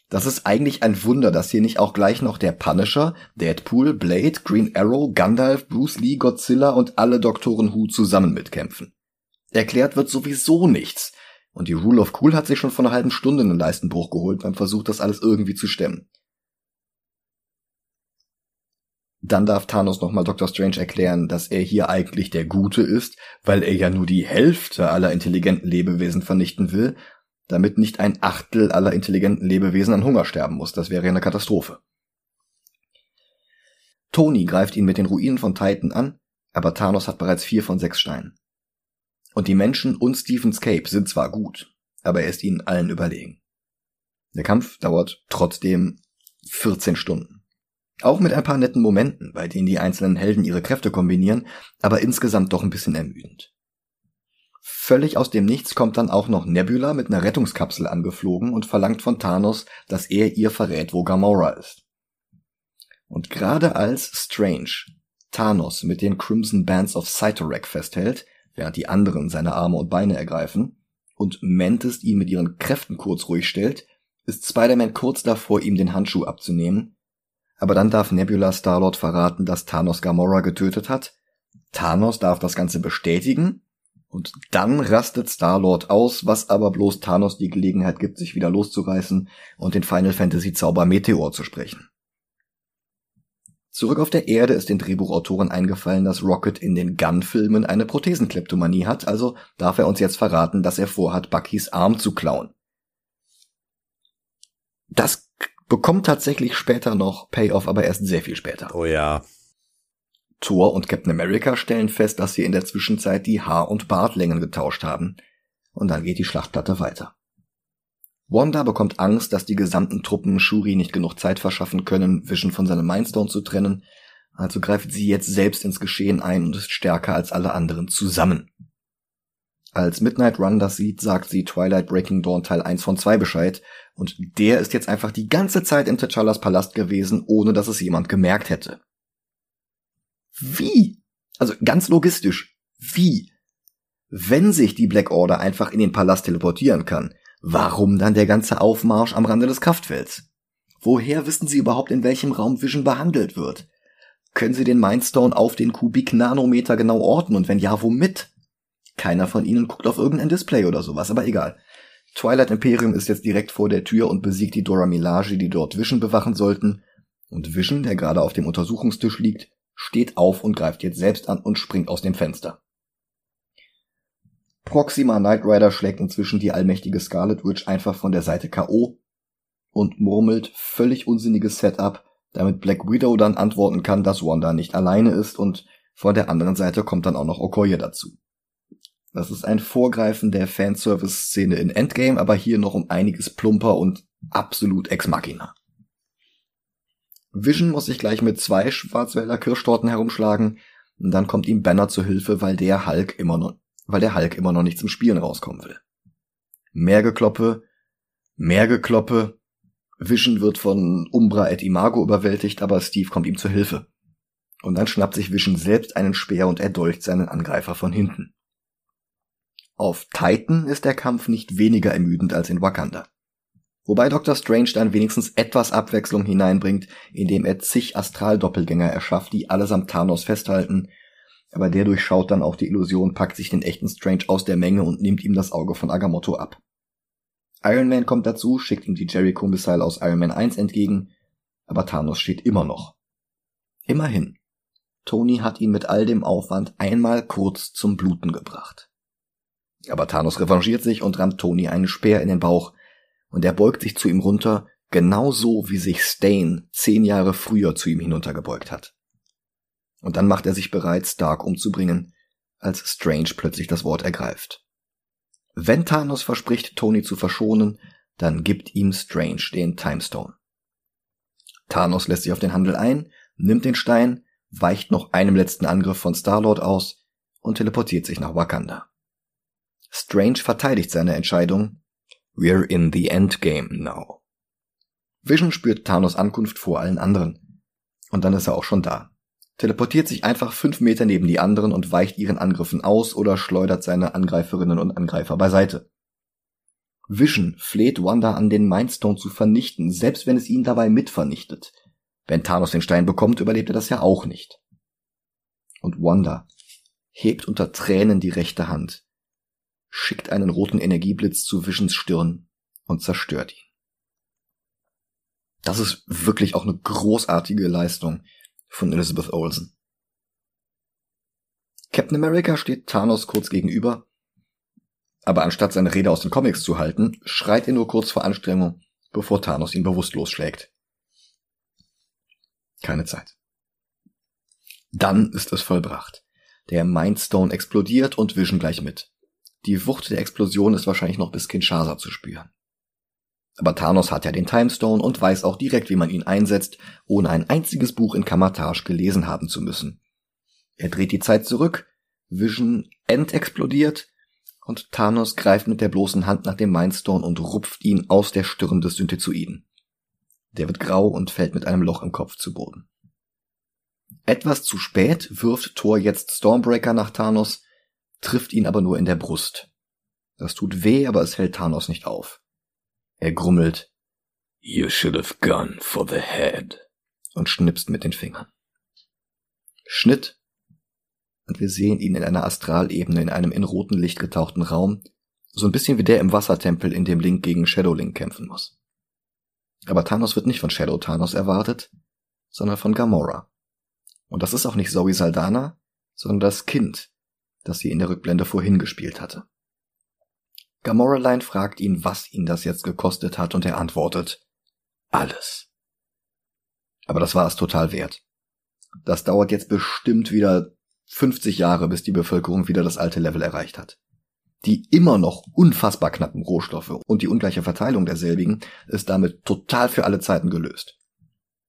Das ist eigentlich ein Wunder, dass hier nicht auch gleich noch der Punisher, Deadpool, Blade, Green Arrow, Gandalf, Bruce Lee, Godzilla und alle Doktoren Who zusammen mitkämpfen. Erklärt wird sowieso nichts. Und die Rule of Cool hat sich schon vor einer halben Stunde einen Leistenbruch geholt beim Versuch, das alles irgendwie zu stemmen. Dann darf Thanos nochmal Dr. Strange erklären, dass er hier eigentlich der Gute ist, weil er ja nur die Hälfte aller intelligenten Lebewesen vernichten will, damit nicht ein Achtel aller intelligenten Lebewesen an Hunger sterben muss. Das wäre ja eine Katastrophe. Tony greift ihn mit den Ruinen von Titan an, aber Thanos hat bereits vier von sechs Steinen. Und die Menschen und Stephen's Cape sind zwar gut, aber er ist ihnen allen überlegen. Der Kampf dauert trotzdem 14 Stunden. Auch mit ein paar netten Momenten, bei denen die einzelnen Helden ihre Kräfte kombinieren, aber insgesamt doch ein bisschen ermüdend. Völlig aus dem Nichts kommt dann auch noch Nebula mit einer Rettungskapsel angeflogen und verlangt von Thanos, dass er ihr verrät, wo Gamora ist. Und gerade als Strange Thanos mit den Crimson Bands of Cyttorak festhält, während die anderen seine Arme und Beine ergreifen, und Mantis ihn mit ihren Kräften kurz ruhig stellt, ist Spider-Man kurz davor, ihm den Handschuh abzunehmen, aber dann darf Nebula Starlord verraten, dass Thanos Gamora getötet hat. Thanos darf das Ganze bestätigen und dann rastet Starlord aus, was aber bloß Thanos die Gelegenheit gibt, sich wieder loszureißen und den Final Fantasy Zauber Meteor zu sprechen. Zurück auf der Erde ist den Drehbuchautoren eingefallen, dass Rocket in den Gun-Filmen eine Prothesenkleptomanie hat, also darf er uns jetzt verraten, dass er vorhat, Buckys Arm zu klauen. Das bekommt tatsächlich später noch Payoff, aber erst sehr viel später. Oh ja. Thor und Captain America stellen fest, dass sie in der Zwischenzeit die Haar- und Bartlängen getauscht haben. Und dann geht die Schlachtplatte weiter. Wanda bekommt Angst, dass die gesamten Truppen Shuri nicht genug Zeit verschaffen können, Vision von seinem Mindstone zu trennen, also greift sie jetzt selbst ins Geschehen ein und ist stärker als alle anderen zusammen. Als Midnight Run das sieht, sagt sie Twilight Breaking Dawn Teil 1 von 2 Bescheid und der ist jetzt einfach die ganze Zeit in T'Challas Palast gewesen, ohne dass es jemand gemerkt hätte. Wie? Also ganz logistisch. Wie? Wenn sich die Black Order einfach in den Palast teleportieren kann, warum dann der ganze Aufmarsch am Rande des Kraftfelds? Woher wissen Sie überhaupt, in welchem Raum Vision behandelt wird? Können Sie den Mindstone auf den Kubik-Nanometer genau orten und wenn ja, womit? Keiner von Ihnen guckt auf irgendein Display oder sowas, aber egal. Twilight Imperium ist jetzt direkt vor der Tür und besiegt die Dora Milaje, die dort Vision bewachen sollten. Und Vision, der gerade auf dem Untersuchungstisch liegt, steht auf und greift jetzt selbst an und springt aus dem Fenster. Proxima Knight Rider schlägt inzwischen die allmächtige Scarlet Witch einfach von der Seite K.O. und murmelt völlig unsinniges Setup, damit Black Widow dann antworten kann, dass Wanda nicht alleine ist und von der anderen Seite kommt dann auch noch Okoye dazu. Das ist ein Vorgreifen der Fanservice-Szene in Endgame, aber hier noch um einiges plumper und absolut ex machina. Vision muss sich gleich mit zwei Schwarzwälder Kirschtorten herumschlagen, und dann kommt ihm Banner zu Hilfe, weil der Hulk immer noch, weil der Hulk immer noch nicht zum Spielen rauskommen will. Mehr Gekloppe, mehr Gekloppe. Vision wird von Umbra et Imago überwältigt, aber Steve kommt ihm zu Hilfe. Und dann schnappt sich Vision selbst einen Speer und erdolcht seinen Angreifer von hinten. Auf Titan ist der Kampf nicht weniger ermüdend als in Wakanda. Wobei Dr. Strange dann wenigstens etwas Abwechslung hineinbringt, indem er zig Astraldoppelgänger erschafft, die allesamt Thanos festhalten, aber der durchschaut dann auch die Illusion, packt sich den echten Strange aus der Menge und nimmt ihm das Auge von Agamotto ab. Iron Man kommt dazu, schickt ihm die Jericho Missile aus Iron Man 1 entgegen, aber Thanos steht immer noch. Immerhin. Tony hat ihn mit all dem Aufwand einmal kurz zum Bluten gebracht. Aber Thanos revanchiert sich und rammt Tony einen Speer in den Bauch, und er beugt sich zu ihm runter, genauso wie sich Stain zehn Jahre früher zu ihm hinuntergebeugt hat. Und dann macht er sich bereit, Stark umzubringen, als Strange plötzlich das Wort ergreift. Wenn Thanos verspricht, Tony zu verschonen, dann gibt ihm Strange den Timestone. Thanos lässt sich auf den Handel ein, nimmt den Stein, weicht noch einem letzten Angriff von Starlord aus und teleportiert sich nach Wakanda. Strange verteidigt seine Entscheidung. We're in the endgame now. Vision spürt Thanos Ankunft vor allen anderen. Und dann ist er auch schon da. Teleportiert sich einfach fünf Meter neben die anderen und weicht ihren Angriffen aus oder schleudert seine Angreiferinnen und Angreifer beiseite. Vision fleht Wanda an, den Mindstone zu vernichten, selbst wenn es ihn dabei mitvernichtet. Wenn Thanos den Stein bekommt, überlebt er das ja auch nicht. Und Wanda hebt unter Tränen die rechte Hand, schickt einen roten Energieblitz zu Visions Stirn und zerstört ihn. Das ist wirklich auch eine großartige Leistung von Elizabeth Olsen. Captain America steht Thanos kurz gegenüber, aber anstatt seine Rede aus den Comics zu halten, schreit er nur kurz vor Anstrengung, bevor Thanos ihn bewusstlos schlägt. Keine Zeit. Dann ist es vollbracht. Der Mindstone explodiert und Vision gleich mit. Die Wucht der Explosion ist wahrscheinlich noch bis Kinshasa zu spüren. Aber Thanos hat ja den Timestone und weiß auch direkt, wie man ihn einsetzt, ohne ein einziges Buch in Kamatage gelesen haben zu müssen. Er dreht die Zeit zurück, Vision entexplodiert und Thanos greift mit der bloßen Hand nach dem Mindstone und rupft ihn aus der Stirn des Synthezoiden. Der wird grau und fällt mit einem Loch im Kopf zu Boden. Etwas zu spät wirft Thor jetzt Stormbreaker nach Thanos, trifft ihn aber nur in der Brust. Das tut weh, aber es hält Thanos nicht auf. Er grummelt You should have gone for the head und schnipst mit den Fingern. Schnitt und wir sehen ihn in einer Astralebene in einem in roten Licht getauchten Raum, so ein bisschen wie der im Wassertempel, in dem Link gegen Shadow Link kämpfen muss. Aber Thanos wird nicht von Shadow Thanos erwartet, sondern von Gamora. Und das ist auch nicht Zoe Saldana, sondern das Kind, das sie in der Rückblende vorhin gespielt hatte. Gamora Line fragt ihn, was ihn das jetzt gekostet hat, und er antwortet, alles. Aber das war es total wert. Das dauert jetzt bestimmt wieder 50 Jahre, bis die Bevölkerung wieder das alte Level erreicht hat. Die immer noch unfassbar knappen Rohstoffe und die ungleiche Verteilung derselbigen ist damit total für alle Zeiten gelöst.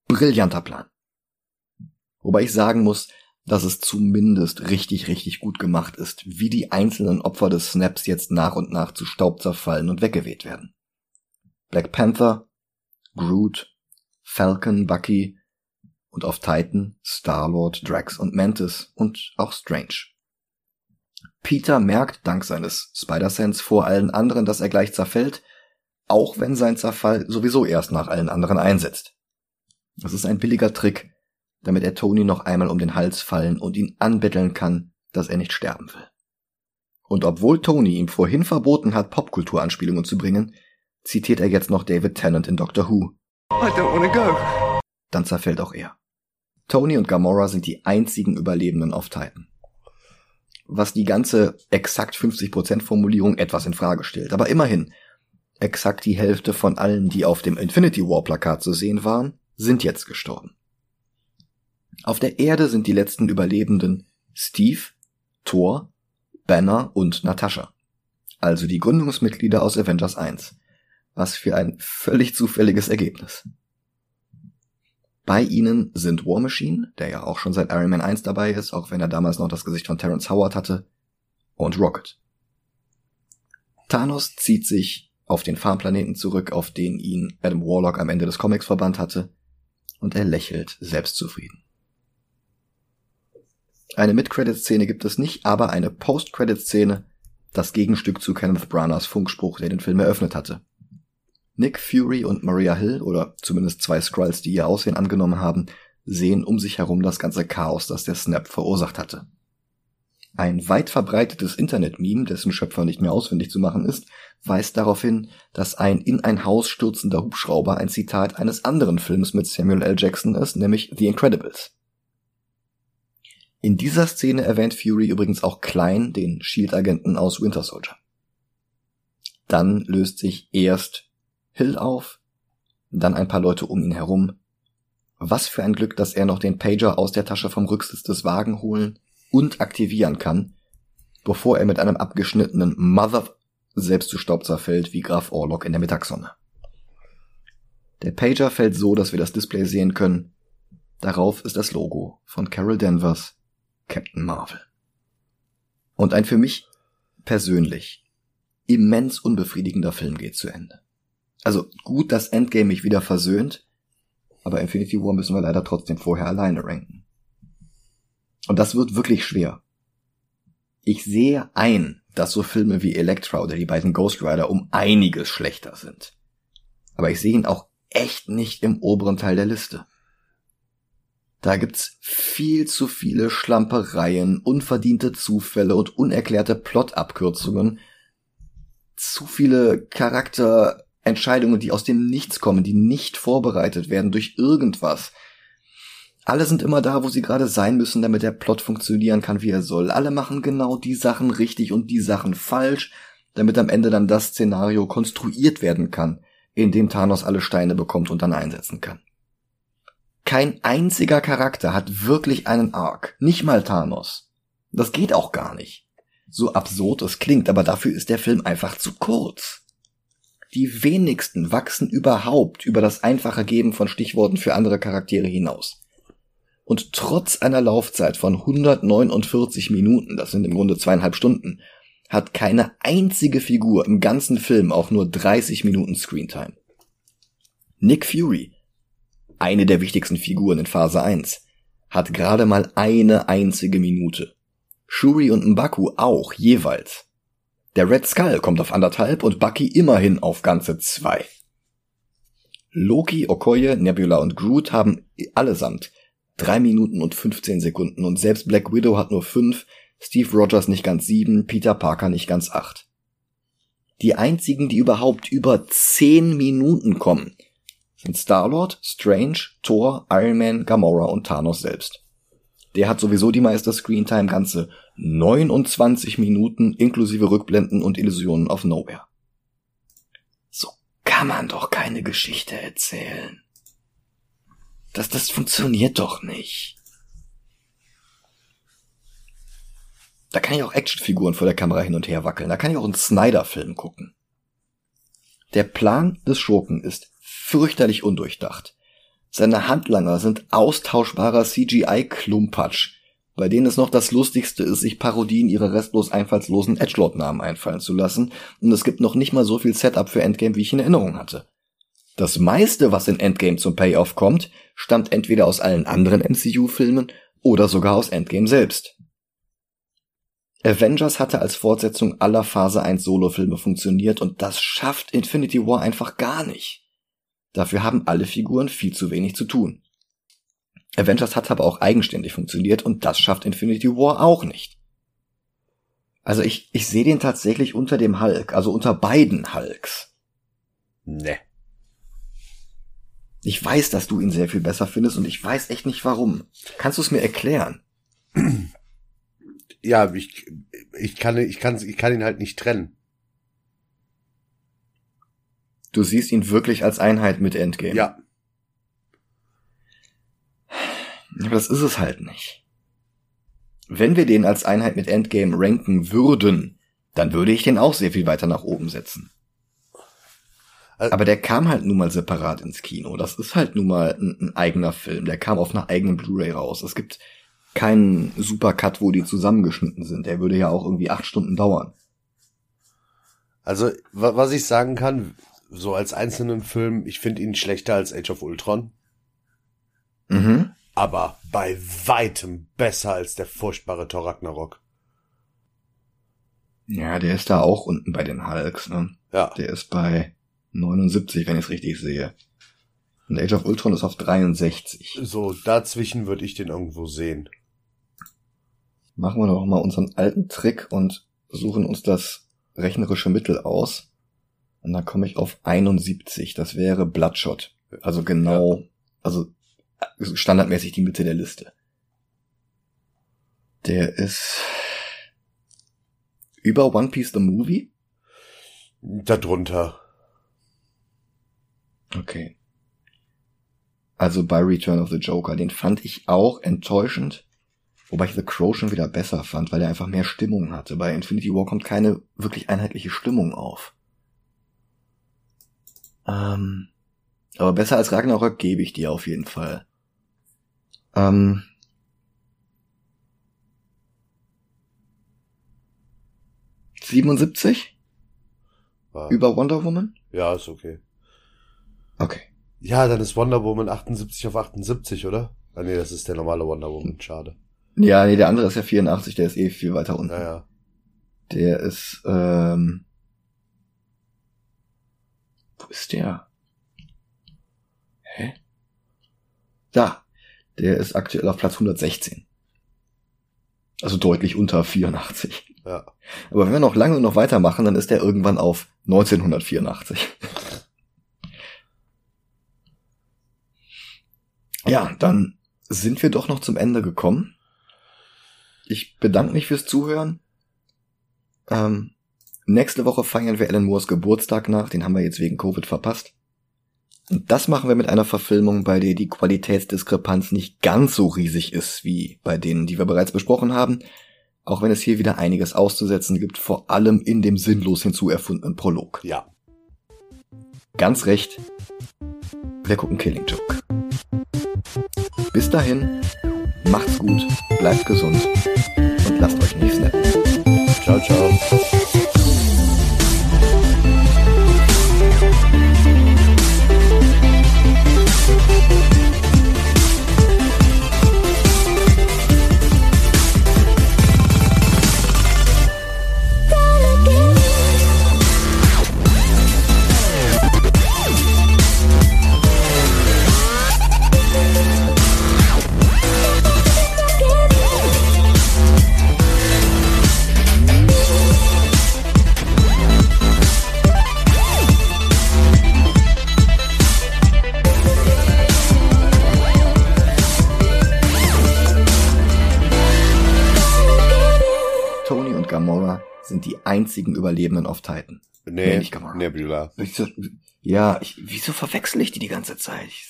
Brillanter Plan. Wobei ich sagen muss, dass es zumindest richtig, richtig gut gemacht ist, wie die einzelnen Opfer des Snaps jetzt nach und nach zu Staub zerfallen und weggeweht werden. Black Panther, Groot, Falcon, Bucky und auf Titan, Star-Lord, Drax und Mantis und auch Strange. Peter merkt dank seines Spider-Sense vor allen anderen, dass er gleich zerfällt, auch wenn sein Zerfall sowieso erst nach allen anderen einsetzt. Das ist ein billiger Trick, damit er Tony noch einmal um den Hals fallen und ihn anbetteln kann, dass er nicht sterben will. Und obwohl Tony ihm vorhin verboten hat, Popkulturanspielungen zu bringen, zitiert er jetzt noch David Tennant in Doctor Who. I don't wanna go. Dann zerfällt auch er. Tony und Gamora sind die einzigen Überlebenden auf Titan. Was die ganze exakt 50% Formulierung etwas in Frage stellt. Aber immerhin, exakt die Hälfte von allen, die auf dem Infinity War Plakat zu sehen waren, sind jetzt gestorben. Auf der Erde sind die letzten Überlebenden Steve, Thor, Banner und Natasha. Also die Gründungsmitglieder aus Avengers 1. Was für ein völlig zufälliges Ergebnis. Bei ihnen sind War Machine, der ja auch schon seit Iron Man 1 dabei ist, auch wenn er damals noch das Gesicht von Terrence Howard hatte, und Rocket. Thanos zieht sich auf den Farmplaneten zurück, auf den ihn Adam Warlock am Ende des Comics verbannt hatte, und er lächelt selbstzufrieden. Eine Mid-Credit-Szene gibt es nicht, aber eine Post-Credit-Szene, das Gegenstück zu Kenneth Branaghs Funkspruch, der den Film eröffnet hatte. Nick Fury und Maria Hill, oder zumindest zwei Skrulls, die ihr Aussehen angenommen haben, sehen um sich herum das ganze Chaos, das der Snap verursacht hatte. Ein weit verbreitetes Internet-Meme, dessen Schöpfer nicht mehr ausfindig zu machen ist, weist darauf hin, dass ein in ein Haus stürzender Hubschrauber ein Zitat eines anderen Films mit Samuel L. Jackson ist, nämlich The Incredibles. In dieser Szene erwähnt Fury übrigens auch Klein, den Shield-Agenten aus Winter Soldier. Dann löst sich erst Hill auf, dann ein paar Leute um ihn herum. Was für ein Glück, dass er noch den Pager aus der Tasche vom Rücksitz des Wagen holen und aktivieren kann, bevor er mit einem abgeschnittenen Mother selbst zu Staub zerfällt wie Graf Orlok in der Mittagssonne. Der Pager fällt so, dass wir das Display sehen können. Darauf ist das Logo von Carol Danvers, Captain Marvel. Und ein für mich persönlich immens unbefriedigender Film geht zu Ende. Also gut, dass Endgame mich wieder versöhnt, aber Infinity War müssen wir leider trotzdem vorher alleine ranken. Und das wird wirklich schwer. Ich sehe ein, dass so Filme wie Elektra oder die beiden Ghost Rider um einiges schlechter sind. Aber ich sehe ihn auch echt nicht im oberen Teil der Liste. Da gibt's viel zu viele Schlampereien, unverdiente Zufälle und unerklärte Plotabkürzungen. Zu viele Charakter Entscheidungen, die aus dem Nichts kommen, die nicht vorbereitet werden durch irgendwas. Alle sind immer da, wo sie gerade sein müssen, damit der Plot funktionieren kann, wie er soll. Alle machen genau die Sachen richtig und die Sachen falsch, damit am Ende dann das Szenario konstruiert werden kann, in dem Thanos alle Steine bekommt und dann einsetzen kann. Kein einziger Charakter hat wirklich einen Arc. Nicht mal Thanos. Das geht auch gar nicht. So absurd es klingt, aber dafür ist der Film einfach zu kurz. Die wenigsten wachsen überhaupt über das einfache Geben von Stichworten für andere Charaktere hinaus. Und trotz einer Laufzeit von 149 Minuten, das sind im Grunde zweieinhalb Stunden, hat keine einzige Figur im ganzen Film auch nur 30 Minuten Screentime. Nick Fury, eine der wichtigsten Figuren in Phase 1, hat gerade mal eine einzige Minute. Shuri und Mbaku auch jeweils. Der Red Skull kommt auf anderthalb und Bucky immerhin auf ganze zwei. Loki, Okoye, Nebula und Groot haben allesamt drei Minuten und 15 Sekunden und selbst Black Widow hat nur fünf, Steve Rogers nicht ganz sieben, Peter Parker nicht ganz acht. Die einzigen, die überhaupt über zehn Minuten kommen, sind Star-Lord, Strange, Thor, Iron Man, Gamora und Thanos selbst. Der hat sowieso die meiste Screentime, ganze 29 Minuten inklusive Rückblenden und Illusionen of Nowhere. So kann man doch keine Geschichte erzählen. Das, das funktioniert doch nicht. Da kann ich auch Actionfiguren vor der Kamera hin und her wackeln. Da kann ich auch einen Snyder-Film gucken. Der Plan des Schurken ist fürchterlich undurchdacht. Seine Handlanger sind austauschbarer CGI-Klumpatsch, bei denen es noch das Lustigste ist, sich Parodien ihrer restlos einfallslosen Edgelord-Namen einfallen zu lassen, und es gibt noch nicht mal so viel Setup für Endgame, wie ich in Erinnerung hatte. Das meiste, was in Endgame zum Payoff kommt, stammt entweder aus allen anderen MCU-Filmen oder sogar aus Endgame selbst. Avengers hatte als Fortsetzung aller Phase 1 Solo-Filme funktioniert und das schafft Infinity War einfach gar nicht. Dafür haben alle Figuren viel zu wenig zu tun. Avengers hat aber auch eigenständig funktioniert und das schafft Infinity War auch nicht. Also ich, ich sehe den tatsächlich unter dem Hulk, also unter beiden Hulks. Ne. Ich weiß, dass du ihn sehr viel besser findest und ich weiß echt nicht warum. Kannst du es mir erklären? Ja, ich, ich kann, ich kann, ich kann ihn halt nicht trennen. Du siehst ihn wirklich als Einheit mit Endgame. Ja. Aber das ist es halt nicht. Wenn wir den als Einheit mit Endgame ranken würden, dann würde ich den auch sehr viel weiter nach oben setzen. Aber der kam halt nun mal separat ins Kino. Das ist halt nun mal ein, ein eigener Film. Der kam auf einer eigenen Blu-ray raus. Es gibt keinen Supercut, wo die zusammengeschnitten sind. Der würde ja auch irgendwie acht Stunden dauern. Also, was ich sagen kann, so als einzelnen Film, ich finde ihn schlechter als Age of Ultron. Mhm. Aber bei weitem besser als der furchtbare Thor Ragnarok. Ja, der ist da auch unten bei den Hulks, ne? Ja. Der ist bei 79, wenn ich es richtig sehe. Und Age of Ultron ist auf 63. So, dazwischen würde ich den irgendwo sehen. Machen wir doch mal unseren alten Trick und suchen uns das rechnerische Mittel aus. Und dann komme ich auf 71. Das wäre Bloodshot. Also genau, ja. also standardmäßig die Mitte der Liste. Der ist über One Piece the Movie? Darunter. Okay. Also bei Return of the Joker, den fand ich auch enttäuschend, wobei ich The Crow schon wieder besser fand, weil er einfach mehr Stimmung hatte. Bei Infinity War kommt keine wirklich einheitliche Stimmung auf. Ähm, aber besser als Ragnarök gebe ich dir auf jeden Fall. Ähm, Siebenundsiebzig? Über Wonder Woman? Ja, ist okay. Okay. Ja, dann ist Wonder Woman 78 auf 78, oder? Ah, nee, das ist der normale Wonder Woman, schade. Ja, nee, der andere ist ja 84, der ist eh viel weiter unten. Ja, ja. Der ist, ähm, wo ist der? Hä? Da. Der ist aktuell auf Platz 116. Also deutlich unter 84. Ja. Aber wenn wir noch lange noch weitermachen, dann ist der irgendwann auf 1984. ja, dann sind wir doch noch zum Ende gekommen. Ich bedanke mich fürs Zuhören. Ähm, Nächste Woche feiern wir Alan Moores Geburtstag nach, den haben wir jetzt wegen Covid verpasst. Und das machen wir mit einer Verfilmung, bei der die Qualitätsdiskrepanz nicht ganz so riesig ist wie bei denen, die wir bereits besprochen haben, auch wenn es hier wieder einiges auszusetzen gibt, vor allem in dem sinnlos hinzuerfundenen Prolog. Ja. Ganz recht. Wir gucken Killing Joke. Bis dahin, macht's gut, bleibt gesund und lasst euch nicht snappen. Ciao, ciao. Einzigen Überlebenden auf Titan. Nee, nicht Gamora. Nebula. Ja, ich, wieso verwechsel ich die die ganze Zeit? Ich,